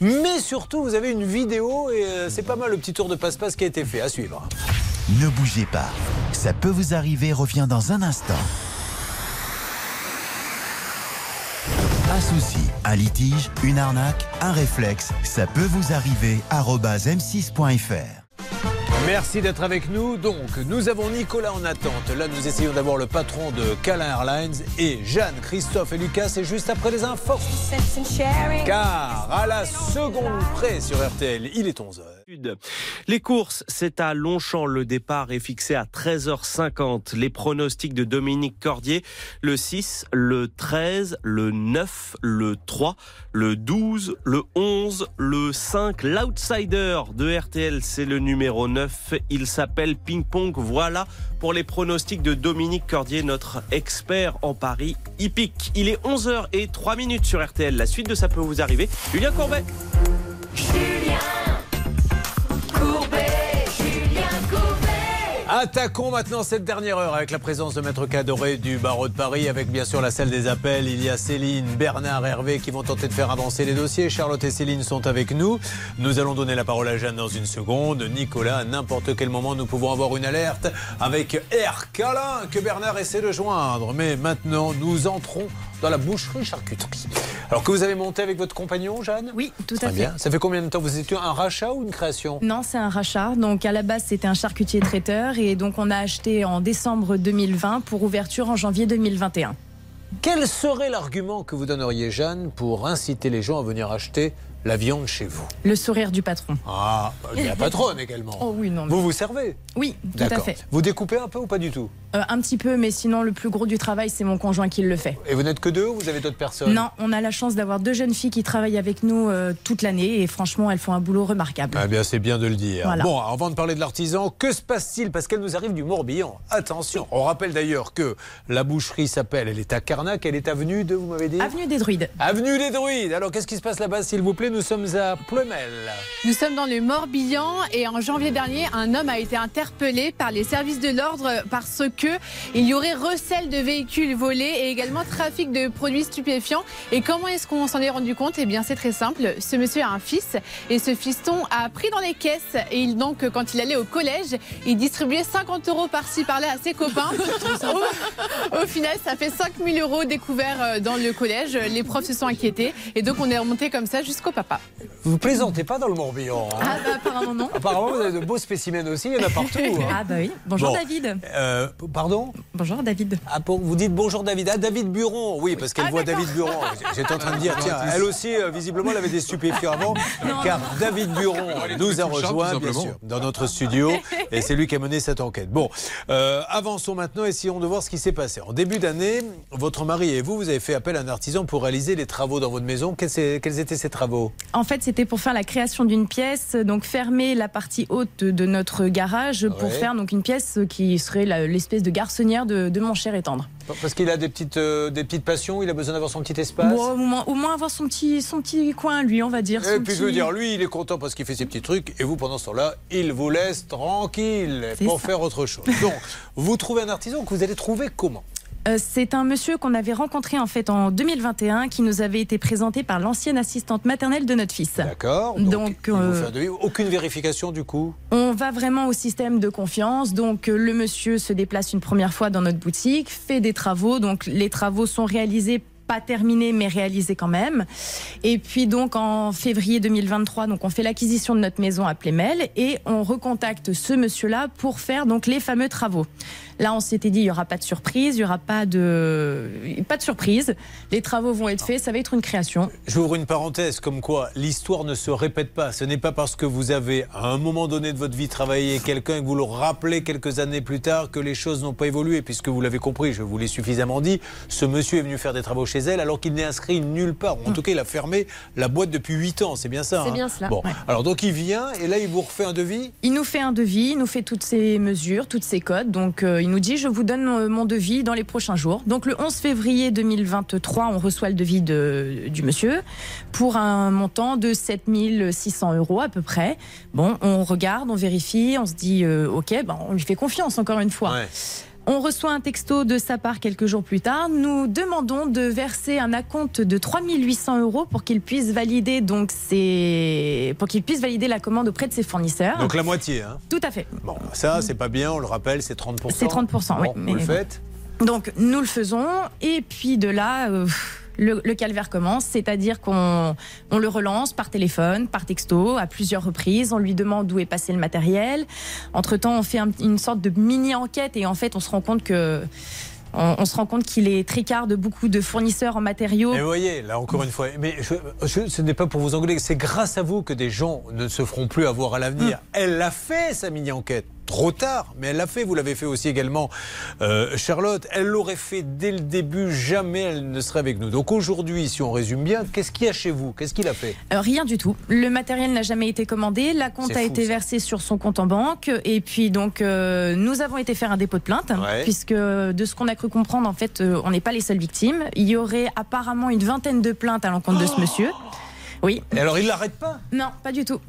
Mais surtout, vous avez une vidéo et euh, c'est pas mal le petit tour de passe-passe qui a été fait. À suivre. Ne bougez pas. Ça peut vous arriver, revient dans un instant. Un souci, un litige, une arnaque, un réflexe, ça peut vous arriver. arobase m6.fr. Merci d'être avec nous. Donc, nous avons Nicolas en attente. Là, nous essayons d'avoir le patron de Calin Airlines et Jeanne, Christophe et Lucas. C'est juste après les infos. Car à la seconde près sur RTL, il est 11h. Les courses, c'est à Longchamp. Le départ est fixé à 13h50. Les pronostics de Dominique Cordier, le 6, le 13, le 9, le 3, le 12, le 11, le 5. L'outsider de RTL, c'est le numéro 9. Il s'appelle Ping Pong. Voilà pour les pronostics de Dominique Cordier, notre expert en paris hippique. Il est 11h et 3 minutes sur RTL. La suite de ça peut vous arriver. Julien Courbet. Attaquons maintenant cette dernière heure avec la présence de Maître Cadoré du barreau de Paris, avec bien sûr la salle des appels. Il y a Céline, Bernard, Hervé qui vont tenter de faire avancer les dossiers. Charlotte et Céline sont avec nous. Nous allons donner la parole à Jeanne dans une seconde. Nicolas, à n'importe quel moment, nous pouvons avoir une alerte avec Calin que Bernard essaie de joindre. Mais maintenant, nous entrons dans la boucherie charcuterie. Alors que vous avez monté avec votre compagnon, Jeanne? Oui, tout à fait. bien. Ça fait combien de temps? Vous étiez un rachat ou une création? Non, c'est un rachat. Donc à la base, c'était un charcutier traiteur et donc on a acheté en décembre 2020 pour ouverture en janvier 2021. Quel serait l'argument que vous donneriez, Jeanne, pour inciter les gens à venir acheter la viande chez vous Le sourire du patron. Ah, y a la patronne également. Oh oui, non. mais- Vous vous servez Oui, tout à fait. Vous découpez un peu ou pas du tout Euh, un petit peu, mais sinon le plus gros du travail, c'est mon conjoint qui le fait. Et vous n'êtes que deux ou vous avez d'autres personnes Non, on a la chance d'avoir deux jeunes filles qui travaillent avec nous euh, toute l'année et franchement, elles font un boulot remarquable. Ah bien, c'est bien de le dire. Voilà. Bon, avant de parler de l'artisan, que se passe-t-il? Parce qu'elle nous arrive du Morbihan. Attention, on rappelle d'ailleurs que la boucherie s'appelle, elle est à Carnac, elle est avenue de, vous m'avez dit? Avenue des Druides. Avenue des Druides. Alors, qu'est-ce qui se passe là-bas, s'il vous plaît? Nous sommes à Plumel. Nous sommes dans le Morbihan et en janvier dernier, un homme a été interpellé par les services de l'ordre parce que il y aurait recel de véhicules volés et également trafic de produits stupéfiants. Et comment est-ce qu'on s'en est rendu compte? Eh bien, c'est très simple. Ce monsieur a un fils et ce fiston a pris dans les caisses et il donc quand il allait au collège, il distribuait 50 euros par-ci par-là à ses copains. au, au final, ça fait 5000 euros découverts euh, dans le collège. Les profs se sont inquiétés et donc on est remonté comme ça jusqu'au papa. Papa. Vous plaisantez pas dans le Morbihan. hein Ah bah apparemment non. Apparemment, vous avez de beaux spécimens aussi, il y en a partout. hein. Ah bah oui. Bonjour Bon. David. Euh, pardon? Bonjour David. Ah, bon, vous dites bonjour David. Ah, David Buron. Oui, parce qu'elle Ah, voit. David Buron. J'étais en train de dire, tiens, elle aussi, euh, visiblement, elle avait des stupéfiants avant. car David Buron nous a rejoint, bien sûr, dans notre studio. Et c'est lui qui a mené cette enquête. Bon, euh, avançons maintenant, essayons de voir ce qui s'est passé. En début d'année, votre mari et vous, vous avez fait appel à un artisan pour réaliser les travaux dans votre maison. Quels étaient ces travaux? En fait, c'était pour faire la création d'une pièce, donc fermer la partie haute de notre garage pour Ouais. faire donc une pièce qui serait l'espèce de garçonnière de, de mon cher et tendre. Parce qu'il a des petites, euh, des petites passions, il a besoin d'avoir son petit espace. Bon, au, moins, au moins avoir son petit, son petit coin, lui, on va dire. Et puis je veux dire, lui, il est content parce qu'il fait ses petits trucs, et vous, pendant ce temps-là, il vous laisse tranquille pour ça. faire autre chose. Donc, vous trouvez un artisan que vous allez trouver comment? Euh, c'est un monsieur qu'on avait rencontré en fait en 2021 qui nous avait été présenté par l'ancienne assistante maternelle de notre fils. D'accord. Donc, euh. Aucune vérification du coup On va vraiment au système de confiance. Donc, euh, le monsieur se déplace une première fois dans notre boutique, fait des travaux. Donc, les travaux sont réalisés pas terminés mais réalisés quand même. Et puis donc en février 2023, donc on fait l'acquisition de notre maison à Plémel et on recontacte ce monsieur-là pour faire donc les fameux travaux. Là, on s'était dit il y aura pas de surprise, il y aura pas de pas de surprise. Les travaux vont être faits, ça va être une création. J'ouvre une parenthèse, comme quoi l'histoire ne se répète pas. Ce n'est pas parce que vous avez, à un moment donné de votre vie, travaillé quelqu'un et que vous le rappelez quelques années plus tard que les choses n'ont pas évolué. Puisque vous l'avez compris, je vous l'ai suffisamment dit, ce monsieur est venu faire des travaux chez alors qu'il n'est inscrit nulle part. En tout cas, il a fermé la boîte depuis 8 ans. C'est bien ça C'est hein bien cela, Bon. ouais. Alors donc il vient et là il vous refait un devis? Il nous fait un devis, il nous fait toutes ces mesures, toutes ces codes. Donc, euh, il nous dit, je vous donne euh, mon devis dans les prochains jours. Donc, le 11 février 2023, on reçoit le devis de, du monsieur pour un montant de 7600 euros à peu près. Bon, on regarde, on vérifie, on se dit, euh, OK, ben, on lui fait confiance encore une fois. On reçoit un texto de sa part quelques jours plus tard. Nous demandons de verser un acompte de 3800 euros pour qu'il puisse valider donc ses... pour qu'il puisse valider la commande auprès de ses fournisseurs. Donc la moitié. Hein. Tout à fait. Bon, ça c'est pas bien, on le rappelle, c'est 30%. C'est 30%, oui, Bon, mais vous le faites Donc nous le faisons et puis de là euh, le, le calvaire commence, c'est-à-dire qu'on on le relance par téléphone, par texto à plusieurs reprises, on lui demande où est passé le matériel. Entre-temps, on fait un- une sorte de mini enquête et en fait, on se rend compte que on, on se rend compte qu'il est tricard de beaucoup de fournisseurs en matériaux. Vous voyez, là encore une fois, mais je- je- ce n'est pas pour vous engueuler, c'est grâce à vous que des gens ne se feront plus avoir à l'avenir. Hum. Elle l'a fait, sa mini-enquête. Trop tard, mais elle l'a fait. Vous l'avez fait aussi également, euh, Charlotte. Elle l'aurait fait dès le début. Jamais elle ne serait avec nous. Donc aujourd'hui, si on résume bien, qu'est-ce qu'il y a chez vous? Qu'est-ce qu'il a fait? Euh, rien du tout. Le matériel n'a jamais été commandé. La compte a fou, été ça. versée sur son compte en banque. Et puis donc, euh, nous avons été faire un dépôt de plainte, Ouais. puisque de ce qu'on a cru comprendre, en fait, on n'est pas les seules victimes. Il y aurait apparemment une vingtaine de plaintes à l'encontre de ce monsieur. Oui. Et alors, il l'arrête pas? Non, pas du tout.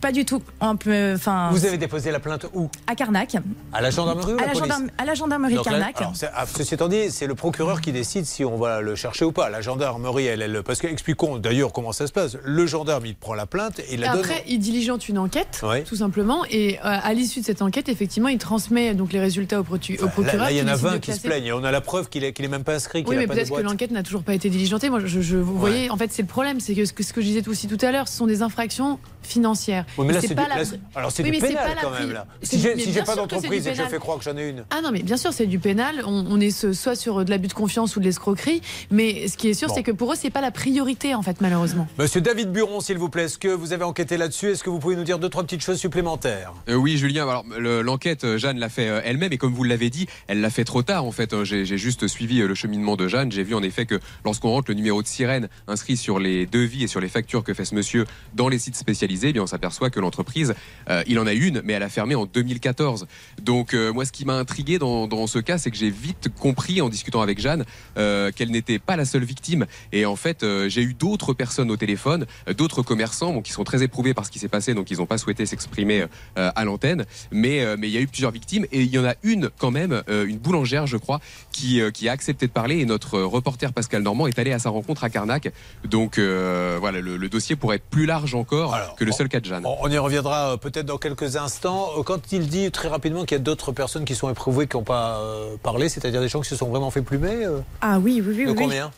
Pas du tout. Enfin, Vous avez déposé la plainte où? À Carnac. À la gendarmerie ou À la la, police? gendarme- à la gendarmerie Donc Carnac. alors, ah, ceci étant dit, c'est le procureur qui décide si on va le chercher ou pas. La gendarmerie, elle, elle parce que expliquons d'ailleurs comment ça se passe. Le gendarme, il prend la plainte et il la donne. Après, il diligente une enquête, tout simplement, et euh, à l'issue de cette enquête, effectivement, il transmet donc les résultats au, protu- au Là, procureur. là, il y en a décide de 20 qui se plaignent et on a la preuve qu'il est, qu'il est même pas inscrit, qu'il Oui, a mais pas de peut-être que boîte. l'enquête n'a toujours pas été diligentée. Moi, je, je- vous voyez, en fait, c'est le problème, c'est que ce que, ce que je disais aussi tout à l'heure, ce sont des infractions financières. Oui, mais là, c'est pas du- la- alors c'est Oui, du pénal quand même là. Si j'ai pas d'entreprise et que je fais croire que j'en ai une. Ah non, mais bien sûr, c'est du pénal. On, on est ce- soit sur de l'abus de confiance ou de l'escroquerie. Mais ce qui est sûr, Bon. c'est que pour eux, c'est pas la priorité, en fait, malheureusement. Monsieur David Buron, s'il vous plaît, est-ce que vous avez enquêté là-dessus? Est-ce que vous pouvez nous dire deux, trois petites choses supplémentaires? Euh, oui, Julien. Alors le- l'enquête, euh, Jeanne l'a fait euh, elle-même et comme vous l'avez dit, elle l'a fait trop tard. En fait, Euh, j'ai juste suivi le cheminement de Jeanne. J'ai vu en effet que lorsqu'on rentre le numéro de sirène inscrit sur les devis et sur les factures que fait ce monsieur dans les sites spécialisés, eh bien on s'aperçoit que l'entreprise, euh, il en a une, mais elle a fermé en 2014. Donc euh, moi, ce qui m'a intrigué dans, dans ce cas, c'est que j'ai vite compris en discutant avec Jeanne euh, qu'elle n'était pas la seule victime. Et en fait, j'ai eu d'autres personnes au téléphone, d'autres commerçants bon, qui sont très éprouvés par ce qui s'est passé, donc ils n'ont pas souhaité s'exprimer à l'antenne. Mais mais il y a eu plusieurs victimes et il y en a une quand même, une boulangère, je crois, qui qui a accepté de parler. Et notre reporter Pascal Normand est allé à sa rencontre à Carnac. Donc voilà, le, le dossier pourrait être plus large encore que le seul cas de Jeanne. On- y reviendra euh, peut-être dans quelques instants. Euh, Quand il dit très rapidement qu'il y a d'autres personnes qui sont éprouvées, qui n'ont pas euh, parlé, c'est-à-dire des gens qui se sont vraiment fait plumer Ah oui, oui, oui. De oui. combien?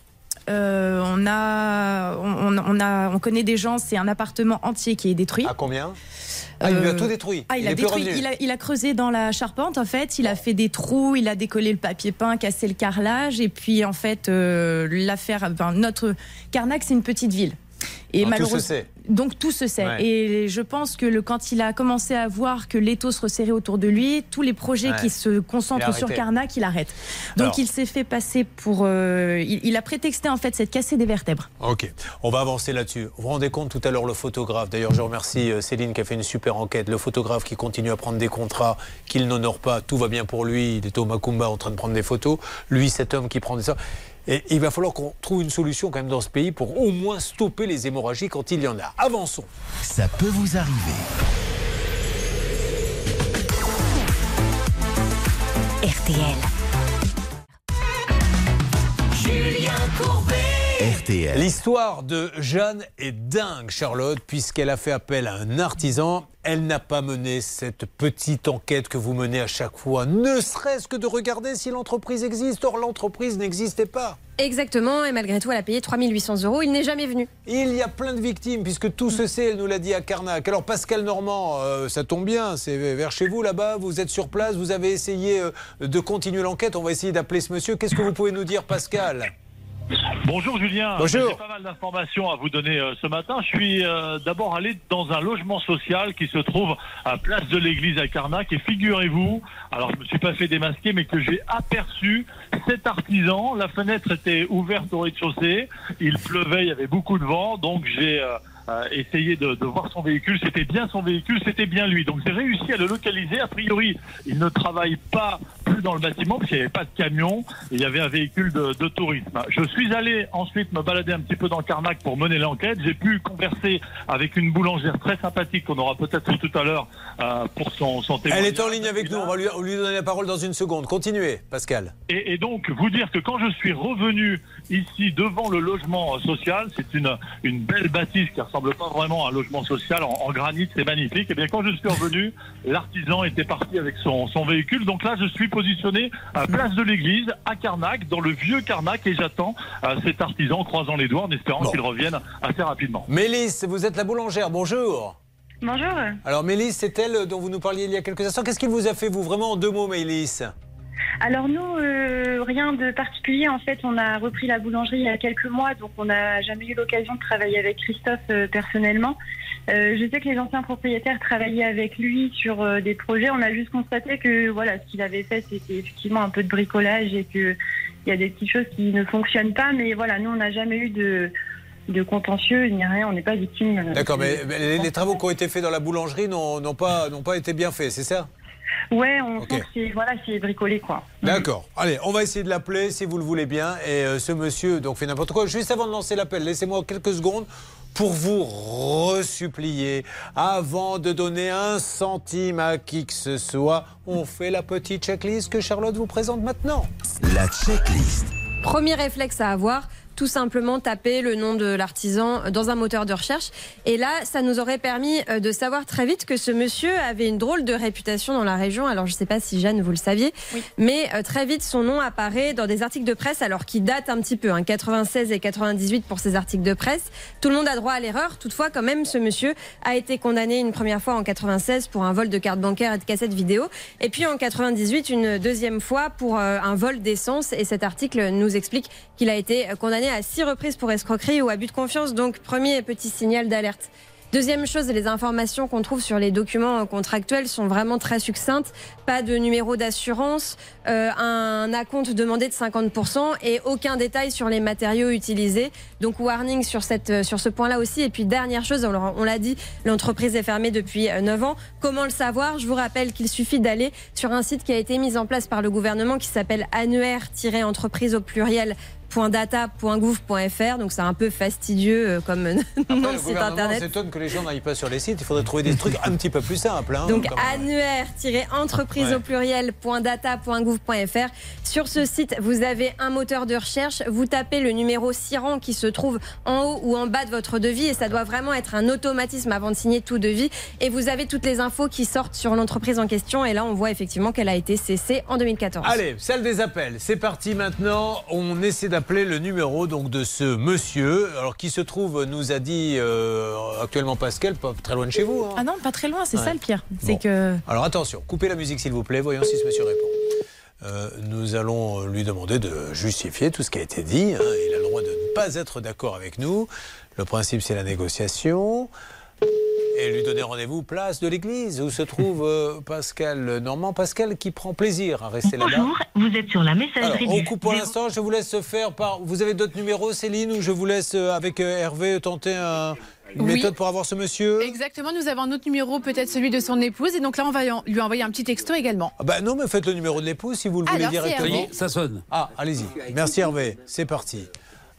Euh, on a, on, on a, on connaît des gens. C'est un appartement entier qui est détruit. À combien? Ah, il lui a tout détruit. Ah, il, a plus détruit. revenu. Il a, il a creusé dans la charpente. En fait, il a fait des trous. Il a décollé le papier peint, cassé le carrelage. Et puis, en fait, euh, l'affaire. Enfin, notre Carnac, c'est une petite ville. Et malheureusement. Donc tout se sait. Ouais. Et je pense que le, quand il a commencé à voir que l'étau se resserrait autour de lui, tous les projets Ouais. qui se concentrent sur. Carnac, il arrête. Donc Alors. il s'est fait passer pour. euh, il, il a prétexté en fait cette cassée des vertèbres. Ok, on va avancer là-dessus. Vous vous rendez compte tout à l'heure le photographe, d'ailleurs je remercie euh, Céline qui a fait une super enquête, le photographe qui continue à prendre des contrats, qu'il n'honore pas, tout va bien pour lui, il est au Macumba en train de prendre des photos, lui cet homme qui prend des... Et il va falloir qu'on trouve une solution quand même dans ce pays pour au moins stopper les hémorragies quand il y en a. Avançons. Ça peut vous arriver. RTL. Julien Courbet. RTL. L'histoire de Jeanne est dingue, Charlotte, puisqu'elle a fait appel à un artisan. Elle n'a pas mené cette petite enquête que vous menez à chaque fois, ne serait-ce que de regarder si l'entreprise existe. Or, l'entreprise n'existait pas. Exactement, et malgré tout, elle a payé 3800 euros. Il n'est jamais venu. Il y a plein de victimes, puisque tout se sait, elle nous l'a dit à Carnac. Alors, Pascal Normand, euh, ça tombe bien, c'est vers chez vous là-bas, vous êtes sur place, vous avez essayé euh, de continuer l'enquête. On va essayer d'appeler ce monsieur. Qu'est-ce que vous pouvez nous dire, Pascal? Bonjour Julien. Bonjour. J'ai pas mal d'informations à vous donner euh, ce matin. Je suis euh, d'abord allé dans un logement social qui se trouve à Place de l'Église à Carnac et figurez-vous, alors je me suis pas fait démasquer, mais que j'ai aperçu cet artisan. La fenêtre était ouverte au rez-de-chaussée. Il pleuvait, il y avait beaucoup de vent, donc j'ai euh, euh, essayé de, de voir son véhicule. C'était bien son véhicule, c'était bien lui. Donc j'ai réussi à le localiser. A priori, il ne travaille pas plus dans le bâtiment parce qu'il n'y avait pas de camion. Et il y avait un véhicule de, de tourisme. Je suis allé ensuite me balader un petit peu dans Carnac pour mener l'enquête. J'ai pu converser avec une boulangère très sympathique qu'on aura peut-être tout à l'heure euh, pour son, son Elle témoignage. est en ligne avec nous, on va lui, lui donner la parole dans une seconde. Continuez, Pascal. Et, et donc, vous dire que quand je suis revenu ici devant le logement social, c'est une, une belle bâtisse qui ressemble pas vraiment à un logement social en, en granit, c'est magnifique. Et bien, quand je suis revenu, l'artisan était parti avec son, son véhicule. Donc là, je suis positionné à Place de l'Église, à Carnac, dans le vieux Carnac, et j'attends euh, cet artisan croisant les doigts en espérant qu'il revienne assez rapidement. Mélisse, vous êtes la boulangère, bonjour. Bonjour. Alors Mélisse, c'est elle dont vous nous parliez il y a quelques instants. Qu'est-ce qu'il vous a fait, vous, vraiment en deux mots, Mélisse Alors nous, euh, rien de particulier. En fait, on a repris la boulangerie il y a quelques mois, donc on n'a jamais eu l'occasion de travailler avec Christophe euh, personnellement. Euh, je sais que les anciens propriétaires travaillaient avec lui sur des projets. On a juste constaté que voilà, ce qu'il avait fait, c'était effectivement un peu de bricolage et que il y a des petites choses qui ne fonctionnent pas. Mais voilà, nous, on n'a jamais eu de de contentieux ni rien. On n'est pas victime. D'accord, mais mais les, les travaux qui ont été faits dans la boulangerie n'ont pas, n'ont pas été bien faits, c'est ça? Ouais, on que c'est voilà, c'est bricolé quoi. D'accord. Allez, on va essayer de l'appeler si vous le voulez bien. Et euh, ce monsieur donc fait n'importe quoi. Juste avant de lancer l'appel, laissez-moi quelques secondes pour vous resupplier. Avant de donner un centime à qui que ce soit, on fait la petite checklist que Charlotte vous présente maintenant. La checklist. Premier réflexe à avoir, tout simplement taper le nom de l'artisan dans un moteur de recherche. Et là, ça nous aurait permis euh, de savoir très vite que ce monsieur avait une drôle de réputation dans la région. Alors, je ne sais pas si Jeanne, vous le saviez, mais euh, très vite, son nom apparaît dans des articles de presse, alors qui datent un petit peu, hein, 96 et 98 pour ces articles de presse. Tout le monde a droit à l'erreur. Toutefois, quand même, ce monsieur a été condamné une première fois en 96 pour un vol de carte bancaire et de cassettes vidéo. Et puis en 98, une deuxième fois pour euh, un vol d'essence. Et cet article nous explique qu'il a été condamné à six reprises pour escroquerie ou abus de confiance. Donc, premier petit signal d'alerte. Deuxième chose, les informations qu'on trouve sur les documents contractuels sont vraiment très succinctes. Pas de numéro d'assurance, euh, un acompte demandé de 50% et aucun détail sur les matériaux utilisés. Donc warning sur, euh, sur ce point-là aussi. Et puis dernière chose, on l'a- dit, l'entreprise est fermée depuis euh, 9 ans. Comment le savoir? Je vous rappelle qu'il suffit d'aller sur un site qui a été mis en place par le gouvernement qui s'appelle annuaire-entreprise au pluriel .data.gouv.fr donc c'est un peu fastidieux euh, comme nom Après, de le site internet. s'étonne que les gens n'aillent pas sur les sites. Il faudrait trouver des trucs un petit peu plus simples. hein, Donc même. annuaire-entreprise Ouais. au pluriel.data.gouv.fr. Sur ce site, vous avez un moteur de recherche. Vous tapez le numéro SIRAN qui se trouve en haut ou en bas de votre devis et ça doit vraiment être un automatisme avant de signer tout devis. Et vous avez toutes les infos qui sortent sur l'entreprise en question. Et là, on voit effectivement qu'elle a été cessée en 2014. Allez, celle des appels. C'est parti maintenant. On essaie d'appeler appeler le numéro donc de ce monsieur, alors qui se trouve, nous a dit euh, actuellement Pascal, pas très loin de chez vous. hein. Ah non, pas très loin, c'est Ouais. ça le pire. C'est Bon. que. Alors attention, coupez la musique s'il vous plaît, voyons si ce monsieur répond. Euh, nous allons lui demander de justifier tout ce qui a été dit. hein. Il a le droit de ne pas être d'accord avec nous. Le principe, c'est la négociation. Et lui donner rendez-vous place de l'église où se trouve euh, Pascal Normand. Pascal qui prend plaisir à rester là-bas. Bonjour, vous êtes sur la Alors, messagerie on du coupe pour l'instant. Je vous laisse faire par. Vous avez d'autres numéros, Céline, ou je vous laisse euh, avec euh, Hervé tenter un- une Oui. méthode pour avoir ce monsieur? Exactement, nous avons un autre numéro, peut-être celui de son épouse. Et donc là, on va lui envoyer un petit texto également. Ah bah non, mais faites le numéro de l'épouse si vous le voulez Alors, directement. Ça sonne. Ah, allez-y. Merci Hervé. C'est parti.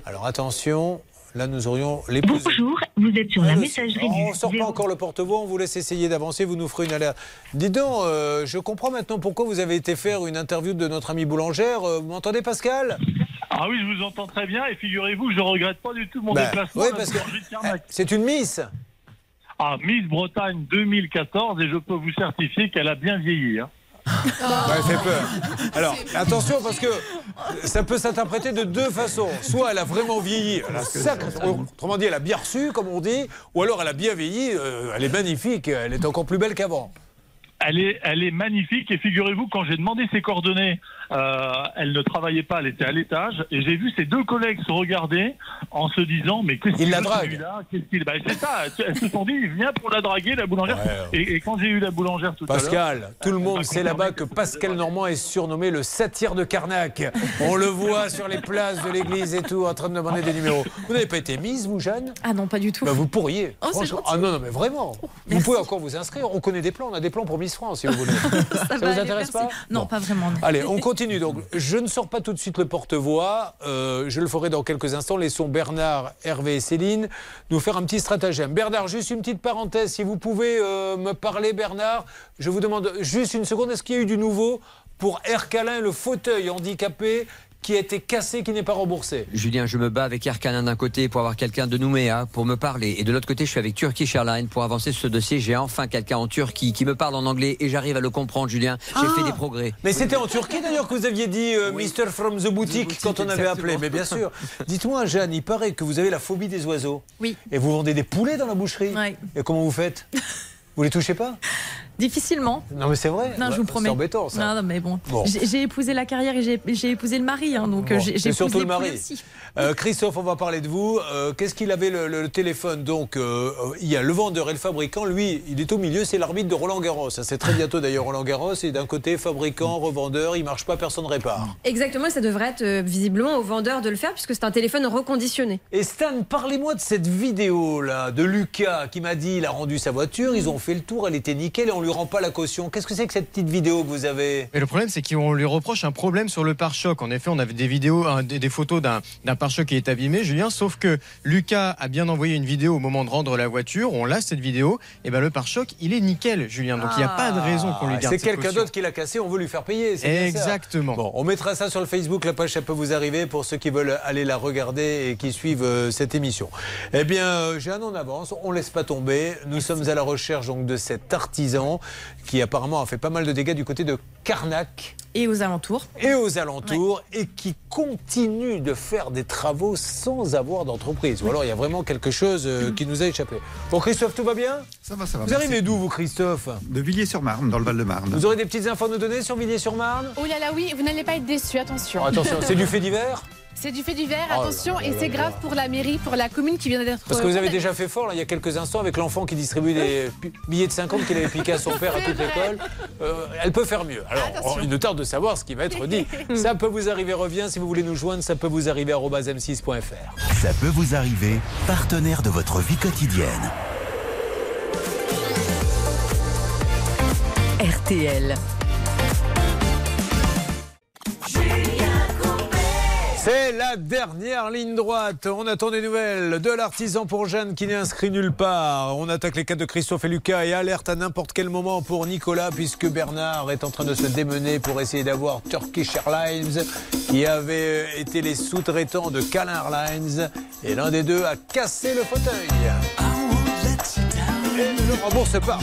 Alors attention, là nous aurions l'épouse. Bonjour, vous êtes sur la Ah, messagerie On ne sort pas encore le porte-voix, on vous laisse essayer d'avancer, vous nous ferez une alerte. Dis donc, euh, je comprends maintenant pourquoi vous avez été faire une interview de notre amie boulangère. Euh, Vous m'entendez Pascal? Ah oui, je vous entends très bien et figurez-vous je regrette pas du tout mon Bah, déplacement. oui, parce que- Carnac. C'est une Miss Ah, Miss Bretagne 2014 et je peux vous certifier qu'elle a bien vieilli. hein. Ouais, elle fait peur. Alors, attention, parce que ça peut s'interpréter de deux façons. Soit elle a vraiment vieilli, elle a sacré- autrement dit, elle a bien reçu, comme on dit, ou alors elle a bien vieilli, euh, elle est magnifique, elle est encore plus belle qu'avant. Elle est, elle est magnifique et figurez-vous, quand j'ai demandé ses coordonnées, euh, elle ne travaillait pas, elle était à l'étage et j'ai vu ses deux collègues se regarder en se disant mais qu'est-ce Il qu'il drague. celui-là? Qu'est-ce qu'il- bah, C'est ça, elles se sont dit il vient pour la draguer, la boulangère. Et, et quand j'ai eu la boulangère tout à l'heure... Pascal, tout le monde sait là-bas que Pascal Normand est surnommé le satire de Carnac. On le voit sur les places de l'église et tout, en train de demander des numéros. Vous n'avez pas été mise, vous, Jeanne? Ah non, pas du tout. Bah, vous pourriez. Oh. Ah non, non, mais vraiment. vous pouvez encore vous inscrire. On connaît des plans. On a des plans pour Miss France, si vous voulez. ça va vous aller, intéresse merci. pas? Non, pas vraiment. Allez, on continue. Donc, je ne sors pas tout de suite le porte-voix. Euh, je le ferai dans quelques instants. Laissons Bernard, Hervé et Céline nous faire un petit stratagème. Bernard, juste une petite parenthèse. Si vous pouvez euh, me parler, Bernard, je vous demande juste une seconde. Est-ce qu'il y a eu du nouveau pour Ercalin, le fauteuil handicapé qui a été cassé, qui n'est pas remboursé Julien, je me bats avec Air d'un côté pour avoir quelqu'un de Nouméa pour me parler. Et de l'autre côté, je suis avec Turkish Airlines pour avancer sur ce dossier. J'ai enfin quelqu'un en Turquie qui me parle en anglais et j'arrive à le comprendre, Julien. J'ai Ah fait des progrès. Mais c'était en Turquie d'ailleurs que vous aviez dit euh, Mr. from the boutique quand on avait appelé. Mais bien sûr. Dites-moi, Jeanne, il paraît que vous avez la phobie des oiseaux. Oui. Et vous vendez des poulets dans la boucherie. Et comment vous faites? Vous les touchez pas? Difficilement. Non, mais c'est vrai. Non, je vous promets. C'est embêtant, ça. Non, non, mais bon. Bon. J'ai épousé la carrière et j'ai j'ai épousé le mari, hein, donc euh, Bon, j'ai surtout épousé le mari. aussi. Euh, Christophe, on va parler de vous. Euh, Qu'est-ce qu'il avait le, le- le téléphone Donc, euh, il y a le vendeur et le fabricant. Lui, il est au milieu, c'est l'arbitre de Roland Garros. Ça, c'est très bientôt d'ailleurs Roland Garros. Et d'un côté, fabricant, revendeur, il marche pas, personne ne répare. Exactement, ça devrait être euh, visiblement au vendeur de le faire puisque c'est un téléphone reconditionné. Et Stan, parlez-moi de cette vidéo là de Lucas qui m'a dit il a rendu sa voiture, ils ont fait le tour, elle était nickel et on lui rend pas la caution. Qu'est-ce que c'est que cette petite vidéo que vous avez Mais le problème, c'est qu'on lui reproche un problème sur le pare-choc. En effet, on avait des vidéos, des, photos d'un pare-choc qui est abîmé, Julien. Sauf que Lucas a bien envoyé une vidéo au moment de rendre la voiture. On l'a cette vidéo. Et ben le pare-choc, il est nickel, Julien. Donc il n'y a pas de raison qu'on lui garde. Ah, C'est quelqu'un d'autre qui l'a cassé, on veut lui faire payer. Exactement. Bon, on mettra ça sur le Facebook, la page ça peut vous arriver pour ceux qui veulent aller la regarder et qui suivent euh, cette émission. Eh bien, euh, Jeanne, on avance, on laisse pas tomber. Nous sommes à la recherche donc de cet artisan qui apparemment a fait pas mal de dégâts du côté de Carnac. Et aux alentours. Et aux alentours, et qui continue de faire des travaux sans avoir d'entreprise. Ou alors il y a vraiment quelque chose euh, qui nous a échappé. Bon, Christophe, tout va bien? Ça va, ça va. Vous merci. arrivez d'où, vous, Christophe? De Villiers-sur-Marne, dans le Val-de-Marne. Vous aurez des petites infos à nous donner sur Villiers-sur-Marne? Oh là là, oui, vous n'allez pas être déçus, attention. Oh, Attention, c'est du fait divers? C'est du fait divers, Oh là attention, là et c'est grave pour la mairie, pour la commune qui vient d'être. Parce que vous avez déjà fait fort là, il y a quelques instants avec l'enfant qui distribue des billets de 50 qu'il avait piqué à son père à toute l'école. Euh, elle peut faire mieux. Alors, Attention. il nous tarde de savoir ce qui va être dit. ça peut vous arriver, reviens. Si vous voulez nous joindre, ça peut vous arriver arobase m6.fr. Ça peut vous arriver, partenaire de votre vie quotidienne. RTL. C'est la dernière ligne droite. On attend des nouvelles de l'artisan pour Jeanne qui n'est inscrit nulle part. On attaque les cas de Christophe et Lucas et alerte à n'importe quel moment pour Nicolas puisque Bernard est en train de se démener pour essayer d'avoir Turkish Airlines qui avait été les sous-traitants de Cal Airlines et l'un des deux a cassé le fauteuil. Et ne le rembourse pas.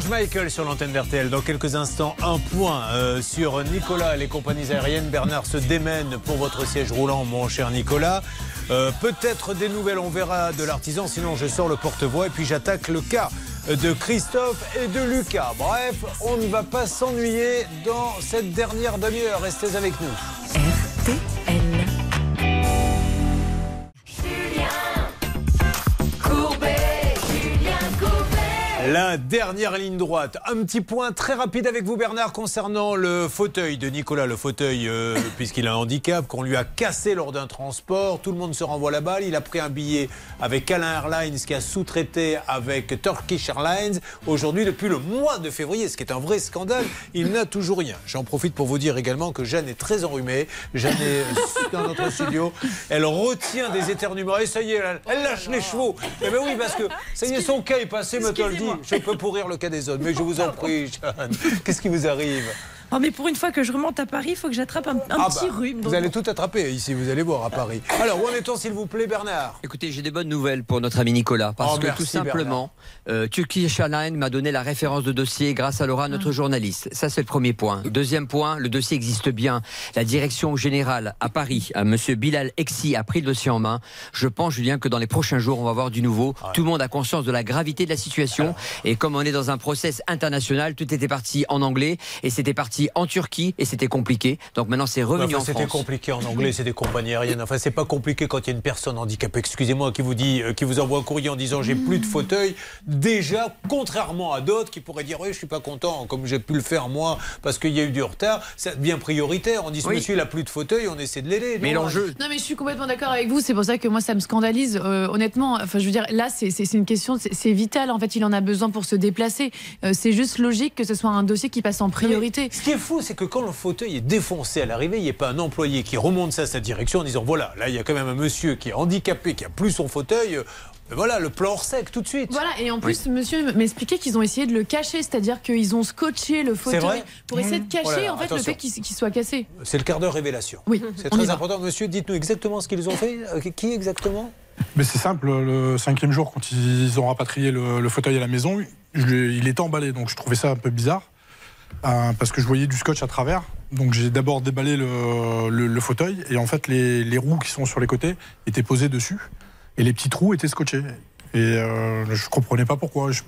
George Michael sur l'antenne d'RTL. Dans quelques instants, un point euh, sur Nicolas et les compagnies aériennes. Bernard se démène pour votre siège roulant, mon cher Nicolas. Euh, Peut-être des nouvelles, on verra de l'artisan. Sinon, je sors le porte-voix et puis j'attaque le cas de Christophe et de Lucas. Bref, on ne va pas s'ennuyer dans cette dernière demi-heure. Restez avec nous. La dernière ligne droite. Un petit point très rapide avec vous, Bernard, concernant le fauteuil de Nicolas. Le fauteuil, euh, puisqu'il a un handicap, qu'on lui a cassé lors d'un transport. Tout le monde se renvoie la balle. Il a pris un billet avec Alain Airlines, qui a sous-traité avec Turkish Airlines. Aujourd'hui, depuis le mois de février, ce qui est un vrai scandale, il n'a toujours rien. J'en profite pour vous dire également que Jeanne est très enrhumée. Jeanne est dans notre studio. Elle retient des éternuements. Et ça y est, elle, lâche les chevaux. Eh ben oui, parce que ça y est, son cas est passé, dit. Je peux pourrir le cas des autres, mais je vous en prie, Jeanne. Qu'est-ce qui vous arrive? Oh, mais pour une fois que je remonte à Paris, il faut que j'attrape un, un Ah petit bah, rhume. Vous allez tout attraper ici, vous allez voir à Paris. Alors, où en est-on, s'il vous plaît, Bernard? Écoutez, j'ai des bonnes nouvelles pour notre ami Nicolas. Parce Oh, que merci, tout simplement, euh, Turkish Airlines m'a donné la référence de dossier grâce à Laura, notre journaliste. Ça, c'est le premier point. Deuxième point, le dossier existe bien. La direction générale à Paris, à Monsieur Bilal Exi, a pris le dossier en main. Je pense, Julien, que dans les prochains jours, on va voir du nouveau. Tout le monde a conscience de la gravité de la situation. Et comme on est dans un process international, tout était parti en anglais et c'était parti en Turquie et c'était compliqué. Donc maintenant, c'est revenu Enfin, en C'était France. compliqué en anglais, c'est des compagnies aériennes. Enfin, c'est pas compliqué quand il y a une personne handicapée, excusez-moi, qui vous dit, euh, qui vous envoie un courrier en disant j'ai plus de fauteuil. Déjà, contrairement à d'autres qui pourraient dire oui, je suis pas content, comme j'ai pu le faire moi, parce qu'il y a eu du retard, ça devient prioritaire. On dit ce Oui. monsieur il a plus de fauteuil, on essaie de l'aider. Mais Non, l'enjeu, Non mais je suis complètement d'accord avec vous. C'est pour ça que moi ça me scandalise. Euh, honnêtement, enfin je veux dire là c'est une question, c'est vital en fait. Il en a besoin pour se déplacer. Euh, c'est juste logique que ce soit un dossier qui passe en priorité. Qui est fou, c'est que quand le fauteuil est défoncé à l'arrivée, il n'y a pas un employé qui remonte ça à sa direction en disant voilà, là il y a quand même un monsieur qui est handicapé, qui a plus son fauteuil. euh, voilà, le plan hors sec tout de suite. Voilà, et en plus, monsieur m'expliquait qu'ils ont essayé de le cacher, c'est-à-dire qu'ils ont scotché le fauteuil pour essayer de cacher Oh là là, en fait attention. le fait qu'il soit cassé. C'est le quart d'heure révélation. Oui, C'est très va. important. Monsieur, dites-nous exactement ce qu'ils ont fait. Euh, Qui exactement? Mais c'est simple, le cinquième jour, quand ils ont rapatrié le, le fauteuil à la maison, je il était emballé, donc je trouvais ça un peu bizarre, euh, parce que je voyais du scotch à travers. Donc j'ai d'abord déballé le, le- le fauteuil, et en fait les, les roues qui sont sur les côtés étaient posées dessus, et les petits trous étaient scotchés. Et euh, je comprenais pas pourquoi. Je,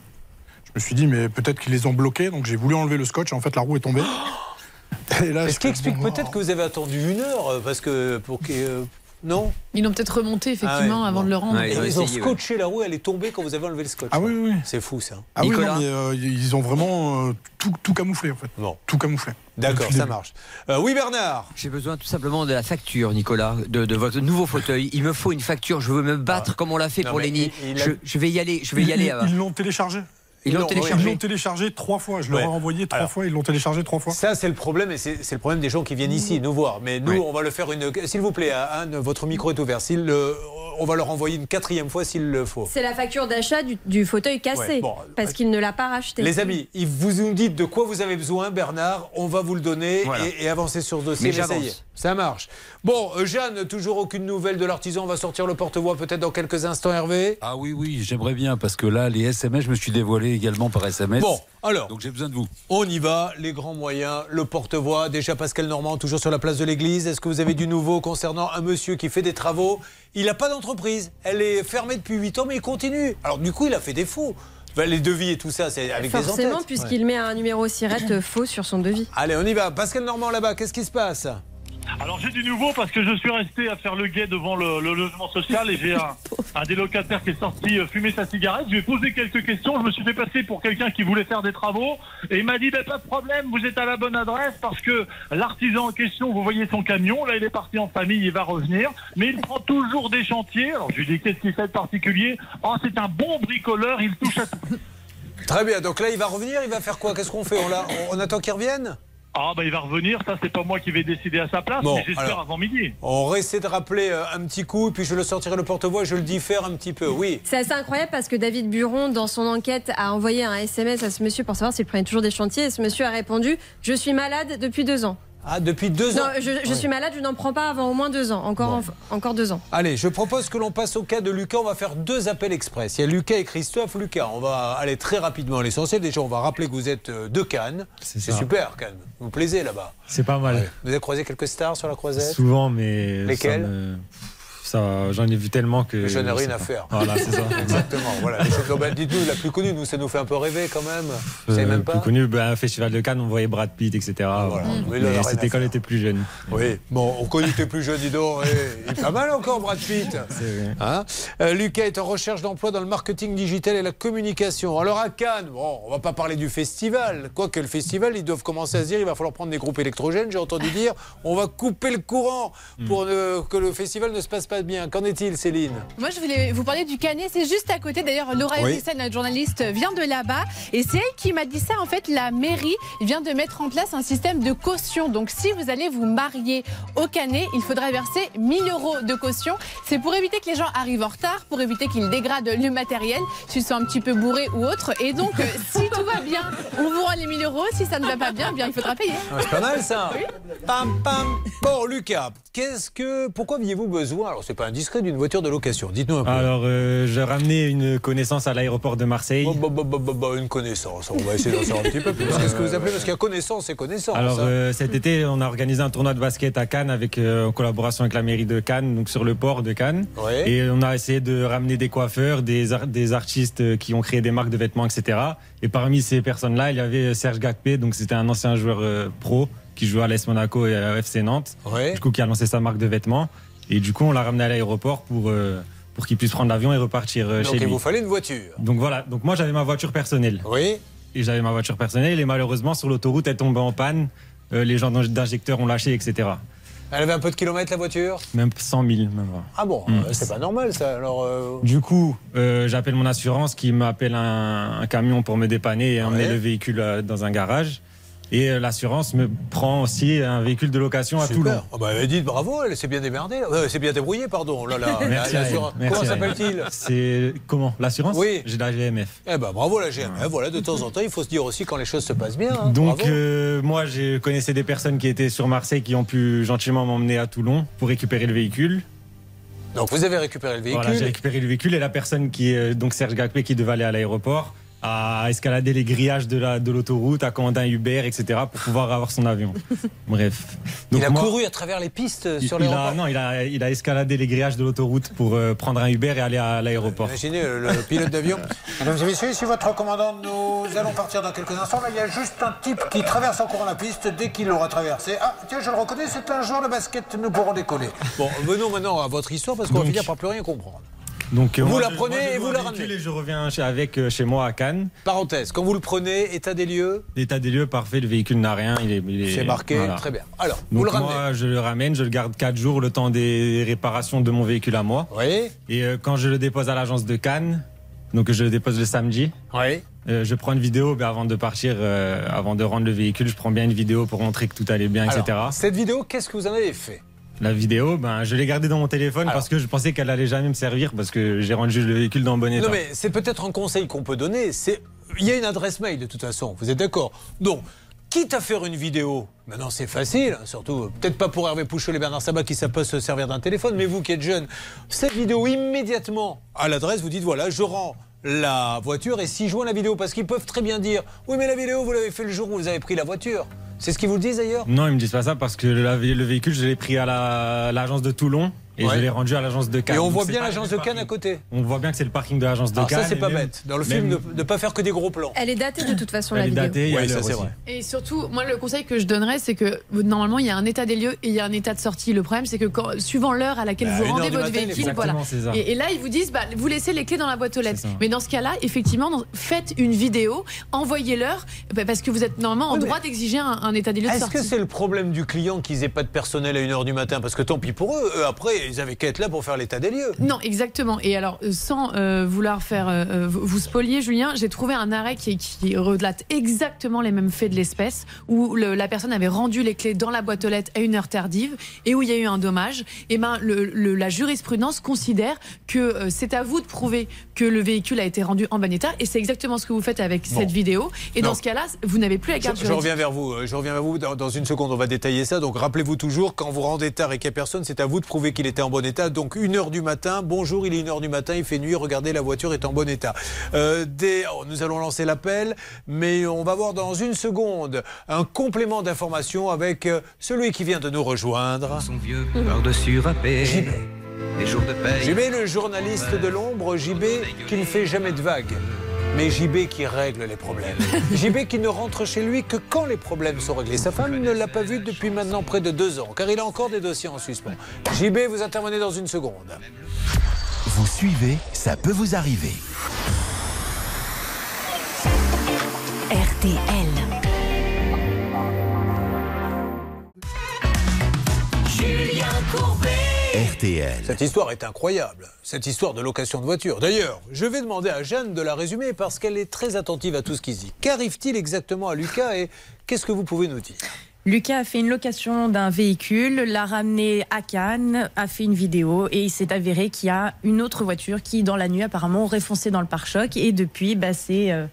je me suis dit, mais peut-être qu'ils les ont bloqués, donc j'ai voulu enlever le scotch, et en fait la roue est tombée. Et là, Ce qui explique peut-être que vous avez attendu une heure, euh, parce que pour que. euh, non Ils l'ont peut-être remonté effectivement Ah ouais, avant de le rendre. Ils ont, scotché la roue, elle est tombée quand vous avez enlevé le scotch. Ah oui, oui. C'est fou ça. Ah oui, non, mais, euh, ils ont vraiment euh, tout, tout camouflé en fait. Bon. Tout camouflé. D'accord, ça marche. Euh, oui, Bernard J'ai besoin tout simplement de la facture, Nicolas, de, de votre nouveau fauteuil. Il me faut une facture. Je veux me battre comme on l'a fait Non, pour Lenny. Je, je vais y aller. Je vais y aller. Ils l'ont téléchargé. Ils l'ont téléchargé. Ils l'ont téléchargé trois fois. Je Ouais. leur ai envoyé trois Alors. fois. Ils l'ont téléchargé trois fois. Ça, c'est le problème, et c'est le problème des gens qui viennent ici nous voir. Mais nous, Oui. on va le faire une. S'il vous plaît, Anne, votre micro est ouvert. S'il le- On va leur envoyer une quatrième fois s'il le faut. C'est la facture d'achat du, du fauteuil cassé, Ouais, bon, parce qu'il ne l'a pas racheté. Les amis, vous nous dites de quoi vous avez besoin, Bernard. On va vous le donner Voilà. et, et avancer sur ce dossier. Mais ça marche. Bon, euh, Jeanne, toujours aucune nouvelle de l'artisan. On va sortir le porte-voix peut-être dans quelques instants, Hervé. Ah oui, oui, j'aimerais bien, parce que là, les SMS, je me suis dévoilé également par SMS. Bon, alors. Donc j'ai besoin de vous. On y va, les grands moyens, le porte-voix. Déjà, Pascal Normand, toujours sur la place de l'église. Est-ce que vous avez du nouveau concernant un monsieur qui fait des travaux? Il n'a pas d'entreprise. Elle est fermée depuis 8 ans, mais il continue. Alors, du coup, il a fait des faux. Les devis et tout ça, c'est avec des Forcément, puisqu'il met un numéro SIRET faux sur son devis. Allez, on y va. Pascal Normand là-bas, qu'est-ce qui se passe? Alors j'ai du nouveau parce que je suis resté à faire le guet devant le, logement social et j'ai un, un des locataires qui est sorti euh, fumer sa cigarette. Je lui ai posé quelques questions. Je me suis fait passer pour quelqu'un qui voulait faire des travaux et il m'a dit ben, pas de problème, vous êtes à la bonne adresse parce que l'artisan en question, vous voyez son camion, là il est parti en famille, il va revenir, mais il prend toujours des chantiers. Alors je lui ai dit qu'est-ce qu'il fait de particulier? Oh c'est un bon bricoleur, il touche à tout. Très bien, donc là, il va revenir, il va faire quoi? Qu'est-ce qu'on fait? On attend qu'il revienne? Ah bah il va revenir, ça c'est pas moi qui vais décider à sa place, Bon, mais j'espère alors. avant midi. On va essayer de rappeler euh, un petit coup, puis je le sortirai le porte-voix, je le diffère un petit peu. Oui. C'est assez incroyable parce que David Buron, dans son enquête, a envoyé un SMS à ce monsieur pour savoir s'il prenait toujours des chantiers. Et ce monsieur a répondu Je suis malade depuis deux ans. Ah, depuis deux Non, ans je, je Ouais. suis malade, je n'en prends pas avant au moins deux ans. Encore, en- encore deux ans. Allez, je propose que l'on passe au cas de Lucas. On va faire deux appels express. Il y a Lucas et Christophe. Lucas, on va aller très rapidement à l'essentiel. Déjà, on va rappeler que vous êtes euh, de Cannes. C'est super, Cannes. Vous vous plaisez là-bas. C'est pas mal. Vous avez croisé quelques stars sur la croisette Souvent, mais. Lesquelles ça J'en ai vu tellement que. Je n'ai rien à faire. Voilà, c'est ça. Exactement. Voilà. Bah, Dites-nous la plus connue. Nous, ça nous fait un peu rêver quand même. Vous savez Euh, même plus pas connu, ben, Festival de Cannes, on voyait Brad Pitt, etc. Voilà. Oui, là, Mais rien à C'était quand on était plus jeune. Oui, bon, on connaît que t'es plus jeune, dis donc. Eh, il est pas mal encore, Brad Pitt. Hein Euh, Lucas est en recherche d'emploi dans le marketing digital et la communication. Alors à Cannes, bon, on va pas parler du festival. Quoique le festival, ils doivent commencer à se dire, il va falloir prendre des groupes électrogènes. J'ai entendu dire, on va couper le courant pour ne- que le festival ne se passe pas bien. Qu'en est-il, Céline Moi, je voulais vous parler du Canet. C'est juste à côté. D'ailleurs, Laura Oui. Notre journaliste, vient de là-bas. Et c'est elle qui m'a dit ça. En fait, la mairie vient de mettre en place un système de caution. Donc, si vous allez vous marier au Canet, il faudra verser 1000 euros de caution. C'est pour éviter que les gens arrivent en retard, pour éviter qu'ils dégradent le matériel, s'ils sont un petit peu bourrés ou autre. Et donc, euh, si tout va bien, on vous rend les 1000 euros. Si ça ne va pas bien, bien, il faudra payer. C'est pas mal ça. Pam pam. Bon, Lucas, qu'est-ce que, pourquoi aviez-vous besoin? Alors, c'est pas indiscret d'une voiture de location. Dites-nous un peu. Alors, euh, je ramenais une connaissance à l'aéroport de Marseille. Bah, bah, bah, bah, bah, une connaissance. On va essayer d'en savoir un petit peu plus. Qu'est-ce que vous appelez Parce qu'il y a connaissance et connaissance. Alors hein. euh, cet été, on a organisé un tournoi de basket à Cannes avec euh, en collaboration avec la mairie de Cannes, donc sur le port de Cannes. Ouais. Et on a essayé de ramener des coiffeurs, des, ar- des artistes euh, qui ont créé des marques de vêtements, etc. Et parmi ces personnes-là, il y avait Serge Gakpé, donc c'était un ancien joueur euh, pro qui jouait à l'AS Monaco et à FC Nantes. Ouais. Du coup, qui a lancé sa marque de vêtements. Et du coup, on l'a ramené à l'aéroport pour euh, pour qu'il puisse prendre l'avion et repartir euh, Donc chez il lui. vous fallait une voiture. Donc voilà, donc moi j'avais ma voiture personnelle. Oui. Et j'avais ma voiture personnelle et malheureusement sur l'autoroute elle tombait en panne. Euh, les gens d'injecteurs ont lâché, etc. Elle avait un peu de kilomètres la voiture? Même 100 000, même. Ah bon, Mm. c'est pas normal ça. Alors, euh, Du coup, euh, j'appelle mon assurance qui m'appelle un, un camion pour me dépanner et emmener le véhicule dans un garage. Et euh, l'assurance me prend aussi un véhicule de location à super. Toulon. Ah bah, elle dit bravo, elle s'est bien démerdée. Euh, elle s'est bien débrouillée, pardon. Là, là, Merci la- Comment s'appelle-t-il C'est comment L'assurance Oui. J'ai la GMF. Eh ben bravo la GMF. Voilà, de temps en temps, il faut se dire aussi quand les choses se passent bien. hein. Donc euh, moi, je connaissais des personnes qui étaient sur Marseille qui ont pu gentiment m'emmener à Toulon pour récupérer le véhicule. Donc vous avez récupéré le véhicule. Voilà, j'ai récupéré le véhicule et la personne qui est donc Serge Gakpé qui devait aller à l'aéroport a escaladé les grillages de la de l'autoroute, a commandé un Uber, etc. pour pouvoir avoir son avion. Bref. il a moi- couru à travers les pistes euh, sur a, non, il a, il a escaladé les grillages de l'autoroute pour euh, prendre un Uber et aller à l'aéroport. Imaginez euh, le, le pilote d'avion. Mesdames et messieurs, ici votre commandant, nous allons partir dans quelques instants. Là, il y a juste un type qui traverse en courant la piste. Dès qu'il l'aura traversé, ah, tiens, je le reconnais, c'est un joueur de basket, nous pourrons décoller. Bon, venons maintenant à votre histoire parce qu'on va finir par plus rien comprendre. Donc, euh, Vous la prenez et vous la ramenez. Et je reviens chez- avec euh, chez moi à Cannes. Parenthèse, quand vous le prenez, état des lieux, L'état des lieux parfait, le véhicule n'a rien. Il est, il c'est marqué, voilà. très bien. Alors, vous le ramenez. moi, je le ramène, je le garde 4 jours, le temps des réparations de mon véhicule à moi. Oui. Et euh, quand je le dépose à l'agence de Cannes, donc je le dépose le samedi, Oui. euh, je prends une vidéo ben, avant de partir, euh, avant de rendre le véhicule, je prends bien une vidéo pour montrer que tout allait bien, etc. Cette vidéo, qu'est-ce que vous en avez fait? La vidéo, ben, je l'ai gardée dans mon téléphone parce que je pensais qu'elle allait jamais me servir parce que j'ai rendu le véhicule dans bon état. Non, mais c'est peut-être un conseil qu'on peut donner. C'est il y a une adresse mail de toute façon. Vous êtes d'accord Donc, quitte à faire une vidéo, maintenant c'est facile, hein, surtout peut-être pas pour Hervé Pouchol et Bernard Sabat qui savent pas se servir d'un téléphone, mais vous qui êtes jeune, cette vidéo immédiatement à l'adresse, vous dites voilà, je rends la voiture et si joint la vidéo, parce qu'ils peuvent très bien dire oui, mais la vidéo vous l'avez fait le jour où vous avez pris la voiture. C'est ce qu'ils vous disent d'ailleurs Non, ils me disent pas ça parce que le véhicule, je l'ai pris à la- l'agence de Toulon et Ouais. je l'ai rendu à l'agence de Cannes. Et on voit bien l'agence de Cannes à parking. côté. On voit bien que c'est le parking de l'agence de Alors Cannes. ça, c'est pas même- bête. Dans le même- film, de ne pas faire que des gros plans. Elle est datée de toute façon, Elle la est vidéo. datée, a Oui, ça vrai. Et surtout, moi, le conseil que je donnerais, c'est que normalement, il y a un état des lieux et il y a un état de sortie. Le problème, c'est que quand, suivant l'heure à laquelle Bah, vous rendez votre matin, véhicule, voilà. Et, et là, ils vous disent, bah, vous laissez les clés dans la boîte aux lettres. Mais dans ce cas-là, effectivement, dans- faites une vidéo, envoyez-leur, bah, parce que vous êtes normalement en Oui, droit d'exiger un, un état des lieux de Est-ce que c'est le problème du client qu'ils aient pas de personnel à 1h du matin? Parce que tant pis pour eux, eux, après, ils avaient qu'à être là pour faire l'état des lieux. Non, exactement. Et alors, euh, sans euh, vouloir faire euh, vous spolier, Julien, j'ai trouvé un arrêt qui, qui relate exactement les mêmes faits de l'espèce, où le- la personne avait rendu les clés dans la boîte aux lettres à une heure tardive et où il y a eu un dommage. Et ben, le- le- la jurisprudence considère que euh, c'est à vous de prouver que le véhicule a été rendu en bon état, et c'est exactement ce que vous faites avec Bon. cette vidéo. Et Non. dans ce cas-là, vous n'avez plus la carte je juridique. reviens vers vous. Je reviens vers vous dans, dans une seconde. On va détailler ça. Donc rappelez-vous toujours, quand vous rendez tard et qu'il n'y a personne, c'est à vous de prouver qu'il était en bon état. Donc une heure du matin. Bonjour, il est une heure du matin. Il fait nuit. Regardez, la voiture est en bon état. Euh, des- oh, nous allons lancer l'appel, mais on va voir dans une seconde un complément d'information avec euh, celui qui vient de nous rejoindre. Son vieux par-dessus râpé. Les jours de paye. JB, le journaliste de l'ombre, JB qui ne fait jamais de vagues. Mais JB qui règle les problèmes. JB qui ne rentre chez lui que quand les problèmes sont réglés. Sa femme ne l'a pas vu depuis maintenant près de deux ans, car il a encore des dossiers en suspens. JB, vous intervenez dans une seconde. Vous suivez, ça peut vous arriver. RTL. Julien Courbet. RTL. Cette histoire est incroyable, cette histoire de location de voiture. D'ailleurs, je vais demander à Jeanne de la résumer parce qu'elle est très attentive à tout ce qui se dit. Qu'arrive-t-il exactement à Lucas et qu'est-ce que vous pouvez nous dire? Lucas a fait une location d'un véhicule, l'a ramené à Cannes, a fait une vidéo et il s'est avéré qu'il y a une autre voiture qui, dans la nuit, apparemment, aurait foncé dans le pare-choc. Et depuis, bah, c'est euh,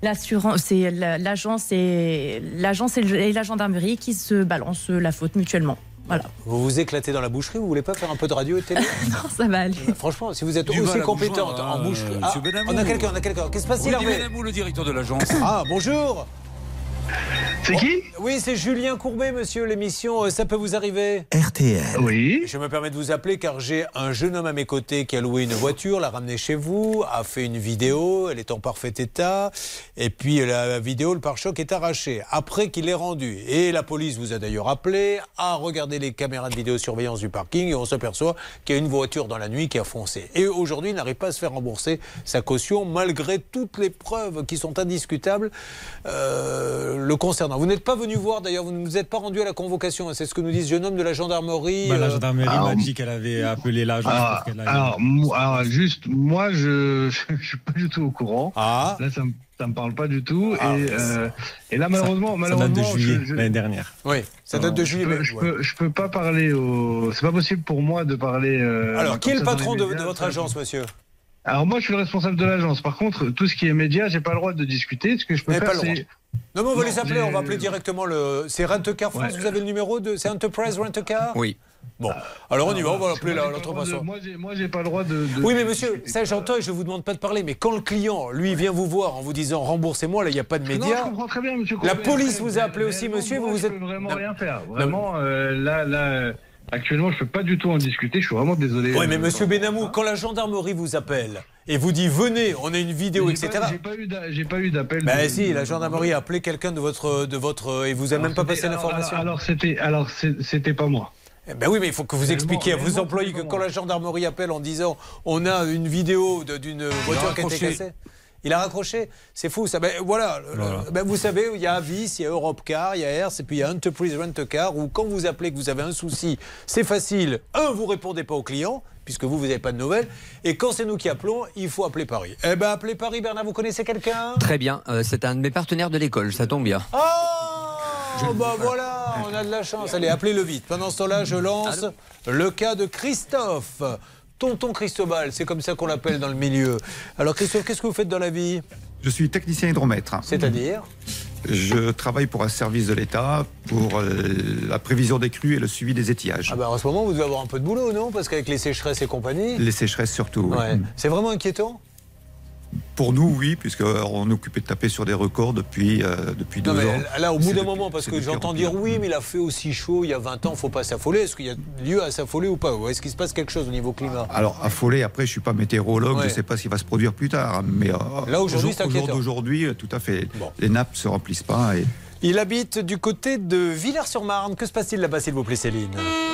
l'assurance, l'agence et la gendarmerie qui se balancent la faute mutuellement. Voilà. Vous vous éclatez dans la boucherie, vous voulez pas faire un peu de radio et télé Non, ça va aller. Franchement, si vous êtes Du aussi compétente en hein, boucherie. euh, Ah, on a quelqu'un, on a quelqu'un. Qu'est-ce qui se passe, Hervé Benamou, le directeur de l'agence. Ah, bonjour C'est qui? Oui, c'est Julien Courbet, monsieur, l'émission euh, Ça peut vous arriver RTL. Oui. Je me permets de vous appeler car j'ai un jeune homme à mes côtés qui a loué une voiture, l'a ramenée chez vous, a fait une vidéo, elle est en parfait état, et puis la vidéo, le pare-choc est arraché, après qu'il l'ait rendu. Et la police vous a d'ailleurs appelé, a regardé les caméras de vidéosurveillance du parking, et on s'aperçoit qu'il y a une voiture dans la nuit qui a foncé. Et aujourd'hui, il n'arrive pas à se faire rembourser sa caution, malgré toutes les preuves qui sont indiscutables euh, le concernant. Vous n'êtes pas venu voir, d'ailleurs, vous ne vous êtes pas rendu à la convocation, hein, c'est ce que nous dit ce jeune homme de la gendarmerie. Bah, la euh, gendarmerie alors- m'a dit qu'elle avait appelé l'agence Alors, pour qu'elle aille. alors, juste, moi, je je suis pas du tout au courant. Ah. Là, ça me, ça me parle pas du tout. Ah, et, euh, et là, malheureusement, ça malheureusement, date de juillet je- je- l'année dernière. Oui, ça date de je juillet. peux- même, Je ouais. peux, je peux pas parler au. C'est pas possible pour moi de parler. euh, Alors, qui est le ça patron de, votre ça. agence, monsieur? Alors, moi, je suis le responsable de l'agence. Par contre, tout ce qui est média, j'ai pas le droit de discuter. Ce que je peux faire, pas le c'est. Non, mais on va Non, les appeler, on va appeler directement le. C'est Rent-A-Car France, Ouais. vous avez le numéro de. C'est Enterprise Rent-A-Car Oui. Bon, alors on y va, on va que l'appeler moi, là, j'ai pas le droit de- l'entrefaçon. Moi, j'ai- moi, j'ai pas le droit de. de- Oui, mais monsieur, ça j'entends et je vous demande pas de parler, mais quand le client, lui, vient vous voir en vous disant remboursez-moi, là, il n'y a pas de Non, je médias. comprends très bien, monsieur. La police vous a appelé aussi, monsieur, moi, vous vous je êtes. peux vraiment Non. rien faire. Vraiment, euh, là, là, euh, actuellement, je peux pas du tout en discuter. Je suis vraiment désolé. Oui, mais Euh, monsieur Benamou, quand la gendarmerie vous appelle et vous dit venez, on a une vidéo, etc. J'ai pas eu d'appel. Ben de- si, de- la gendarmerie a appelé quelqu'un de votre, de votre, et vous a Alors, même pas c'était- passé l'information. Alors, alors, c'était, alors c'est- c'était pas moi. Eh Ben oui, mais il faut que vous expliquiez à vos employés que quand la gendarmerie appelle en disant on a une vidéo d'une voiture qui a été cassée. Il a raccroché, c'est fou ça. Ben voilà, le- Voilà. ben vous savez, il y a Avis, il y a Europcar, il y a Hertz, et puis il y a Enterprise Rent-A-Car, où quand vous appelez que vous avez un souci, c'est facile. Un, vous répondez pas au client, puisque vous, vous n'avez pas de nouvelles. Et quand c'est nous qui appelons, il faut appeler Paris. Eh ben appelez Paris, Bernard, vous connaissez quelqu'un? Très bien. Euh, c'est un de mes partenaires de l'école, ça tombe bien. Oh bah voilà, on a de la chance. Allez, appelez-le vite. Pendant ce temps-là, je lance le cas de Christophe. Tonton Cristobal, c'est comme ça qu'on l'appelle dans le milieu. Alors Christophe, qu'est-ce que vous faites dans la vie? Je suis technicien hydromètre. C'est-à-dire? Je travaille pour un service de l'État pour euh, la prévision des crues et le suivi des étiages. Ah bah en ce moment, vous devez avoir un peu de boulot, non? Parce qu'avec les sécheresses et compagnie. Les sécheresses surtout. oui. Ouais. C'est vraiment inquiétant? Pour nous, oui, puisqu'on est occupé de taper sur des records depuis, euh, depuis deux Non mais ans. là, au bout d'un moment, parce que j'entends dire oui, mais il a fait aussi chaud il y a 20 ans, faut pas s'affoler. Est-ce qu'il y a lieu à s'affoler ou pas? Est-ce qu'il se passe quelque chose au niveau climat? Alors, affolé, après, je suis pas météorologue, Ouais. je ne sais pas qui va se produire plus tard. Mais euh, Là, aujourd'hui, au c'est jour inquiétant. d'aujourd'hui, euh, tout à fait. Les nappes se remplissent pas et Il habite du côté de Villers-sur-Marne. Que se passe-t-il là-bas, s'il vous plaît, Céline?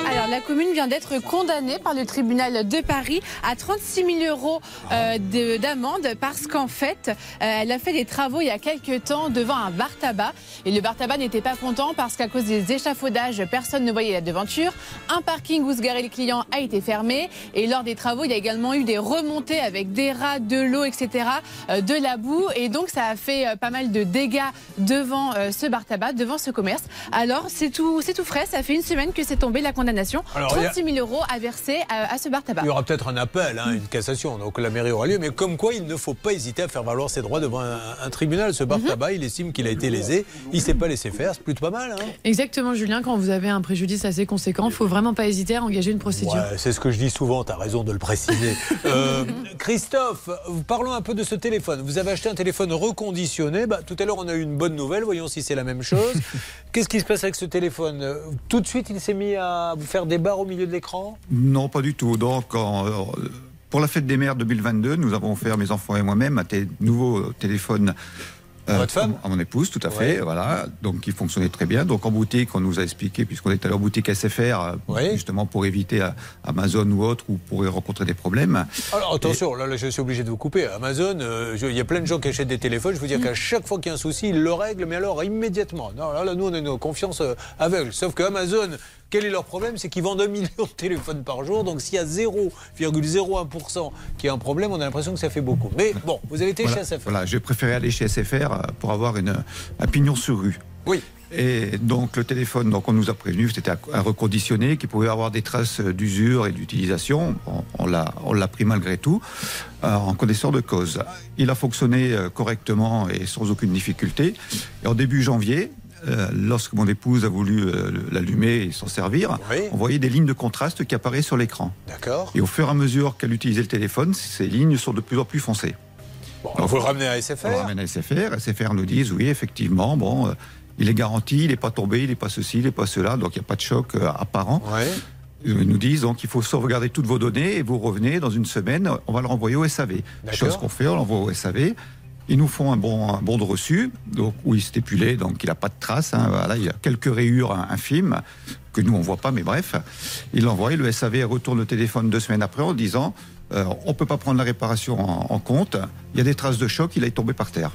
Alors, la commune vient d'être condamnée par le tribunal de Paris à 36 000 euros euh, de- d'amende parce qu'en fait, euh, elle a fait des travaux il y a quelques temps devant un bar tabac. Et le bar tabac n'était pas content parce qu'à cause des échafaudages, personne ne voyait la devanture. Un parking où se garait les clients a été fermé. Et lors des travaux, il y a également eu des remontées avec des rats, de l'eau, etc., euh, de la boue. Et donc, ça a fait pas mal de dégâts devant ce bar tabac, devant ce commerce. Alors, c'est tout, c'est tout frais. Ça fait une semaine que c'est tombé la condamnation. Alors, il y a- 36 000 euros à verser à, à ce bar tabac. Il y aura peut-être un appel, hein, une cassation, donc la mairie aura lieu. Mais comme quoi, il ne faut pas hésiter à faire valoir ses droits devant un, un tribunal. Ce bar Mhm. tabac, il estime qu'il a été lésé. Il ne s'est pas laissé faire. C'est plutôt pas mal. Hein Exactement, Julien. Quand vous avez un préjudice assez conséquent, il faut vraiment pas hésiter à engager une procédure. Ouais, c'est ce que je dis souvent, tu as raison de le préciser. Euh, Christophe, parlons un peu de ce téléphone. Vous avez acheté un téléphone reconditionné. Bah, tout à l'heure, on a eu une bonne nouvelle. Voyons si c'est la même chose. Qu'est-ce qui se passe avec ce téléphone? Tout de suite, il s'est mis à vous faire des barres au milieu de l'écran? Non, pas du tout. Donc, en- euh, pour la fête des mères 2022, nous avons offert, mes enfants et moi-même, un nouveau téléphone. Euh, À votre femme À mon épouse, tout à fait. Ouais. Voilà. Donc, il fonctionnait très bien. Donc, en boutique, on nous a expliqué, puisqu'on est allé en boutique SFR, euh, justement pour éviter euh, Amazon ou autre, où pourrait rencontrer des problèmes. Alors attention, là, là, je suis obligé de vous couper. Amazon, euh, il y a plein de gens qui achètent des téléphones. Je vous dis qu'à chaque fois qu'il y a un souci, ils le règlent, mais alors immédiatement. Non, là, là, nous, on a une confiance euh, aveugle. Sauf que Amazon, quel est leur problème C'est qu'ils vendent un million de téléphones par jour. Donc s'il y a 0,01% qui a un problème, on a l'impression que ça fait beaucoup. Mais bon, vous avez été Voilà, chez SFR. Voilà, j'ai préféré aller chez SFR euh, pour avoir une, un pignon sur rue. Oui. Et donc le téléphone, donc on nous a prévenu, c'était à, reconditionner, qu'il pouvait avoir des traces d'usure et d'utilisation. On, on l'a, on l'a pris malgré tout, euh, en connaisseur de cause. Il a fonctionné euh, correctement et sans aucune difficulté. Et en début janvier, euh, lorsque mon épouse a voulu euh, l'allumer et s'en servir, on voyait des lignes de contraste qui apparaissaient sur l'écran. D'accord. Et au fur et à mesure qu'elle utilisait le téléphone, ces lignes sont de plus en plus foncées. Bon, vous le ramenez à SFR On le ramène à SFR. SFR nous disent oui, effectivement, bon, euh, il est garanti, il n'est pas tombé, il n'est pas ceci, il n'est pas cela, donc il n'y a pas de choc apparent. Ils nous disent donc il faut sauvegarder toutes vos données et vous revenez dans une semaine, on va le renvoyer au SAV. Chose qu'on fait, on l'envoie au SAV. Ils nous font un bon, de reçu, donc, où il stipulait donc il n'a pas de traces. hein, il y a quelques rayures infimes que nous on voit pas, mais bref, il l'envoie. Le SAV retourne le téléphone deux semaines après en disant euh, on peut pas prendre la réparation en, en compte. Il y a des traces de choc, il est tombé par terre.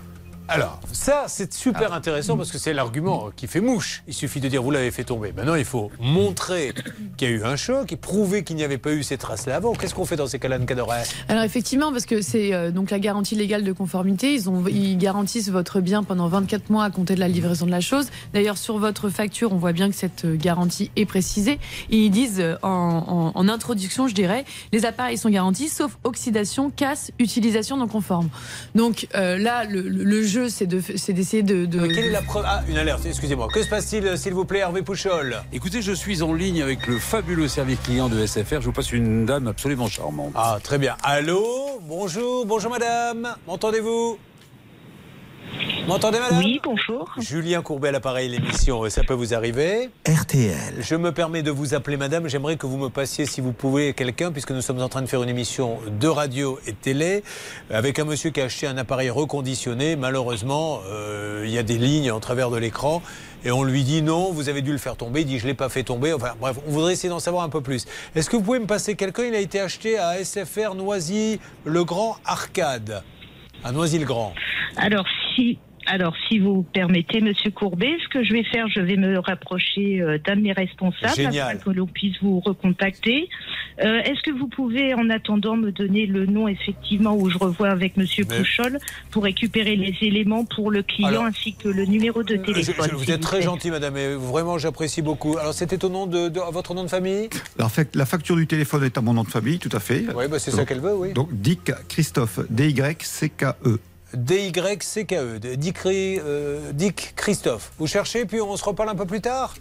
Alors, ça, c'est super intéressant parce que c'est l'argument qui fait mouche. Il suffit de dire vous l'avez fait tomber. Maintenant, il faut montrer qu'il y a eu un choc et prouver qu'il n'y avait pas eu ces traces-là avant. Qu'est-ce qu'on fait dans ces cas-là, Anne Cadoret Alors effectivement, parce que c'est euh, donc la garantie légale de conformité, ils, ont, ils garantissent votre bien pendant 24 mois à compter de la livraison de la chose. D'ailleurs, sur votre facture, on voit bien que cette euh, garantie est précisée. Et ils disent euh, en, en- en introduction, je dirais, les appareils sont garantis, sauf oxydation, casse, utilisation non conforme. Donc euh, là, le, jeu, c'est de- c'est d'essayer de... de- Quelle est la preuve? Ah, une alerte, excusez-moi. Que se passe-t-il, s'il vous plaît, Hervé Pouchol? Écoutez, je suis en ligne avec le fabuleux service client de SFR. Je vous passe une dame absolument charmante. Ah, très bien. Allô Bonjour, bonjour madame. M'entendez-vous? M'entendez madame Oui, bonjour. Julien Courbet à l'appareil, l'émission, ça peut vous arriver RTL. Je me permets de vous appeler madame, j'aimerais que vous me passiez, si vous pouvez, quelqu'un, puisque nous sommes en train de faire une émission de radio et de télé, avec un monsieur qui a acheté un appareil reconditionné. Malheureusement, euh, il y a des lignes en travers de l'écran, et on lui dit non, vous avez dû le faire tomber. Il dit je ne l'ai pas fait tomber. Enfin bref, on voudrait essayer d'en savoir un peu plus. Est-ce que vous pouvez me passer quelqu'un? Il a été acheté à SFR Noisy-le Grand Arcade. À Noisy-le-Grand. Alors, si. Alors, si vous permettez, Monsieur Courbet, ce que je vais faire, je vais me rapprocher euh, d'un de mes responsables Génial. afin que l'on puisse vous recontacter. Euh, Est-ce que vous pouvez, en attendant, me donner le nom effectivement où je revois avec Monsieur Mais- Pouchol pour récupérer les éléments pour le client Alors, ainsi que le numéro de téléphone je- vous êtes très gentil, madame, et vraiment j'apprécie beaucoup. Alors c'était au nom de, de- votre nom de famille? Alors, la facture du téléphone est à mon nom de famille, tout à fait. Oui, bah, c'est ça qu'elle veut, oui. Donc, Dick Christophe, D-Y-C-K-E. D-Y-C-K-E, Dick, Ri- euh, Dick Christophe. Vous cherchez, puis on se reparle un peu plus tard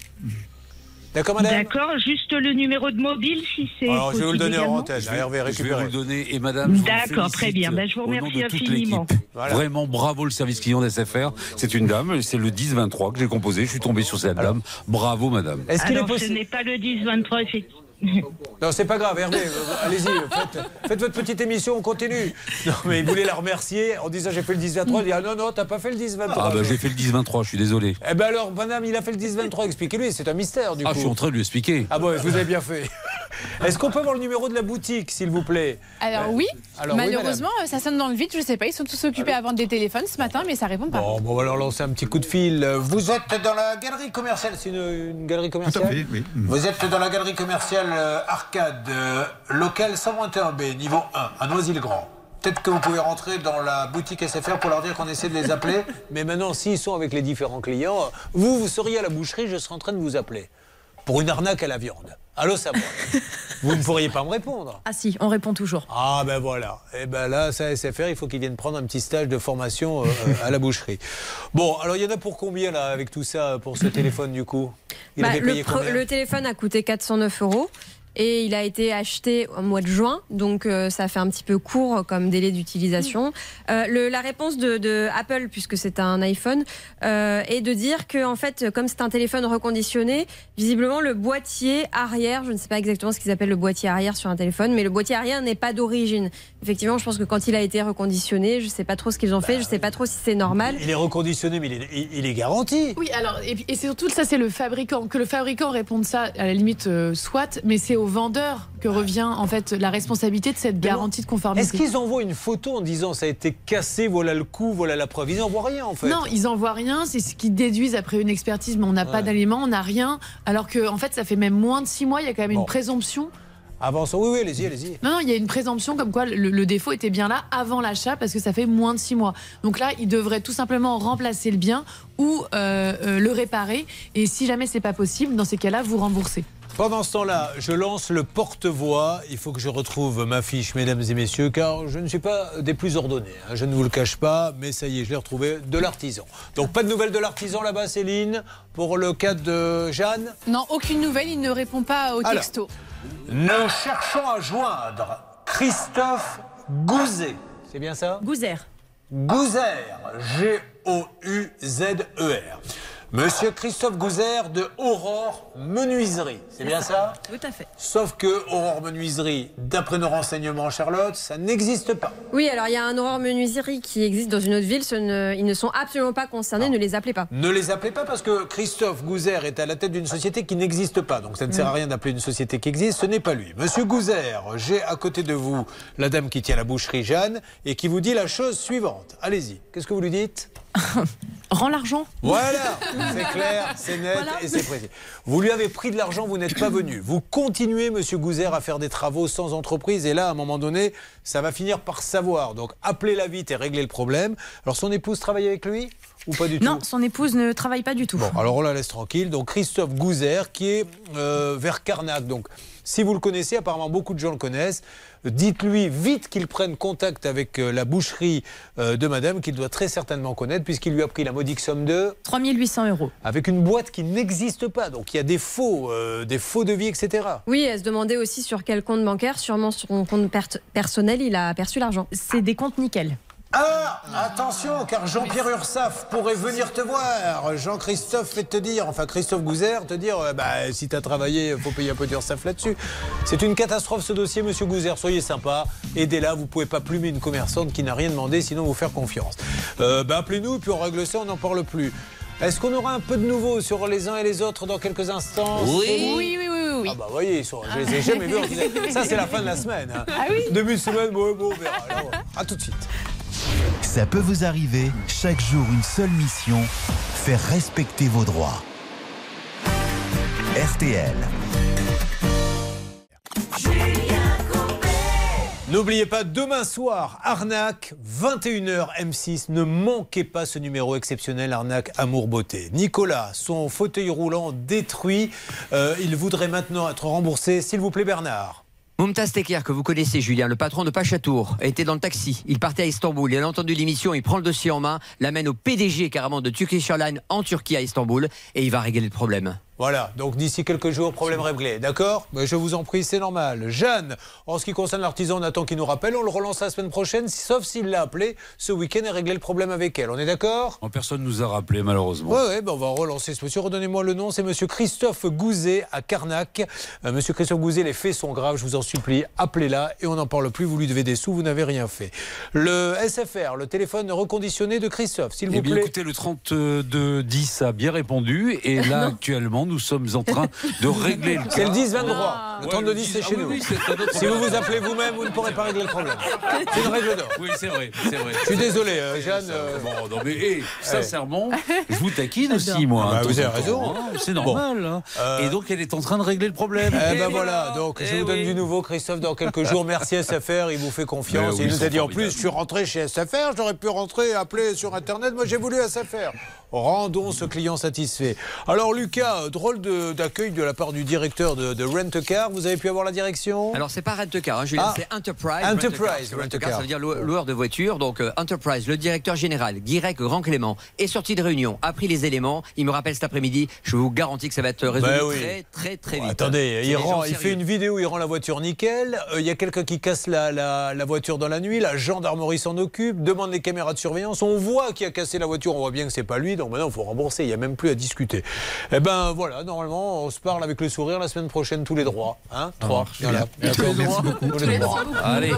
D'accord, madame D'accord, juste le numéro de mobile si c'est. Alors, je vais vous le donner en antenne. Je vais, Hervé, je vais vous le donner. Et madame, D'accord, très bien. Ben, je vous remercie infiniment. Voilà. Vraiment, bravo le service client d'SFR. C'est une dame, c'est le 10-23 que j'ai composé. Je suis tombé sur cette dame. Bravo, madame. Alors, ce n'est pas le 10-23, effectivement. Non, c'est pas grave, Hervé, euh, allez-y, faites, faites votre petite émission, on continue. Non, mais il voulait la remercier en disant j'ai fait le 10-23. Il dit ah non, non, t'as pas fait le 10-23. Ah bah j'ai fait le 10-23, je suis désolé. Eh ben alors, madame, il a fait le 10-23, expliquez-lui, c'est un mystère du Ah, coup. je suis en train de lui expliquer. Ah bon, vous avez bien fait. Est-ce qu'on peut avoir le numéro de la boutique, s'il vous plaît? Alors oui, Alors, malheureusement, euh, ça sonne dans le vide, je sais pas, ils sont tous occupés à vendre des téléphones ce matin, mais ça répond pas. Bon, bon, on va leur lancer un petit coup de fil. Vous êtes dans la galerie commerciale, c'est une, une galerie commerciale Tout à fait, oui. Vous êtes dans la galerie commerciale euh, Arcade, euh, local 121B, niveau 1, à Noisy-le-Grand. Peut-être que vous pouvez rentrer dans la boutique SFR pour leur dire qu'on essaie de les appeler. Mais maintenant, s'ils sont avec les différents clients, vous, vous seriez à la boucherie, je serais en train de vous appeler. Pour une arnaque à la viande. Allô, ça va Vous ne pourriez pas me répondre Ah si, on répond toujours. ah ben voilà. Et ben là, ça SFR, il faut qu'ils viennent prendre un petit stage de formation euh, euh, à la boucherie. Bon, alors il y en a pour combien là avec tout ça pour ce téléphone du coup? Il Bah, avait le, payé le téléphone a coûté 409 euros. Et il a été acheté au mois de juin, donc euh, ça fait un petit peu court comme délai d'utilisation. Euh, le- la réponse de, de Apple, puisque c'est un iPhone, euh, est de dire que en fait, comme c'est un téléphone reconditionné, visiblement le boîtier arrière, je ne sais pas exactement ce qu'ils appellent le boîtier arrière sur un téléphone, mais le boîtier arrière n'est pas d'origine. Effectivement, je pense que quand il a été reconditionné, je ne sais pas trop ce qu'ils ont fait, je ne sais pas trop si c'est normal. Il est reconditionné, mais il est, il- il est garanti. Oui, alors, et, et c'est surtout ça, c'est le fabricant. Que le fabricant réponde ça, à la limite, euh, soit, mais c'est au vendeur que revient en fait la responsabilité de cette garantie de conformité. Est-ce qu'ils envoient une photo en disant ça a été cassé, voilà le coup, voilà la preuve? Ils n'envoient rien en fait. Non, ils envoient rien, c'est ce qu'ils déduisent après une expertise, mais on n'a pas Ouais. d'éléments, on n'a rien. Alors que, en fait, ça fait même moins de six mois, il y a quand même une présomption. Avançons, oui, oui, allez-y, allez-y. Non, non, il y a une présomption comme quoi le, le défaut était bien là avant l'achat parce que ça fait moins de six mois. Donc là, il devrait tout simplement remplacer le bien ou euh, euh, le réparer. Et si jamais c'est pas possible, dans ces cas-là, vous remboursez. Pendant ce temps-là, je lance le porte-voix. Il faut que je retrouve ma fiche, mesdames et messieurs, car je ne suis pas des plus ordonnés. hein. Je ne vous le cache pas, mais ça y est, je l'ai retrouvé de l'artisan. Donc pas de nouvelles de l'artisan là-bas, Céline, pour le cas de Jeanne? Non, aucune nouvelle, il ne répond pas au Alors. texto. Nous cherchons à joindre Christophe Gouzet. C'est bien ça? Gouzer. Gouzer, G-O-U-Z-E-R. Monsieur Christophe Gouzer de Aurore Menuiserie. C'est bien ça? Tout à fait. Sauf que Aurore Menuiserie, d'après nos renseignements, Charlotte, ça n'existe pas. Oui, alors il y a un Aurore Menuiserie qui existe dans une autre ville. Ce ne- ils ne sont absolument pas concernés, ne les appelez pas. Ne les appelez pas parce que Christophe Gouzer est à la tête d'une société qui n'existe pas. Donc ça ne sert à rien d'appeler une société qui existe, ce n'est pas lui. Monsieur Gouzer, j'ai à côté de vous la dame qui tient la boucherie Jeanne et qui vous dit la chose suivante. Allez-y, qu'est-ce que vous lui dites? Rends l'argent. Voilà, c'est clair, c'est net Voilà. et c'est précis. Vous lui avez pris de l'argent, vous n'êtes pas venu. Vous continuez, monsieur Gouzer, à faire des travaux sans entreprise et là, à un moment donné, ça va finir par savoir. Donc appelez-la vite et réglez le problème. Alors son épouse travaille avec lui ou pas du tout Non, son épouse ne travaille pas du tout. Bon, alors on la laisse tranquille. Donc Christophe Gouzer, qui est euh, vers Carnac. Donc, si vous le connaissez, apparemment beaucoup de gens le connaissent. Dites-lui vite qu'il prenne contact avec euh, la boucherie euh, de Madame, qu'il doit très certainement connaître, puisqu'il lui a pris la modique somme de 3800 euros. avec une boîte qui n'existe pas. Donc il y a des faux, euh, des faux devis, etc. Oui, elle se demandait aussi sur quel compte bancaire, sûrement sur son compte per- personnel, il a perçu l'argent. C'est des comptes nickel. Ah, attention, car Jean-Pierre Ursaf pourrait venir te voir. Jean-Christophe fait te dire, enfin Christophe Gouzer, te dire, euh, bah, si tu as travaillé, faut payer un peu d'Ursaf là-dessus. C'est une catastrophe ce dossier, monsieur Gouzer. Soyez sympa, aidez-la. Vous pouvez pas plumer une commerçante qui n'a rien demandé, sinon vous faire confiance. Euh, bah, appelez-nous, puis on règle ça, on n'en parle plus. Est-ce qu'on aura un peu de nouveau sur les uns et les autres dans quelques instants? Oui, oui, oui, oui. oui. Ah bah voyez, ils sont, je les ai jamais vus. Ça c'est la fin de la semaine. hein. Ah oui Début de semaine, bon, bon, on verra. Alors, à tout de suite. Ça peut vous arriver, chaque jour une seule mission, faire respecter vos droits. RTL. N'oubliez pas, demain soir, Arnaque, 21h M6. Ne manquez pas ce numéro exceptionnel, Arnaque Amour Beauté. Nicolas, son fauteuil roulant détruit. Euh, il voudrait maintenant être remboursé. S'il vous plaît, Bernard. Mumtaz Teker, que vous connaissez, Julien, le patron de Pachatour, était dans le taxi. Il partait à Istanbul. Il a entendu l'émission, il prend le dossier en main, l'amène au PDG carrément de Turkish Airlines en Turquie à Istanbul et il va régler le problème. Voilà, donc d'ici quelques jours, problème réglé. D'accord? Mais Je vous en prie, c'est normal. Jeanne, en ce qui concerne l'artisan, on attend qu'il nous rappelle. On le relance la semaine prochaine, sauf s'il l'a appelé ce week-end et réglé le problème avec elle. On est d'accord? En personne nous a rappelé, malheureusement. Oui, ouais, ben on va relancer ce monsieur. Redonnez-moi le nom, c'est monsieur Christophe Gouzet à Carnac. Euh, monsieur Christophe Gouzet, les faits sont graves, je vous en supplie, appelez-la et on n'en parle plus. Vous lui devez des sous, vous n'avez rien fait. Le SFR, le téléphone reconditionné de Christophe, s'il vous Eh bien, plaît. écoutez, le 3210 a bien répondu et là, actuellement, nous sommes en train de régler le cas. C'est le 10 23. Le Ouais, 32 10 10, c'est ah chez oui, nous. oui, si vous vous appelez vous-même, vous ne pourrez pas régler le problème. C'est une règle d'or. Oui, c'est vrai, c'est vrai. Je suis désolé, euh, Jeanne. euh, Bon, non, mais eh, sincèrement, je vous taquine aussi, moi. Bah, hein, de vous avez raison. hein, C'est normal. hein. Euh, Et donc, elle est en train de régler le problème. Eh ben voilà, donc je Eh vous donne du nouveau, Christophe, dans quelques jours. Merci SFR, il vous fait confiance. Oui, il nous a dit en plus, je suis rentré chez SFR, j'aurais pu rentrer appeler sur Internet. Moi, j'ai voulu SFR. Rendons ce client satisfait. Alors, Lucas, drôle d'accueil de, la part du directeur de, de Rent Car. Vous avez pu avoir la direction? Alors c'est pas Rent-A-Car, hein, Julien, Ah. c'est Enterprise. Enterprise, Rent-A-Car. Rent-A-Car. ça veut dire lou- loueur de voiture. Donc euh, Enterprise, le directeur général, Guirec Grand Clément, est sorti de réunion, a pris les éléments. Il me rappelle cet après-midi. Je vous garantis que ça va être résolu Ben oui. très très très vite. Attendez, il, rend- il fait une vidéo, il rend la voiture nickel. Euh, Il y a quelqu'un qui casse la, la- la voiture dans la nuit. La gendarmerie s'en occupe, demande les caméras de surveillance. On voit qui a cassé la voiture, on voit bien que c'est pas lui. Donc maintenant, il faut rembourser. Il n'y a même plus à discuter. Eh ben voilà, normalement, on se parle avec le sourire la semaine prochaine, tous les droits. Hein Trois. Voilà. Tous les droits. Tous les droits. Allez.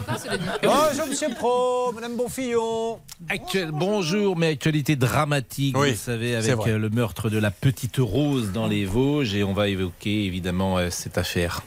Bonjour, monsieur Pro, madame Bonfillon. Actuel, bonjour, mais actualité dramatique, Oui, vous savez, avec euh, le meurtre de la petite Rose dans les Vosges. Et on va évoquer évidemment euh, cette affaire.